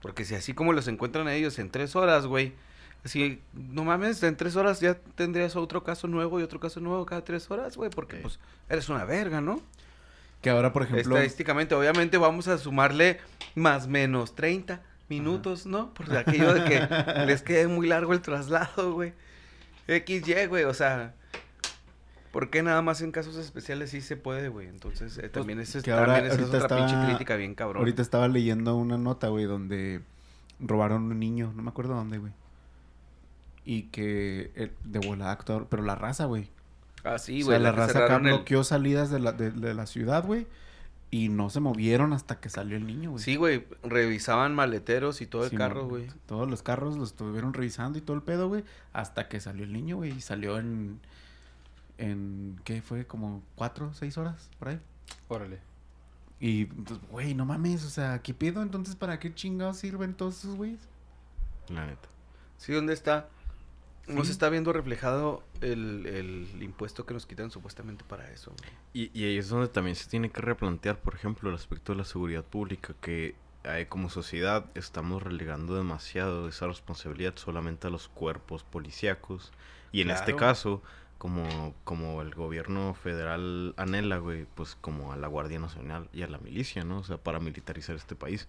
Porque si así como los encuentran a ellos en tres horas, güey. Así, no mames, en tres horas ya tendrías otro caso nuevo y otro caso nuevo cada tres horas, güey. Porque pues eres una verga, ¿no? Que ahora, por ejemplo, Estadísticamente, obviamente vamos a sumarle más menos 30 minutos, ¿no? Por aquello de que les quede muy largo el traslado, güey. XY, güey, o sea, ¿por qué nada más en casos especiales sí se puede, güey? Entonces, eh, también, Pues, que ahora- también esa es ahorita otra pinche crítica bien cabrón. ahorita estaba leyendo una nota, güey, donde robaron un niño, no me acuerdo dónde, güey. Y que el- de volada actuaron, pero la raza, güey. Ah, sí, o güey. sea, la que raza acá el- bloqueó salidas de la, de, de la ciudad, güey. Y no se movieron hasta que salió el niño, güey. Sí, güey, revisaban maleteros y todo el Sí, carro, güey. Todos los carros los estuvieron revisando y todo el pedo, güey. Hasta que salió el niño, güey. Y salió en. En. ¿Qué fue? Como cuatro, seis horas, por ahí. Órale. Y, pues, güey, no mames. O sea, ¿qué pedo? Entonces, ¿para qué chingados sirven todos esos güeyes? La neta. Sí, ¿dónde está? No se Sí. está viendo reflejado el, el impuesto que nos quitan supuestamente para eso. Y, y ahí es donde también se tiene que replantear, por ejemplo, el aspecto de la seguridad pública, que eh, como sociedad estamos relegando demasiado esa responsabilidad solamente a los cuerpos policíacos. Y en este caso, como, como el gobierno federal anhela, güey, pues como a la Guardia Nacional y a la milicia, ¿no? O sea, para militarizar este país.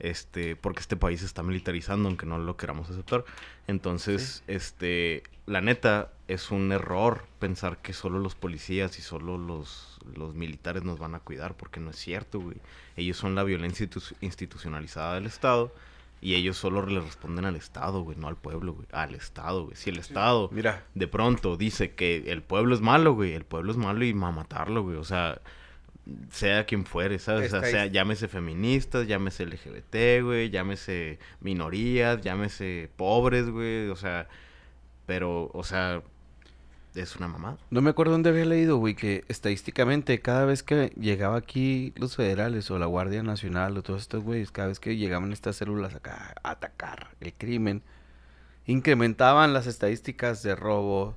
Este, porque este país se está militarizando, aunque no lo queramos aceptar. Entonces, este, la neta, es un error pensar que solo los policías y solo los, los militares nos van a cuidar, porque no es cierto, güey. Ellos son la violencia institu- institucionalizada del Estado y ellos solo le responden al Estado, güey, no al pueblo, güey. Al Estado, güey. Si el Estado Mira, de pronto dice que el pueblo es malo, güey, el pueblo es malo y va a matarlo, güey. O sea, sea quien fuere, ¿sabes? O sea, sea, llámese feministas, llámese LGBT, güey, llámese minorías, llámese pobres, güey. O sea, pero, o sea, es una mamada. no me acuerdo dónde había leído, güey, que estadísticamente cada vez que llegaba aquí los federales o la Guardia Nacional o todos estos güeyes, cada vez que llegaban estas células acá a atacar el crimen, incrementaban las estadísticas de robo,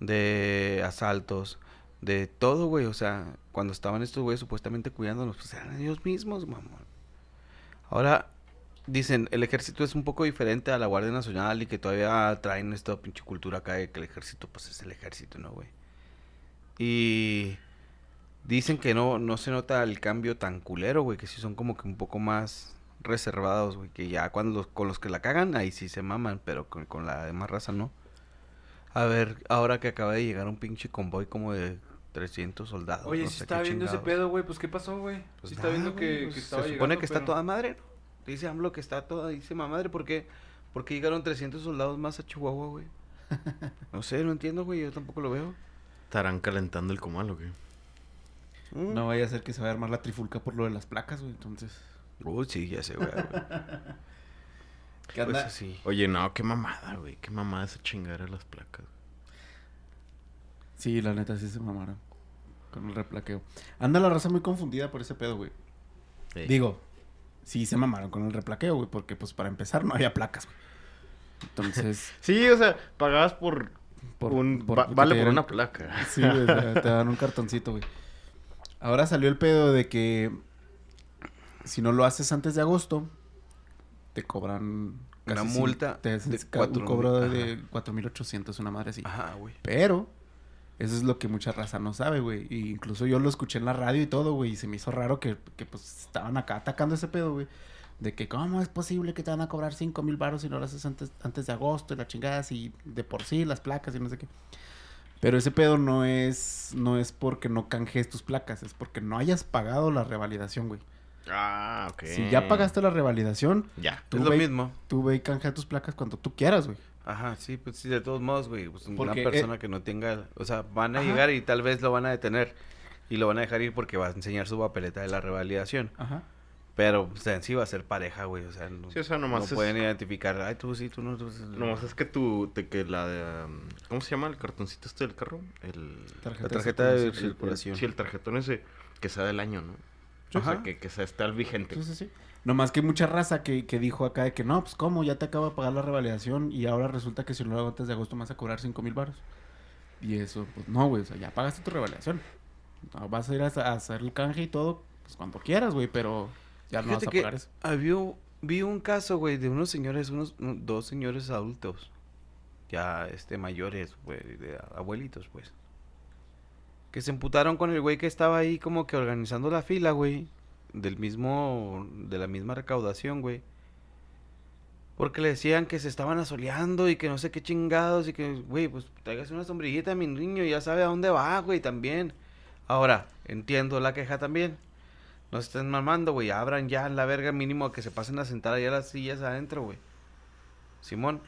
de asaltos, de todo, güey. O sea, cuando estaban estos güeyes supuestamente cuidándonos, pues eran ellos mismos, mamón. Ahora, dicen, el ejército es un poco diferente a la Guardia Nacional y que todavía traen esta pinche cultura acá de que el ejército, pues es el ejército, ¿no, güey? Y dicen que no, no se nota el cambio tan culero, güey, que sí son como que un poco más reservados, güey. Que ya cuando los- con los que la cagan, ahí sí se maman, pero con, con la demás raza no. A ver, ahora que acaba de llegar un pinche convoy como de 300 soldados. Oye, no si qué viendo ese pedo, güey, pues ¿qué pasó, güey? Pues si está nada, viendo que, pues que estaba Se supone llegando, que está pero- toda madre, ¿no? Dice AMLO que está toda, dice madre, ¿por qué? Porque llegaron 300 soldados más a Chihuahua, güey. No sé, no entiendo, güey, yo tampoco lo veo. Estarán calentando el comal, ¿o qué? Mm. No vaya a ser que se vaya a armar la trifulca por lo de las placas, güey. Entonces. Uy, sí, ya sé, güey. güey. ¿Qué Pues así. Oye, no, qué mamada, güey. Qué mamada esa chingada de las placas. Sí, la neta sí se mamaron. Con el replaqueo. Anda la raza muy confundida por ese pedo, güey. Ey. Digo, sí se mamaron con el replaqueo, güey. Porque, pues, para empezar, no había placas, güey. Entonces, Sí, o sea, pagabas por, por, un... por- va- que vale te por una placa. Sí, güey, te, te dan un cartoncito, güey. Ahora salió el pedo de que si no lo haces antes de agosto, te cobran Una cin- multa te hacen de cuatro un cobro mil, de 4800, una madre así. Ajá, güey. Pero eso es lo que mucha raza no sabe, güey. Y incluso yo lo escuché en la radio y todo, güey, y se me hizo raro que, que, pues estaban acá atacando ese pedo, güey. De que cómo es posible que te van a cobrar cinco mil baros si no lo haces antes, antes de agosto y la chingada, y de por sí las placas y no sé qué. Pero ese pedo no es, no es porque no canjees tus placas, es porque no hayas pagado la revalidación, güey. Ah, ok. Si ya pagaste la revalidación, Ya. tú es lo ve, mismo. tú ve y canjea tus placas cuando tú quieras, güey. Ajá, sí, pues sí, de todos modos, güey. Pues una Porque, persona que no tenga, o sea, van a Ajá. llegar y tal vez lo van a detener y lo van a dejar ir porque va a enseñar su papeleta de la revalidación. Ajá. Pero, o sea, en sí va a ser pareja, güey. O sea, no, Sí, o sea, nomás no es- pueden identificar, ay, tú sí, tú no. Tú, sí". Nomás es que tu... Te, que la de... um, ¿Cómo se llama el cartoncito este del carro? El... Tarjeta La de tarjeta de circulación. el-. Sí, el tarjetón ese que sea del año, ¿no? O sea, Ajá. que, que sea esté al vigente. Sí, sí, sí. Nomás que hay mucha raza que, que dijo acá de que no, pues cómo, ya te acaba de pagar la revalidación y ahora resulta que si no lo hago antes de agosto vas a cobrar cinco mil baros. Y eso, pues no, güey, o sea, ya pagaste tu revalidación. No, vas a ir a, a hacer el canje y todo, pues cuando quieras, güey, pero ya no vas a que pagar eso. había, vi un caso, güey, de unos señores, unos un- dos señores adultos, ya, este, mayores, güey, de abuelitos, pues, que se emputaron con el güey que estaba ahí como que organizando la fila, güey, del mismo, de la misma recaudación, güey. Porque le decían que se estaban asoleando y que no sé qué chingados y que, güey, pues tráigase una sombrillita, mi niño, ya sabe a dónde va, güey, también. Ahora, entiendo la queja también. No se estén mamando, güey. Abran ya la verga mínimo que se pasen a sentar allá las sillas adentro, güey. Simón.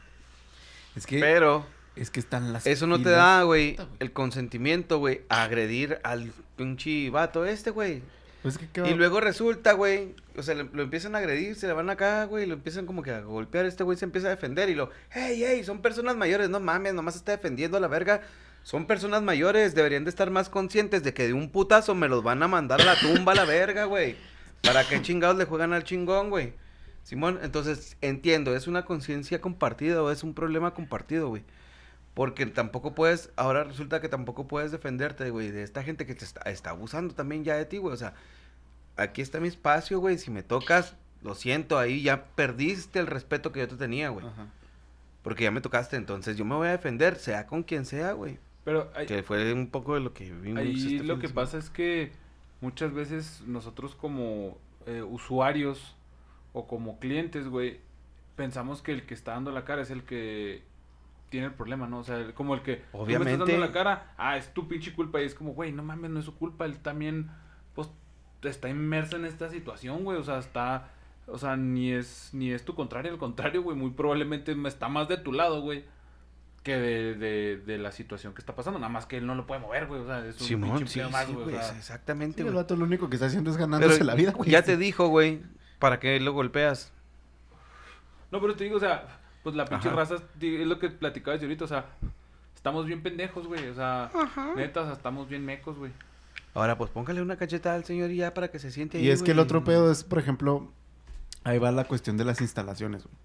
Es que, Pero es que están las eso no te da, güey. el consentimiento, güey, a agredir al pinche vato este, güey. Pues es que, ¿qué Y luego resulta, güey, o sea, le- lo empiezan a agredir, se le van acá, güey, lo empiezan como que a golpear, este güey se empieza a defender y lo, hey, hey, son personas mayores, no mames, nomás está defendiendo a la verga. Son personas mayores, deberían de estar más conscientes de que de un putazo me los van a mandar a la tumba a la verga, güey. ¿Para qué chingados le juegan al chingón, güey? Simón, entonces entiendo, es una conciencia compartida o es un problema compartido, güey. Porque tampoco puedes, ahora resulta que tampoco puedes defenderte, güey, de esta gente que te está, está abusando también ya de ti, güey. O sea, aquí está mi espacio, güey. Si me tocas, lo siento, ahí ya perdiste el respeto que yo te tenía, güey. Ajá. Porque ya me tocaste, entonces yo me voy a defender, sea con quien sea, güey. Pero hay- Que fue un poco de lo que vimos. Ahí este lo que pasa es que muchas veces nosotros como eh, usuarios o como clientes, güey, pensamos que el que está dando la cara es el que tiene el problema, ¿no? O sea, el- como el que tú me Obviamente. estás dando la cara, ah, es tu pinche culpa y es como, güey, no mames, no es su culpa, él también, pues, está inmerso en esta situación, güey, o sea, está, o sea, ni es, ni es tu contrario, al contrario, güey, muy probablemente está más de tu lado, güey. Que de, de, de la situación que está pasando, nada más que él no lo puede mover, güey. O sea, es un Simón, pinche sí, empleo más, sí, güey. o güey, sea. exactamente, Sí, el güey. vato lo único que está haciendo es ganándose Pero la vida, güey. ya te dijo, güey, ¿para qué lo golpeas? No, pero te digo, o sea, pues la pinche Ajá. raza es lo que platicabas de ahorita, o sea, estamos bien pendejos, güey. O sea, neta, o sea, estamos bien mecos, güey. Ahora, pues póngale una cachetada al señor y ya para que se siente ahí, Y es que el otro pedo es, por ejemplo, ahí va la cuestión de las instalaciones, güey.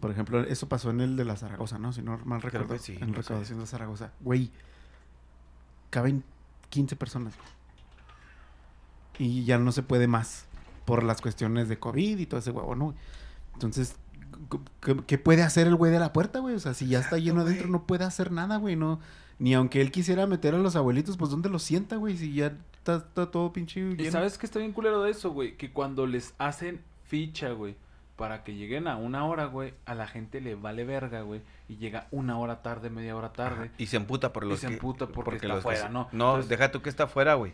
Por ejemplo, eso pasó en el de la Zaragoza, ¿no? Si no mal Creo recuerdo. que sí, en no recaudación de Zaragoza. Güey, caben 15 personas. Y ya no se puede más por las cuestiones de COVID y todo ese huevo, ¿no? Entonces, ¿qué, qué puede hacer el güey de la puerta, güey? O sea, si ya está lleno adentro, no puede hacer nada, güey. No, ni aunque él quisiera meter a los abuelitos, pues ¿dónde los sienta, güey? Si ya está, está todo pinche lleno. ¿Y sabes qué está bien culero de eso, güey? Que cuando les hacen ficha, güey, para que lleguen a una hora, güey, a la gente le vale verga, güey, y llega una hora tarde, media hora tarde. Y se emputa por Y los se que... emputa porque está los que fuera, se- ¿no? No, Entonces- deja tú que está fuera, güey.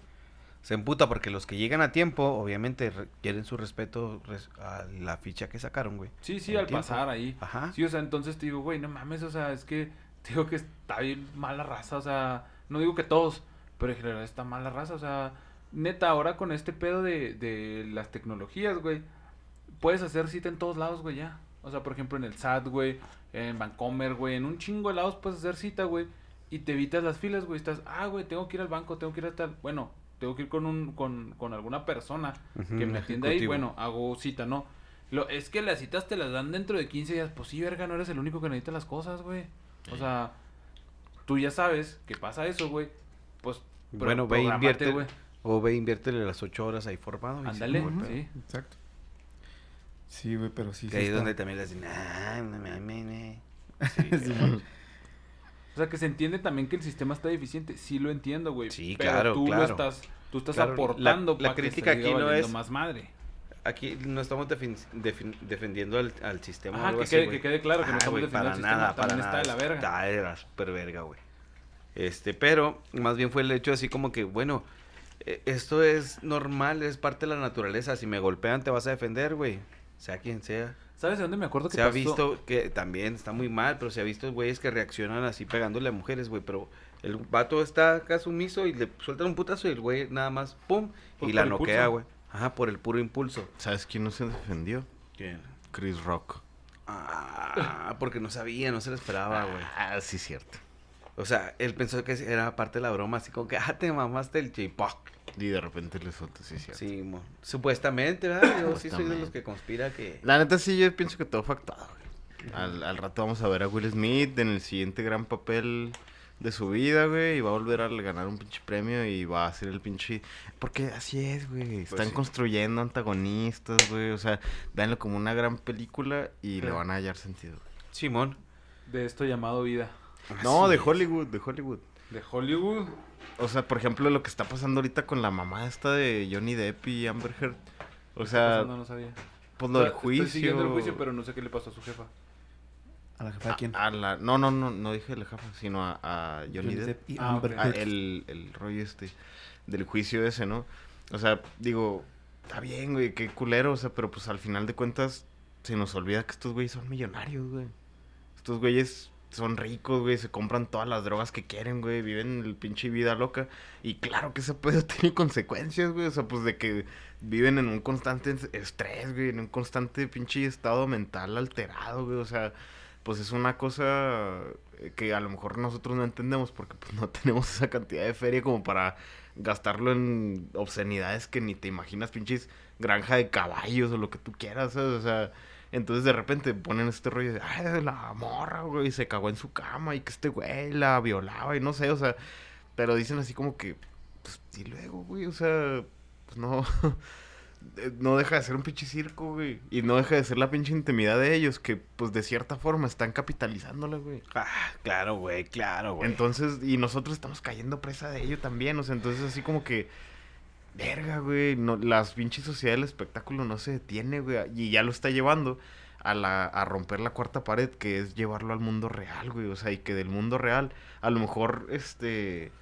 Se emputa porque los que llegan a tiempo, obviamente, re- quieren su respeto res- a la ficha que sacaron, güey. Sí, sí, al tiempo. pasar ahí. Ajá. Sí, o sea, entonces te digo, güey, no mames, o sea, es que te digo que está bien mala raza, o sea, no digo que todos, pero en general está mala raza, o sea, neta, ahora con este pedo de, de las tecnologías, güey, puedes hacer cita en todos lados, güey, ya. O sea, por ejemplo, en el SAT, güey, en Vancomer, güey, en un chingo de lados puedes hacer cita, güey, y te evitas las filas, güey, estás, ah, güey, tengo que ir al banco, tengo que ir a tal, bueno, tengo que ir con un, con, con alguna persona que me atienda ahí, bueno, hago cita, ¿no? Lo, es que las citas te las dan dentro de 15 días. Pues sí, verga, no eres el único que necesita las cosas, güey. O sea, tú ya sabes que pasa eso, güey. Pues, pro- Bueno, ve, prográmate, invierte. güey. O ve, inviértele las ocho horas ahí formado. Ándale, sí. Exacto. Sí, güey, pero sí. Que sí ahí es donde también le dicen, ah, no mames, güey". Simón. O sea, que se entiende también que el sistema está deficiente. Sí lo entiendo, güey. Sí, pero claro, tú claro. lo estás, tú estás Claro, la- aportando la que crítica se siga aquí no es- más madre. Aquí no estamos defin- defin- defendiendo al, al sistema. algo que así, quede- que quede claro que no Ah, estamos güey, defendiendo para el sistema, nada, para también está nada. de la verga. Está de la super verga, güey. Este, pero más bien fue el hecho así como que, bueno, eh, esto es normal, es parte de la naturaleza. Si me golpean, te vas a defender, güey. Sea quien sea. ¿Sabes de dónde me acuerdo que Se ha pasó? visto que también está muy mal, pero se ha visto güeyes que reaccionan así pegándole a mujeres, güey. Pero el vato está acá sumiso y le sueltan un putazo y el güey nada más, pum, y la noquea, güey. Ajá, por el puro impulso. ¿Sabes quién no se defendió? ¿Quién? Chris Rock. Ah, porque no sabía, no se lo esperaba, güey. Ah, sí, cierto. O sea, él pensó que era parte de la broma, así como que, ah, te mamaste el chipoc. Y de repente le suelta, sí, cierto. Sí, mo- supuestamente, ¿verdad? Yo sí soy de los Supuestamente. que conspira que... La neta sí, yo pienso que todo fue actuado, güey. Al, al rato vamos a ver a Will Smith en el siguiente gran papel de su vida, güey. Y va a volver a ganar un pinche premio y va a ser el pinche... Porque así es, güey. Están sí. construyendo antagonistas, güey. O sea, danlo como una gran película y le van a hallar sentido. güey. Simón. De esto llamado vida. No, Así de. Hollywood, de Hollywood. De Hollywood. O sea, por ejemplo, lo que está pasando ahorita con la mamá esta de Johnny Depp y Amber Heard. O sea, no, no sabía. pues O lo sea, del juicio. Estoy siguiendo el juicio, pero no sé qué le pasó a su jefa. ¿A la jefa de quién? A, a la... No, no, no, no dije la jefa, sino a, a Johnny, Johnny Depp. Depp y Ah, Amber. Ah, Heard. el, el rollo este del juicio ese, ¿no? O sea, digo, está bien, güey, qué culero, o sea, pero pues al final de cuentas se nos olvida que estos güeyes son millonarios, güey. Estos güeyes son ricos, güey, se compran todas las drogas que quieren, güey, viven el pinche vida loca. Y claro que ese pedo tiene consecuencias, güey, o sea, pues de que viven en un constante estrés, güey, en un constante pinche estado mental alterado, güey, o sea, pues es una cosa eh, que a lo mejor nosotros no entendemos porque pues no tenemos esa cantidad de feria como para gastarlo en obscenidades que ni te imaginas, pinches granja de caballos o lo que tú quieras, ¿sabes? O sea, entonces de repente ponen este rollo de, ay, la morra, güey, se cagó en su cama y que este güey la violaba y no sé, o sea, pero dicen así como que, pues, y luego, güey, o sea, pues no, eh, no deja de ser un pinche circo, güey, y no deja de ser la pinche intimidad de ellos que, pues, de cierta forma están capitalizándola, güey. Ah, claro, güey, claro, güey. Entonces, y nosotros estamos cayendo presa de ello también, o sea, entonces así como que, verga, güey, no, las pinches sociedad del espectáculo no se detiene, güey, y ya lo está llevando a, la, a romper la cuarta pared, que es llevarlo al mundo real, güey, o sea, y que del mundo real, a lo mejor, este,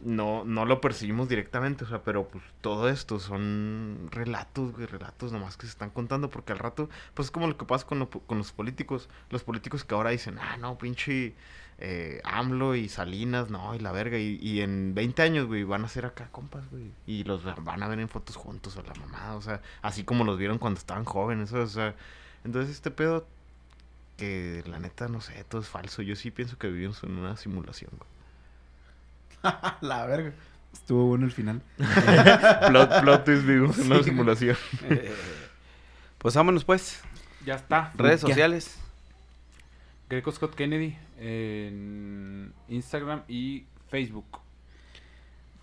no, no lo percibimos directamente, o sea, pero pues todo esto son relatos, güey, relatos nomás que se están contando, porque al rato, pues es como lo que pasa con, lo- con los políticos, los políticos que ahora dicen, ah, no, pinche eh, AMLO y Salinas, no, y la verga, y, y en 20 años, güey, van a ser acá compas, güey, y los va- van a ver en fotos juntos o la mamada, o sea, así como los vieron cuando estaban jóvenes, o sea, entonces este pedo, que la neta, no sé, todo es falso, yo sí pienso que vivimos en una simulación, güey. la verga. Estuvo bueno el final. plot, plot twist, vivimos en una simulación. Eh, pues vámonos, pues. Ya está. Redes Ya. sociales. Greco Scott Kennedy en Instagram y Facebook.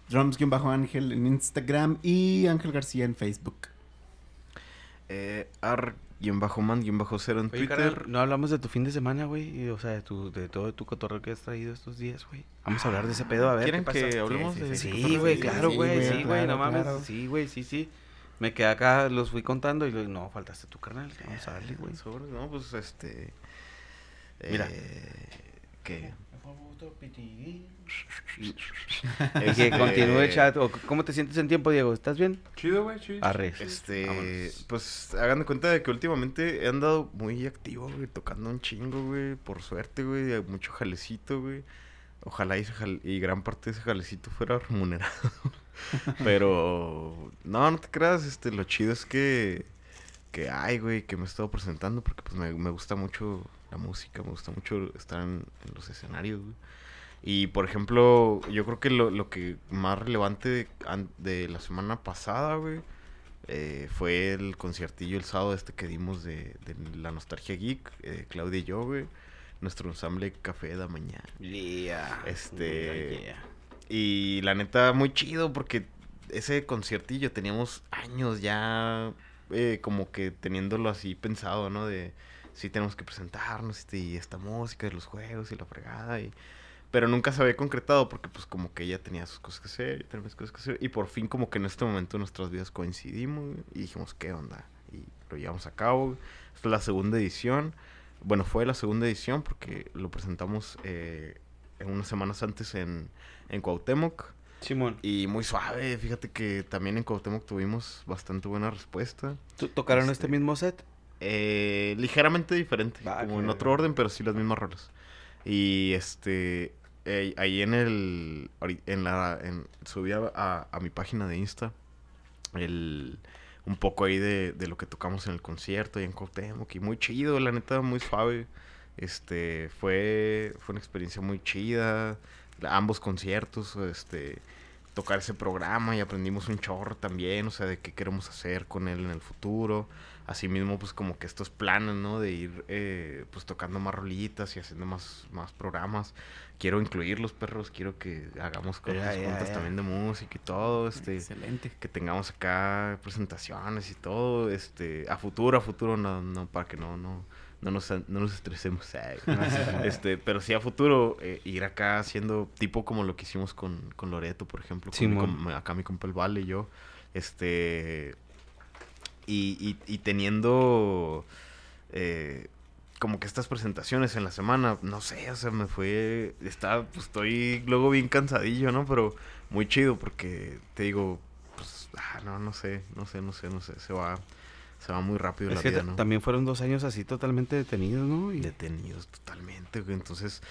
Drums-Ángel en Instagram y Ángel García en Facebook. Eh, ar-man-0 en Oye, Twitter. carnal, no hablamos de tu fin de semana, güey. O sea, de, tu, de todo tu cotorreo que has traído estos días, güey. Vamos a hablar de ese pedo, a ver ¿Quieren qué pasa. que hablemos Sí, de sí, Sí, güey, Sí, claro, sí, güey. güey, Sí, güey, claro, no mames. claro. Sí, güey, sí, sí. Me quedé acá, los fui contando y le digo, no, faltaste tu carnal. Vamos a darle, güey. Sobre, no, pues este. Mira. eh, que. Y que continúe el chat. o ¿Cómo te sientes en tiempo, Diego? ¿Estás bien? Chido, güey, chido. Arre. Este, Vámonos. pues hagan de cuenta de que últimamente he andado muy activo, güey, tocando un chingo, güey, por suerte, güey, mucho jalecito, güey. Ojalá y, ese jal- y gran parte de ese jalecito fuera remunerado. Pero, no, no te creas, este, lo chido es que, que hay, güey, que me he estado presentando porque pues me, me gusta mucho la música, me gusta mucho estar en, en los escenarios, güey. Y por ejemplo, yo creo que lo, lo que más relevante de, de la semana pasada, güey, eh, fue el conciertillo el sábado este que dimos de, de la Nostalgia Geek, eh, Claudia y yo, güey. Nuestro ensamble Café de Mañana. Yeah. Este- Yeah. Y la neta, muy chido porque ese conciertillo teníamos años ya eh, como que teniéndolo así pensado, ¿no? De sí tenemos que presentarnos este, y esta música de los juegos y la fregada. Y... Pero nunca se había concretado porque pues como que ella tenía sus cosas que hacer, yo tenía mis cosas que hacer. Y por fin como que en este momento nuestras vidas coincidimos y dijimos, ¿qué onda? Y lo llevamos a cabo. Esta es la segunda edición. Bueno, fue la segunda edición porque lo presentamos eh, en unas semanas antes en, en Cuauhtémoc. Simón, Y muy suave, fíjate que también en Cuauhtémoc tuvimos bastante buena respuesta. ¿tú tocaron Este- este mismo set? Eh, ligeramente diferente, Ah, como en otro orden, pero sí las mismas rolas. Y este, eh, ahí en el, en la, en, subí a, a- a mi página de Insta el, un poco ahí de, de lo que tocamos en el concierto y en Cuauhtémoc y muy chido, la neta, muy suave. Este, fue, fue una experiencia muy chida, ambos conciertos, este, tocar ese programa y aprendimos un chorro también, o sea, de qué queremos hacer con él en el futuro. Asimismo, pues como que estos planes, ¿no? De ir, eh, pues tocando más rolitas y haciendo más, más programas. Quiero incluir los perros, quiero que hagamos cosas juntas también de música y todo, este Excelente. que tengamos acá presentaciones y todo, este, a futuro, a futuro, no, no, para que no, no, no nos, no nos estresemos, este, pero sí a futuro, eh, ir acá haciendo tipo como lo que hicimos con, con Loreto, por ejemplo, con mi acá mi compa el Vale y yo, este, y, y, y teniendo, eh, como que estas presentaciones en la semana, no sé, o sea, me fue, está, pues estoy luego bien cansadillo, ¿no? Pero muy chido porque te digo, pues, ah, no, no sé, no sé, no sé, no sé, se va, se va muy rápido Es la que vida, ¿no? también fueron dos años así totalmente detenidos, ¿no? Y- Detenidos totalmente, entonces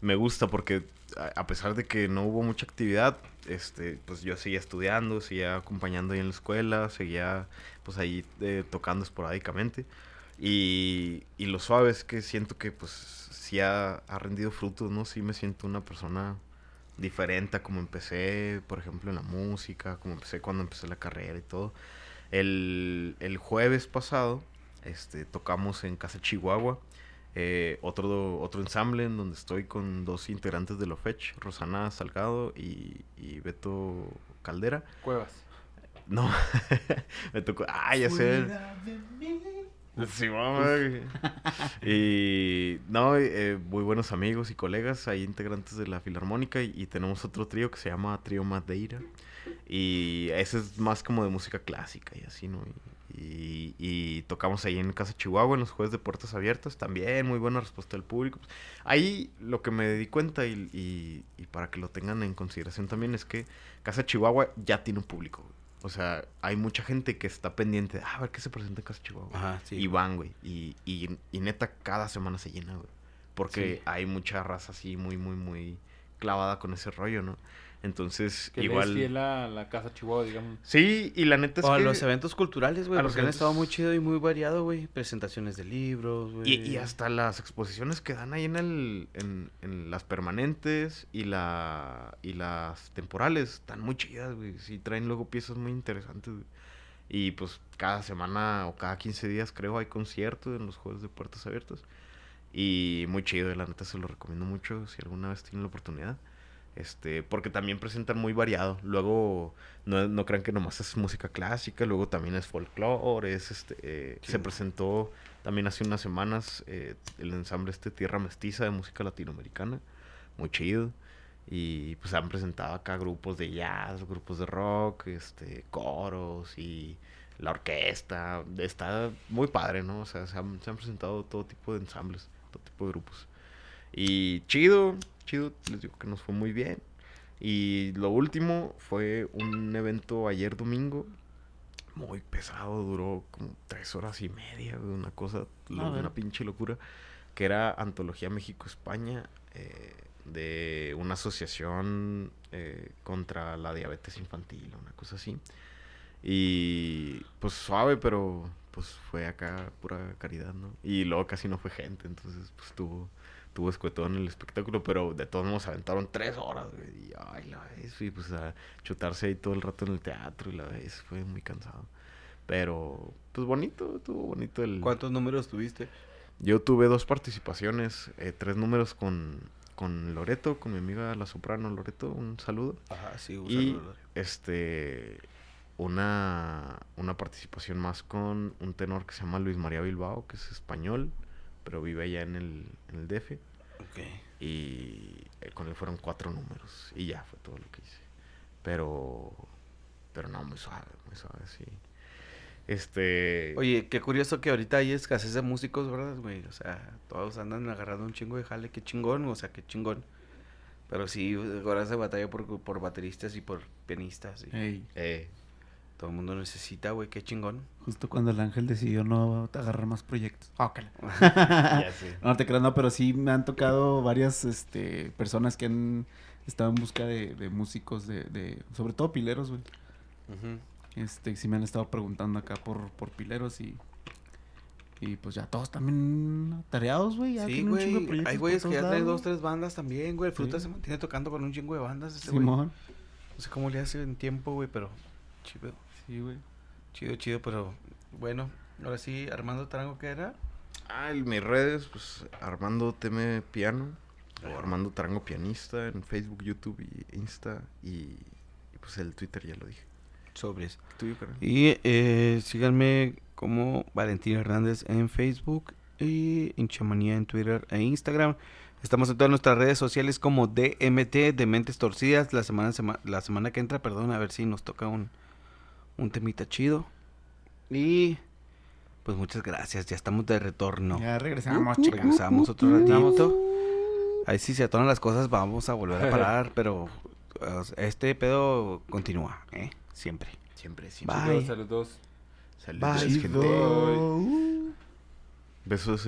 me gusta porque a, a pesar de que no hubo mucha actividad, este, pues yo seguía estudiando, seguía acompañando ahí en la escuela, seguía pues ahí eh, tocando esporádicamente. Y, y lo suave es que siento que pues sí ha, ha rendido frutos, ¿no? Sí me siento una persona diferente a como empecé, por ejemplo, en la música, como empecé cuando empecé la carrera y todo. El, el jueves pasado este, tocamos en Casa Chihuahua, eh, otro, otro ensamble en donde estoy con dos integrantes de Lofech, Rosana Salgado y, y Beto Caldera. Cuevas. No, me tocó. Ah, ya sé. Sí, mamá. Y no, eh, muy buenos amigos y colegas, hay integrantes de la Filarmónica y, y tenemos otro trío que se llama Trío Madeira. Y ese es más como de música clásica y así, ¿no? Y, y- y tocamos ahí en Casa Chihuahua en los jueves de puertas abiertas, también muy buena respuesta del público. Ahí lo que me di cuenta y, y- y para que lo tengan en consideración también es que Casa Chihuahua ya tiene un público. güey. O sea, hay mucha gente que está pendiente de, "Ah, a ver qué se presenta en Casa Chihuahua. Ajá, sí. Y van, güey. Y, y, y neta, cada semana se llena, güey. Porque Sí. hay mucha raza así muy, muy, muy clavada con ese rollo, ¿no? Entonces, Que igual... es fiel a la casa Chihuahua, digamos. Sí, y la neta es O a que... los eventos culturales, güey, a los porque han eventos- estado muy chido y muy variado, güey. Presentaciones de libros, güey. Y, y hasta las exposiciones que dan ahí en el en, en las permanentes y la y las temporales están muy chidas, güey. Sí traen luego piezas muy interesantes. güey. Y pues cada semana o cada 15 días creo hay conciertos en los juegos de puertas abiertas. Y muy chido, la neta se lo recomiendo mucho si alguna vez tienen la oportunidad. Este, porque también presentan muy variado. Luego, no, no crean que nomás es música clásica, luego también es folclore, es este, eh, se presentó también hace unas semanas eh, el ensamble este Tierra Mestiza de música latinoamericana, muy chido. Y pues han presentado acá grupos de jazz, grupos de rock, este, coros y la orquesta, está muy padre, ¿no? O sea, se han, se han presentado todo tipo de ensambles, todo tipo de grupos. Y chido, chido, les digo que nos fue muy bien. Y lo último fue un evento ayer domingo, muy pesado, duró como tres horas y media, una cosa, una pinche locura, que era Antología México-España, eh, de una asociación eh, contra la diabetes infantil, una cosa así. Y pues suave, pero pues fue acá pura caridad, ¿no? Y luego casi no fue gente, entonces pues tuvo, tuvo escuetón el espectáculo, pero de todos modos aventaron tres horas, güey. Y ay, la vez, y pues a chutarse ahí todo el rato en el teatro y la vez fue muy cansado. Pero pues bonito, estuvo bonito el... ¿Cuántos números tuviste? Yo tuve dos participaciones, eh, tres números con, con Loreto, con mi amiga la soprano Loreto, un saludo. Ajá, sí, un Y saludo. este una, una participación más con un tenor que se llama Luis María Bilbao, que es español, pero vive allá en el, en el DF. Ok. Y eh, con él fueron cuatro números. Y ya fue todo lo que hice. Pero. Pero no, muy suave, muy suave, sí. Este. Oye, qué curioso que ahorita hay escasez de músicos, ¿verdad, güey? O sea, todos andan agarrando un chingo de jale, qué chingón, o sea, qué chingón. Pero sí, ahora se batalla por, por bateristas y por pianistas. y Ey, eh, todo el mundo necesita, güey, qué chingón. justo cuando el ángel decidió no agarrar más proyectos. Ah, ok. ya sé. No te creas, no, pero sí me han tocado varias este, personas que han estado en busca de, de músicos, de, de, sobre todo pileros, güey. Ujú. Este, sí me han estado preguntando acá por, por pileros y, y pues ya todos también tareados, güey. Sí, güey. Hay güeyes que ya traen dos, tres bandas también, güey. El Fruta Sí. se mantiene tocando con un chingo de bandas güey. Simón. No sé cómo le hace en tiempo, güey, pero chido. Sí, güey. Chido, chido, pero bueno. Ahora sí, Armando Tarango, ¿qué era? Ah, en mis redes, pues Armando Teme Piano. O Armando Tarango Pianista en Facebook, YouTube y Insta. Y, y, pues el Twitter ya lo dije. Sobres. Tuyo. Y eh, síganme como Valentín Hernández en Facebook y Hinchamanía en Twitter e Instagram. Estamos en todas nuestras redes sociales como DMT, de Mentes Torcidas. La semana, sema- la semana que entra, perdón, a ver si nos toca un, un temita chido. Y pues muchas gracias, ya estamos de retorno. Ya regresamos, chicos. Regresamos otro ratito. Ahí si se atoran las cosas vamos a volver a parar, pero este pedo continúa, ¿eh? Siempre. Siempre, siempre. Bye. Saludos, saludos. Saludos, Bye. gente. Besos